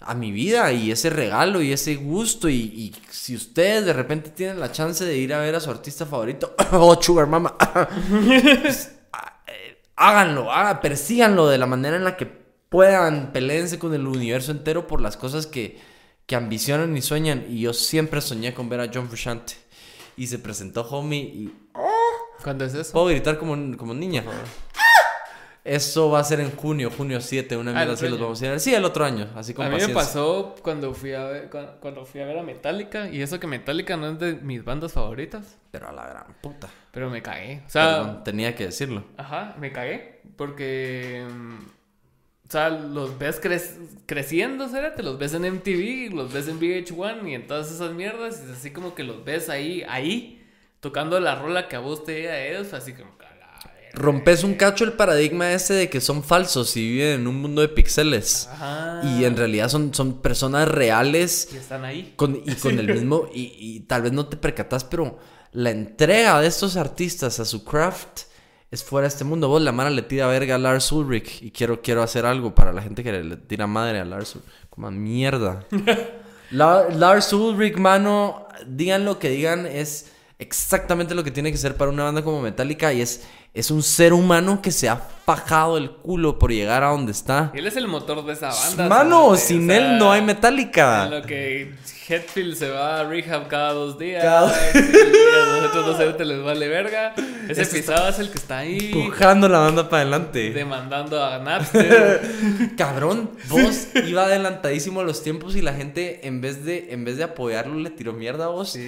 a mi vida y ese regalo y ese gusto y, y si ustedes de repente tienen la chance de ir a ver a su artista favorito, oh Sugar Mama, pues, ah, eh, háganlo, haga- persíganlo de la manera en la que puedan, peleense con el universo entero por las cosas que, que ambicionan y sueñan. Y yo siempre soñé con ver a John Frusciante. Y se presentó Homie y... ¿Cuándo es eso? Puedo gritar como, como niña. Eso va a ser en junio, junio 7, una Ah, mierda ¿el así los vamos a ir. Sí, el otro año, así con A mí me pasó cuando fui a ver, cuando, cuando fui a ver a Metallica y eso que Metallica no es de mis bandas favoritas, Pero a la gran puta. pero me cagué. O sea, Perdón, tenía que decirlo. ajá, me cagué porque mm, o sea, los ves cre- creciendo, ¿será? Te los ves en MTV, los ves en VH1 y en todas esas mierdas y es así como que los ves ahí ahí tocando la rola que a vos te llega a ellos, así como que a la verga. Rompes un cacho el paradigma ese de que son falsos y viven en un mundo de píxeles. Ajá. Y en realidad son, son personas reales Y están ahí. con, y con el mismo... Y, y tal vez no te percatas, pero la entrega de estos artistas a su craft es fuera de este mundo. Vos, la mara le tira verga a Lars Ulrich y quiero, quiero hacer algo para la gente que le, le tira madre a Lars Ulrich. Como mierda. La- Lars Ulrich, mano, digan lo que digan, es exactamente lo que tiene que ser para una banda como Metallica y es, es un ser humano que se ha fajado el culo por llegar a donde está. Él es el motor de esa banda. Mano, ¿sabes? sin O sea, él no hay Metallica. En lo que Hetfield se va a rehab cada dos días. Cada- a nosotros no te les vale verga. Ese pisado es el que está ahí Empujando la banda para adelante. demandando a Napster. Cabrón, vos iba adelantadísimo a los tiempos y la gente en vez de en vez de apoyarlo le tiró mierda a vos. Sí.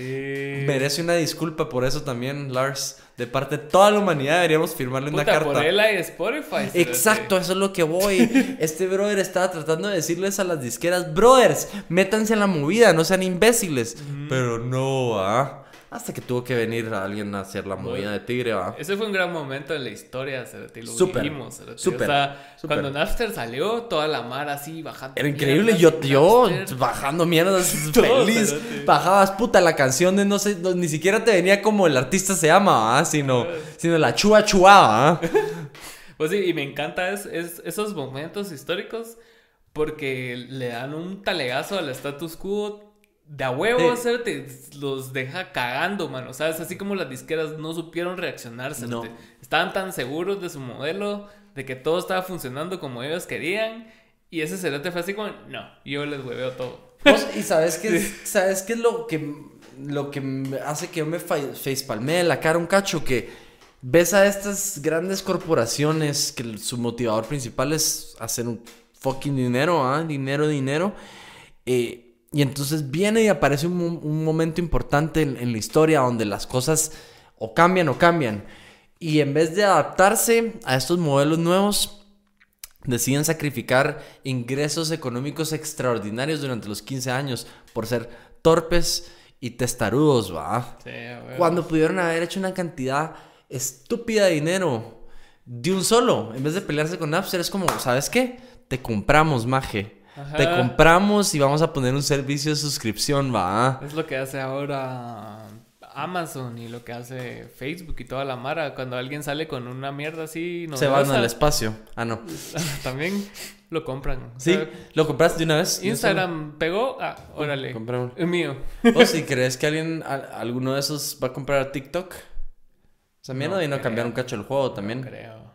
Merece una disculpa por eso también, Lars. De parte de toda la humanidad deberíamos firmarle una Puta, carta. por él hay Spotify. Exacto, eso es lo que voy. Este brother estaba tratando de decirles a las disqueras, brothers, métanse en la movida, no sean imbéciles. Pero no, ¿ah? Hasta que tuvo que venir alguien a hacer la movida de tigre, ¿va? Ese fue un gran momento en la historia, cerote, y lo Súper, vivimos, cerote. súper, O sea, cuando Napster salió, toda la mar así bajando. Era increíble, mierdas yo, yo bajando mierdas feliz. Bajabas puta la canción de no sé, no- ni siquiera te venía como el artista se llama, ¿ah? Sino, sino la chua chua, ¿ah? Pues sí, y me encanta es, es- esos momentos históricos porque le dan un talegazo al status quo de a huevo, Sí. hacerte, los deja cagando, mano. ¿Sabes? Así como las disqueras no supieron reaccionar, cerote. No. Estaban tan seguros de su modelo, de que todo estaba funcionando como ellos querían. Y ese cerote fue así como, no, yo les hueveo todo. Y sabes qué es, sabes qué es lo que lo que hace que yo me fa- facepalmee la cara un cacho que ves a estas grandes corporaciones que su motivador principal es hacer un fucking dinero, ¿ah? Dinero, dinero. eh, y entonces viene y aparece un, mo- un momento importante en, en la historia donde las cosas o cambian o cambian. Y en vez de adaptarse a estos modelos nuevos, deciden sacrificar ingresos económicos extraordinarios durante los 15 años por ser torpes y testarudos, va. Sí. Cuando pudieron haber hecho una cantidad estúpida de dinero de un solo, en vez de pelearse con Napster, es como, ¿sabes qué? Te compramos, maje. Ajá. Te compramos y vamos a poner un servicio de suscripción, va. Es lo que hace ahora Amazon y lo que hace Facebook y toda la mara. Cuando alguien sale con una mierda así, Se van al espacio. Ah, no. también lo compran. Sí, ¿lo compraste de una vez? Instagram pegó, ah, órale. Compramos. Es mío. ¿O si crees que alguien, a- alguno de esos va a comprar TikTok? O sea, mierda No vino a cambiar creo. un cacho el juego también. No creo.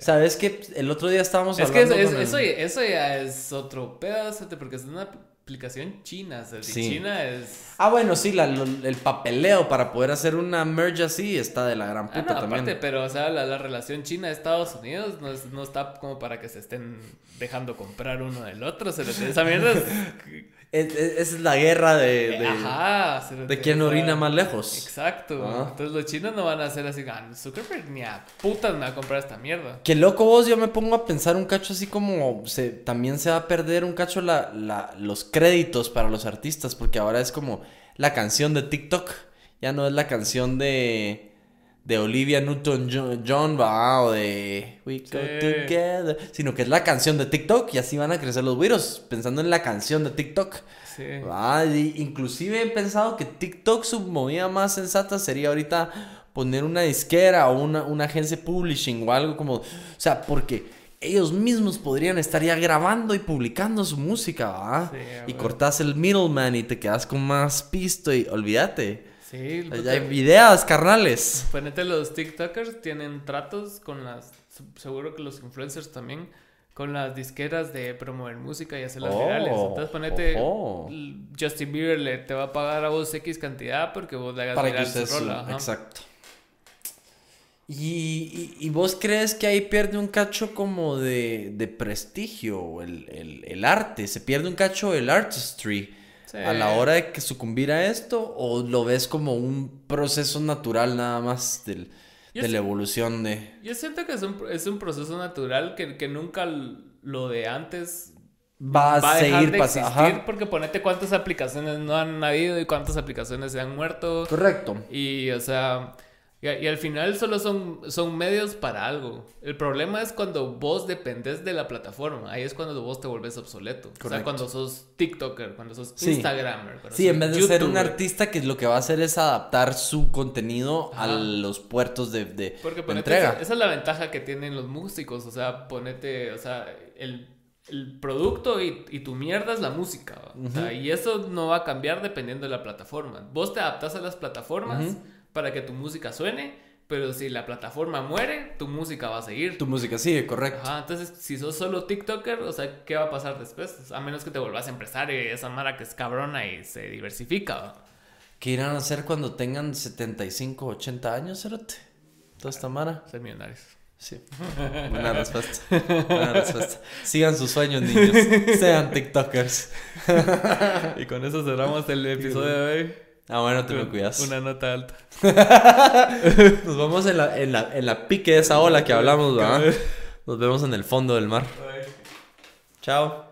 ¿Sabes que El otro día estábamos Es que hablando es- con el- eso, eso ya es otro pedazo, porque es una aplicación china. O sea, Sí. China es. Ah, bueno, sí, la- lo- el papeleo para poder hacer una merge así está de la gran Ah, puta no, también. aparte, pero o sea, la, la relación China-Estados Unidos no, es- no está como para que se estén dejando comprar uno del otro. se les- esa mierda es. Es- es- esa es la guerra de, de, Ajá. les- de quién orina más lejos. Exacto. Ah. Entonces los chinos no van a hacer así, "Ah, Zuckerberg ni a putas me va a comprar esta mierda. Qué loco vos, yo me pongo a pensar un cacho así como se, también se va a perder un cacho la, la- los créditos para los artistas, porque ahora es como la canción de TikTok, ya no es la canción de, de Olivia Newton-John, va, o de We Go Sí. Together, sino que es la canción de TikTok y así van a crecer los virus, pensando en la canción de TikTok. Sí. Va, y inclusive he pensado que TikTok su movida más sensata sería ahorita poner una disquera o una, una agencia de publishing o algo como, o sea, porque ellos mismos podrían estar ya grabando y publicando su música, ¿va? Sí, y cortas el middleman y te quedas con más pisto y olvídate. Sí, Ya hay ideas, carnales. Ponete los TikTokers tienen tratos con las. Seguro que los influencers también. con las disqueras de promover música y hacer las virales. Entonces ponete, Justin Bieber le te va a pagar a vos X cantidad porque vos le hagas Para viral su rola. Exacto. ¿Y, vos crees que ahí pierde un cacho como de, de prestigio el, el, el, arte? ¿Se pierde un cacho el artistry a la hora de que sucumbir a esto? ¿O lo ves como un proceso natural nada más del, de la evolución de... Yo siento que es un, es un proceso natural que, que nunca lo de antes va a, seguir pasando. Porque ponete cuántas aplicaciones no han habido y cuántas aplicaciones se han muerto. Correcto. Y, o sea, y, al final solo son, son medios para algo. El problema es cuando vos dependes de la plataforma. Ahí es cuando vos te volvés obsoleto. O sea, cuando sos TikToker, cuando sos Instagramer. sí, en vez de ser un artista que lo que va a hacer es adaptar su contenido a los puertos de, de, Porque entrega. Esa, es la ventaja que tienen los músicos. O sea, ponete, o sea, el producto y, tu mierda es la música. y eso no va a cambiar dependiendo de la plataforma. Vos te adaptas a las plataformas para que tu música suene, pero si la plataforma muere, tu música va a seguir. Tu música sigue, correcto. Ajá, entonces si sos solo TikToker, o sea, ¿qué va a pasar después? A menos que te vuelvas empresario y esa mara que es cabrona y se diversifica. ¿Qué irán a hacer cuando tengan 75, 80 años, Cerote? Toda esta mara. Ser millonarios. Sí. Buena respuesta. Buena respuesta. Sigan sus sueños, niños. Sean TikTokers. y con eso cerramos el episodio de hoy. Ah, bueno, te lo cuidas. Una nota alta. Nos vamos en la, en la, en la pique de esa ola que hablamos, ¿verdad? Nos vemos en el fondo del mar. Chao.